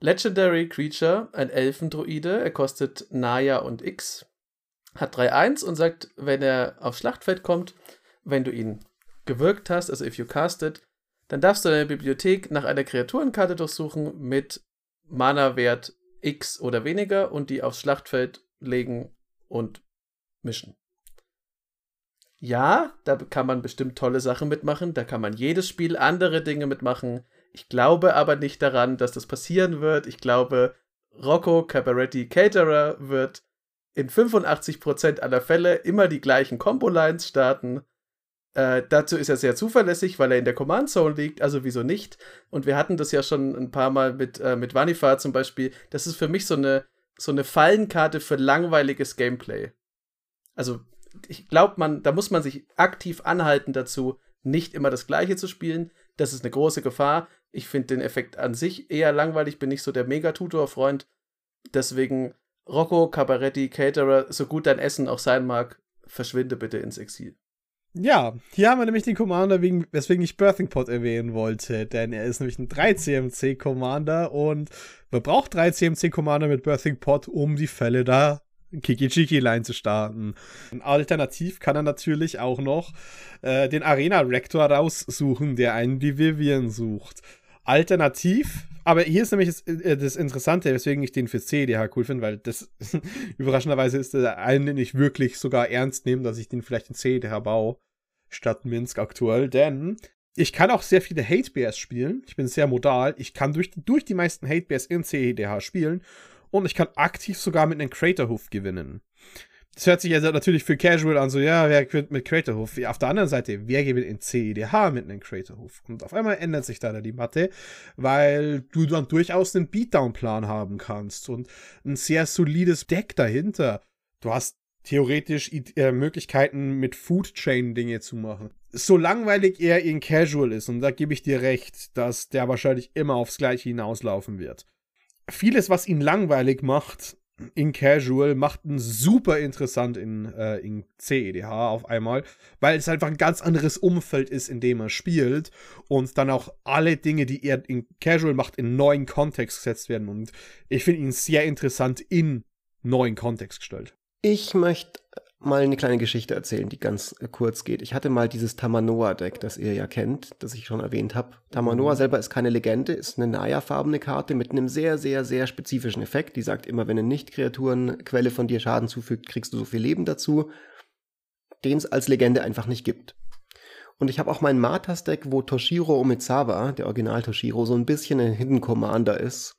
Legendary Creature, ein Elfendruide, er kostet Naya und X, hat 3-1 und sagt, wenn er aufs Schlachtfeld kommt, wenn du ihn gewirkt hast, also if you cast it, dann darfst du deine Bibliothek nach einer Kreaturenkarte durchsuchen mit Mana-Wert X oder weniger und die aufs Schlachtfeld legen und mischen. Ja, da kann man bestimmt tolle Sachen mitmachen, da kann man jedes Spiel andere Dinge mitmachen. Ich glaube aber nicht daran, dass das passieren wird. Ich glaube, Rocco Cabaretti Caterer wird in 85% aller Fälle immer die gleichen Combo-Lines starten. Äh, dazu ist er sehr zuverlässig, weil er in der Command Zone liegt, also wieso nicht? Und wir hatten das ja schon ein paar Mal mit, äh, mit Vanifa zum Beispiel. Das ist für mich so eine, so eine Fallenkarte für langweiliges Gameplay. Also, ich glaube, man, da muss man sich aktiv anhalten dazu, nicht immer das Gleiche zu spielen. Das ist eine große Gefahr. Ich finde den Effekt an sich eher langweilig, bin nicht so der Megatutor-Freund. Deswegen Rocco, Cabaretti, Caterer, so gut dein Essen auch sein mag, verschwinde bitte ins Exil. Ja, hier haben wir nämlich den Commander, wegen, weswegen ich Birthing Pot erwähnen wollte, denn er ist nämlich ein 3CMC-Commander und man braucht 3CMC-Commander mit Birthing Pot, um die Fälle da Kiki-Chiki-Line zu starten. Alternativ kann er natürlich auch noch äh, den Arena-Rector raussuchen, der einen die Vivian sucht. Alternativ, aber hier ist nämlich das, äh, das Interessante, weswegen ich den für CDH cool finde, weil das [LAUGHS] überraschenderweise ist der eine, den ich wirklich sogar ernst nehme, dass ich den vielleicht in CDH baue, statt Minsk aktuell, denn ich kann auch sehr viele Hate Bears spielen. Ich bin sehr modal. Ich kann durch, durch die meisten Hate Bears in CDH spielen und ich kann aktiv sogar mit einem Craterhoof gewinnen. Das hört sich also natürlich für Casual an, so, ja, wer gewinnt mit Craterhoof? Auf der anderen Seite, wer gewinnt in CEDH mit einem Craterhoof? Und auf einmal ändert sich da die Matte, weil du dann durchaus einen Beatdown-Plan haben kannst und ein sehr solides Deck dahinter. Du hast theoretisch äh, Möglichkeiten, mit Food Chain Dinge zu machen. So langweilig er in Casual ist, und da gebe ich dir recht, dass der wahrscheinlich immer aufs Gleiche hinauslaufen wird vieles, was ihn langweilig macht, in Casual, macht ihn super interessant in, äh, in CEDH auf einmal, weil es einfach ein ganz anderes Umfeld ist, in dem er spielt und dann auch alle Dinge, die er in Casual macht, in neuen Kontext gesetzt werden. Und ich finde ihn sehr interessant in neuen Kontext gestellt. Ich möchte mal eine kleine Geschichte erzählen, die ganz äh, kurz geht. Ich hatte mal dieses Tamanoa-Deck, das ihr ja kennt, das ich schon erwähnt habe. Tamanoa mhm. selber ist keine Legende, ist eine Naya-farbene Karte mit einem sehr, sehr, sehr spezifischen Effekt. Die sagt immer, wenn eine Nicht-Kreaturenquelle von dir Schaden zufügt, kriegst du so viel Leben dazu. den es als Legende einfach nicht gibt. Und ich habe auch meinen Martas-Deck, wo Toshiro Omizawa, der Original Toshiro, so ein bisschen ein Hidden Commander ist,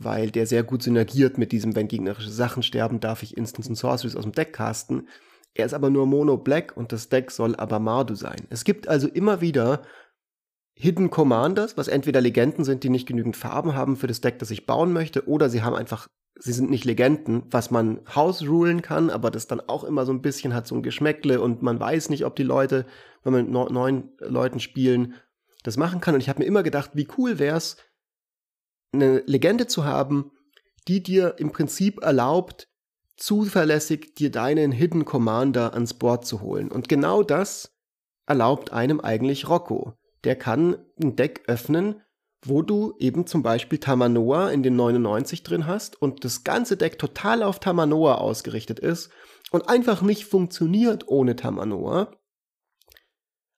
weil der sehr gut synergiert mit diesem, wenn gegnerische Sachen sterben, darf ich Instants und Sorceries aus dem Deck casten. Er ist aber nur Mono Black und das Deck soll aber Mardu sein. Es gibt also immer wieder Hidden Commanders, was entweder Legenden sind, die nicht genügend Farben haben für das Deck, das ich bauen möchte, oder sie haben einfach, sie sind nicht Legenden, was man House-rulen kann, aber das dann auch immer so ein bisschen hat so ein Geschmäckle und man weiß nicht, ob die Leute, wenn man mit neun Leuten spielen, das machen kann. Und ich habe mir immer gedacht, wie cool wär's, eine Legende zu haben, die dir im Prinzip erlaubt, zuverlässig dir deinen Hidden Commander ans Board zu holen. Und genau das erlaubt einem eigentlich Rocco. Der kann ein Deck öffnen, wo du eben zum Beispiel Tamanoa in den 99 drin hast und das ganze Deck total auf Tamanoa ausgerichtet ist und einfach nicht funktioniert ohne Tamanoa.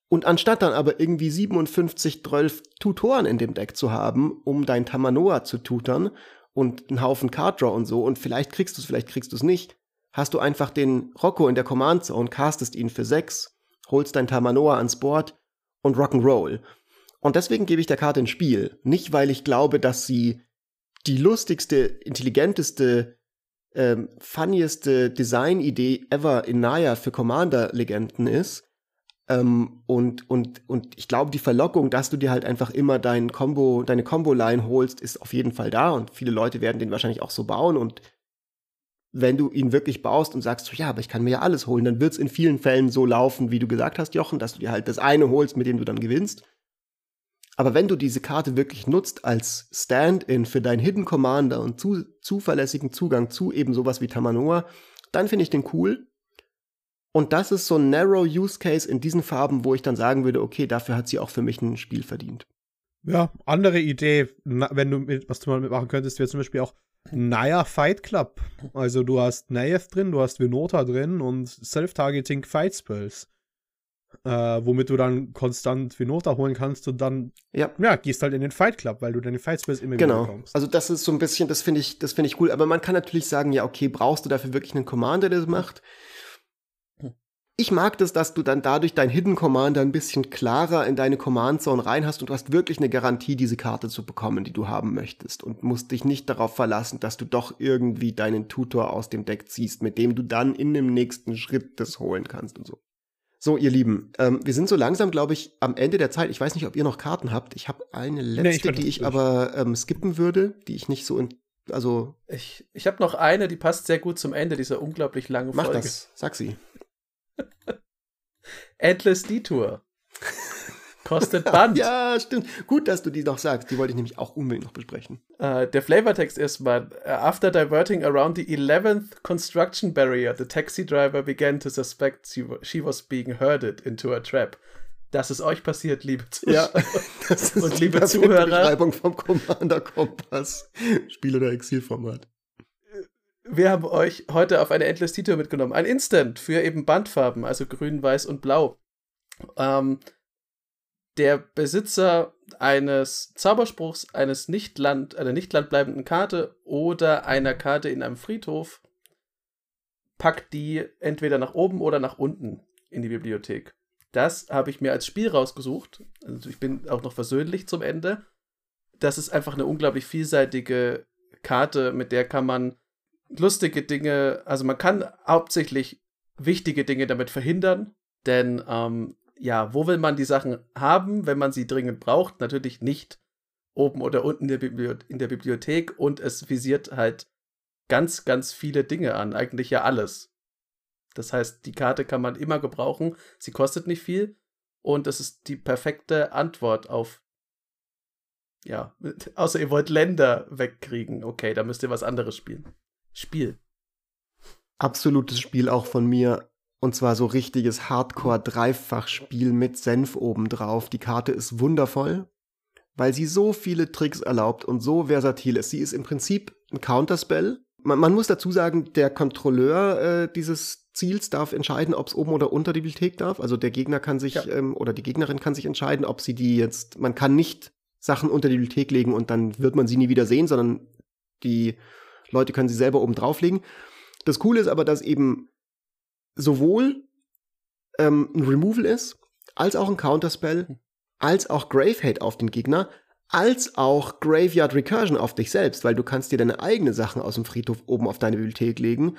Und anstatt dann aber irgendwie 57, 12 Tutoren in dem Deck zu haben, um dein Tamanoa zu tutern und einen Haufen Card Draw und so, und vielleicht kriegst du es, vielleicht kriegst du es nicht, hast du einfach den Rocco in der Command Zone, castest ihn für 6, holst dein Tamanoa ans Board und Rock'n'Roll. Und deswegen gebe ich der Karte ein Spiel. Nicht, weil ich glaube, dass sie die lustigste, intelligenteste, ähm, funnieste Design-Idee ever in Naya für Commander-Legenden ist, ähm, und, und, und ich glaube, die Verlockung, dass du dir halt einfach immer dein Combo, deine Combo-Line holst, ist auf jeden Fall da und viele Leute werden den wahrscheinlich auch so bauen und wenn du ihn wirklich baust und sagst, ja, aber ich kann mir ja alles holen, dann wird es in vielen Fällen so laufen, wie du gesagt hast, Jochen, dass du dir halt das eine holst, mit dem du dann gewinnst. Aber wenn du diese Karte wirklich nutzt als Stand-in für deinen Hidden Commander und zu, zuverlässigen Zugang zu eben sowas wie Tamanoa, dann finde ich den cool. Und das ist so ein narrow Use Case in diesen Farben, wo ich dann sagen würde, okay, dafür hat sie auch für mich ein Spiel verdient. Ja, andere Idee, wenn du mit, was du mal mitmachen könntest, wäre zum Beispiel auch Naya Fight Club. Also du hast Nayef drin, du hast Venota drin und Self-Targeting Fight Spells. Äh, womit du dann konstant Venota holen kannst und dann ja. ja. gehst halt in den Fight Club, weil du deine Fight Spells immer genau. wieder bekommst. Also das ist so ein bisschen, das finde ich, das finde ich cool. Aber man kann natürlich sagen, ja, okay, brauchst du dafür wirklich einen Commander, der das macht? Ich mag das, dass du dann dadurch dein Hidden Commander ein bisschen klarer in deine Command Zone rein hast und du hast wirklich eine Garantie, diese Karte zu bekommen, die du haben möchtest und musst dich nicht darauf verlassen, dass du doch irgendwie deinen Tutor aus dem Deck ziehst, mit dem du dann in dem nächsten Schritt das holen kannst und so. So, ihr Lieben, ähm, wir sind so langsam, glaube ich, am Ende der Zeit. Ich weiß nicht, ob ihr noch Karten habt. Ich habe eine letzte, nee, ich die ich durch. aber ähm, skippen würde, die ich nicht so in also ich, ich habe noch eine, die passt sehr gut zum Ende dieser unglaublich langen Folge. Mach das, sag sie. Endless Detour. Kostet Band. [LAUGHS] ja, stimmt. Gut, dass du die noch sagst. Die wollte ich nämlich auch unbedingt noch besprechen. Uh, der Flavortext erstmal. Uh, after diverting around the 11th construction barrier, the taxi driver began to suspect she, she was being herded into a trap. Das ist euch passiert, liebe Zuschauer. Ja, das [LAUGHS] ist und liebe Zuhörer. Beschreibung vom Commander Kompass. Spiel- oder Exilformat wir haben euch heute auf eine Endless Detour mitgenommen. Ein Instant für eben Bandfarben, also grün, weiß und blau. Ähm, der Besitzer eines Zauberspruchs, eines Nichtland, einer nicht landbleibenden Karte oder einer Karte in einem Friedhof packt die entweder nach oben oder nach unten in die Bibliothek. Das habe ich mir als Spiel rausgesucht. Also ich bin auch noch versöhnlich zum Ende. Das ist einfach eine unglaublich vielseitige Karte, mit der kann man lustige Dinge, also man kann hauptsächlich wichtige Dinge damit verhindern, denn ähm, ja, wo will man die Sachen haben, wenn man sie dringend braucht? Natürlich nicht oben oder unten in der, Bibliothek und es visiert halt ganz, ganz viele Dinge an, eigentlich ja alles. Das heißt, die Karte kann man immer gebrauchen, sie kostet nicht viel und es ist die perfekte Antwort auf ja, [LAUGHS] außer ihr wollt Länder wegkriegen. Okay, da müsst ihr was anderes spielen. Spiel. Absolutes Spiel auch von mir. Und zwar so richtiges Hardcore-Dreifach-Spiel mit Senf obendrauf. Die Karte ist wundervoll, weil sie so viele Tricks erlaubt und so versatil ist. Sie ist im Prinzip ein Counterspell. Man, man muss dazu sagen, der Kontrolleur äh, dieses Ziels darf entscheiden, ob es oben oder unter die Bibliothek darf. Also der Gegner kann sich ja. ähm, oder die Gegnerin kann sich entscheiden, ob sie die jetzt. Man kann nicht Sachen unter die Bibliothek legen und dann wird man sie nie wieder sehen, sondern die Leute können sie selber oben drauflegen. Das Coole ist aber, dass eben sowohl ähm, ein Removal ist, als auch ein Counterspell, als auch Grave Hate auf den Gegner, als auch Graveyard Recursion auf dich selbst, weil du kannst dir deine eigenen Sachen aus dem Friedhof oben auf deine Bibliothek legen.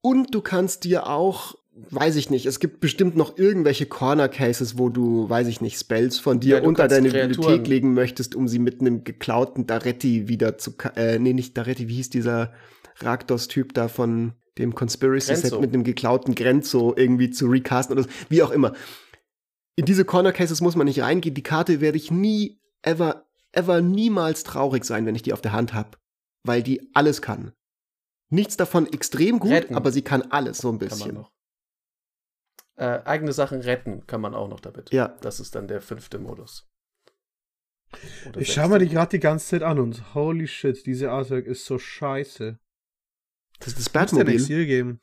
Und du kannst dir auch, weiß ich nicht, es gibt bestimmt noch irgendwelche Corner Cases, wo du, weiß ich nicht, Spells von dir ja, unter deine Kreaturen. Bibliothek legen möchtest, um sie mit einem geklauten Daretti wieder zu, äh, nee, nicht Daretti, wie hieß dieser Raktos-Typ da von dem Conspiracy-Set mit einem geklauten Grenzo irgendwie zu recasten oder so, wie auch immer. In diese Corner Cases muss man nicht reingehen. Die Karte werde ich nie, ever, ever niemals traurig sein, wenn ich die auf der Hand habe. Weil die alles kann. Nichts davon extrem gut, retten. aber sie kann alles so ein bisschen. Äh, eigene Sachen retten kann man auch noch damit. Ja. Das ist dann der fünfte Modus. Oder ich schau mir die gerade die ganze Zeit an und holy shit, diese Artwork ist so scheiße. Das ist das Batmobil. Muss dir ein Exil geben.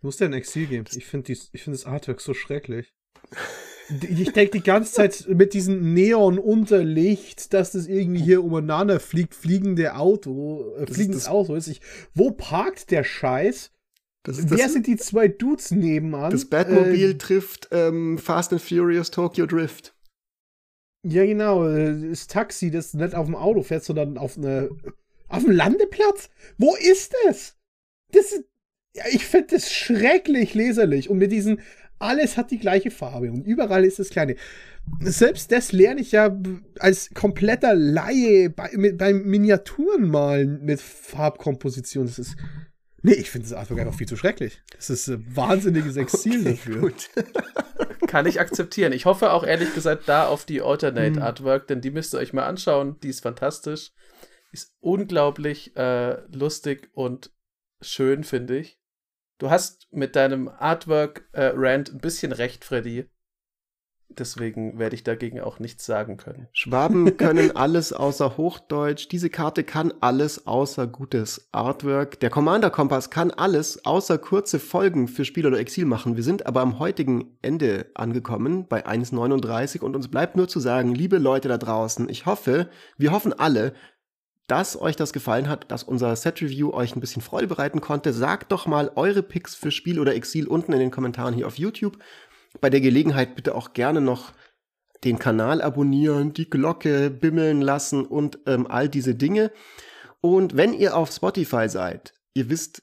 Muss dir ein Exil geben. Ich finde find das Artwork so schrecklich. Ich denke die ganze Zeit mit diesem Neon-Unterlicht, dass das irgendwie hier umeinander fliegt, fliegende Auto, äh, fliegendes ist Auto ist. Ich, wo parkt der Scheiß? Das ist Wer das, sind die zwei Dudes nebenan? Das Batmobil äh, trifft ähm, Fast and Furious Tokyo Drift. Ja, genau. Äh, das Taxi, das nicht auf dem Auto fährt, sondern auf eine auf dem Landeplatz? Wo ist es? Das ist, ja, ich finde das schrecklich leserlich und mit diesen alles hat die gleiche Farbe und überall ist das kleine. Selbst das lerne ich ja als kompletter Laie bei, mit, beim Miniaturenmalen mit Farbkomposition. Das ist. Nee, ich finde das Artwork einfach viel zu schrecklich. Das ist ein wahnsinniges Exil okay, dafür. Gut. [LAUGHS] Kann ich akzeptieren. Ich hoffe auch ehrlich gesagt da auf die Alternate hm. Artwork, denn die müsst ihr euch mal anschauen. Die ist fantastisch. Ist unglaublich äh, lustig und schön, finde ich. Du hast mit deinem Artwork-Rant äh, ein bisschen recht, Freddy. Deswegen werde ich dagegen auch nichts sagen können. Schwaben [LAUGHS] können alles außer Hochdeutsch. Diese Karte kann alles außer gutes Artwork. Der Commander Kompass kann alles außer kurze Folgen für Spiel oder Exil machen. Wir sind aber am heutigen Ende angekommen bei 1,39 und uns bleibt nur zu sagen, liebe Leute da draußen, ich hoffe, wir hoffen alle, dass euch das gefallen hat, dass unser Set-Review euch ein bisschen Freude bereiten konnte. Sagt doch mal eure Picks für Spiel oder Exil unten in den Kommentaren hier auf YouTube. Bei der Gelegenheit bitte auch gerne noch den Kanal abonnieren, die Glocke bimmeln lassen und ähm, all diese Dinge. Und wenn ihr auf Spotify seid, ihr wisst,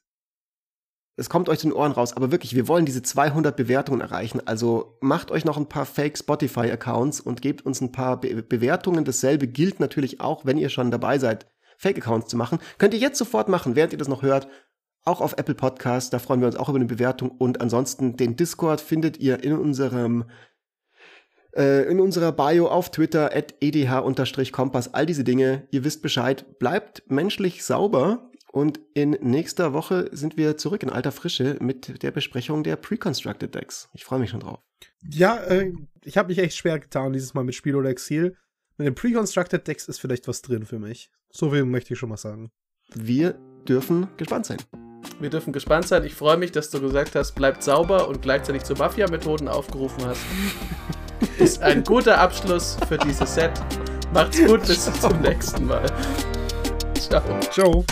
es kommt euch den Ohren raus, aber wirklich, wir wollen diese 200 Bewertungen erreichen. Also macht euch noch ein paar Fake Spotify-Accounts und gebt uns ein paar Be Bewertungen. Dasselbe gilt natürlich auch, wenn ihr schon dabei seid, Fake-Accounts zu machen. Könnt ihr jetzt sofort machen, während ihr das noch hört. Auch auf Apple Podcasts, da freuen wir uns auch über eine Bewertung. Und ansonsten den Discord findet ihr in unserem äh, in unserer Bio auf Twitter at edh-kompass. All diese Dinge. Ihr wisst Bescheid. Bleibt menschlich sauber und in nächster Woche sind wir zurück in alter Frische mit der Besprechung der Pre-Constructed Decks. Ich freue mich schon drauf. Ja, äh, ich habe mich echt schwer getan dieses Mal mit Spiel oder Exil. Mit den Pre-Constructed Decks ist vielleicht was drin für mich. So viel möchte ich schon mal sagen. Wir dürfen gespannt sein. Wir dürfen gespannt sein. Ich freue mich, dass du gesagt hast, bleibt sauber und gleichzeitig zu Mafia-Methoden aufgerufen hast. ist ein guter Abschluss für dieses Set. Macht's gut, bis zum nächsten Mal. Ciao. Ciao.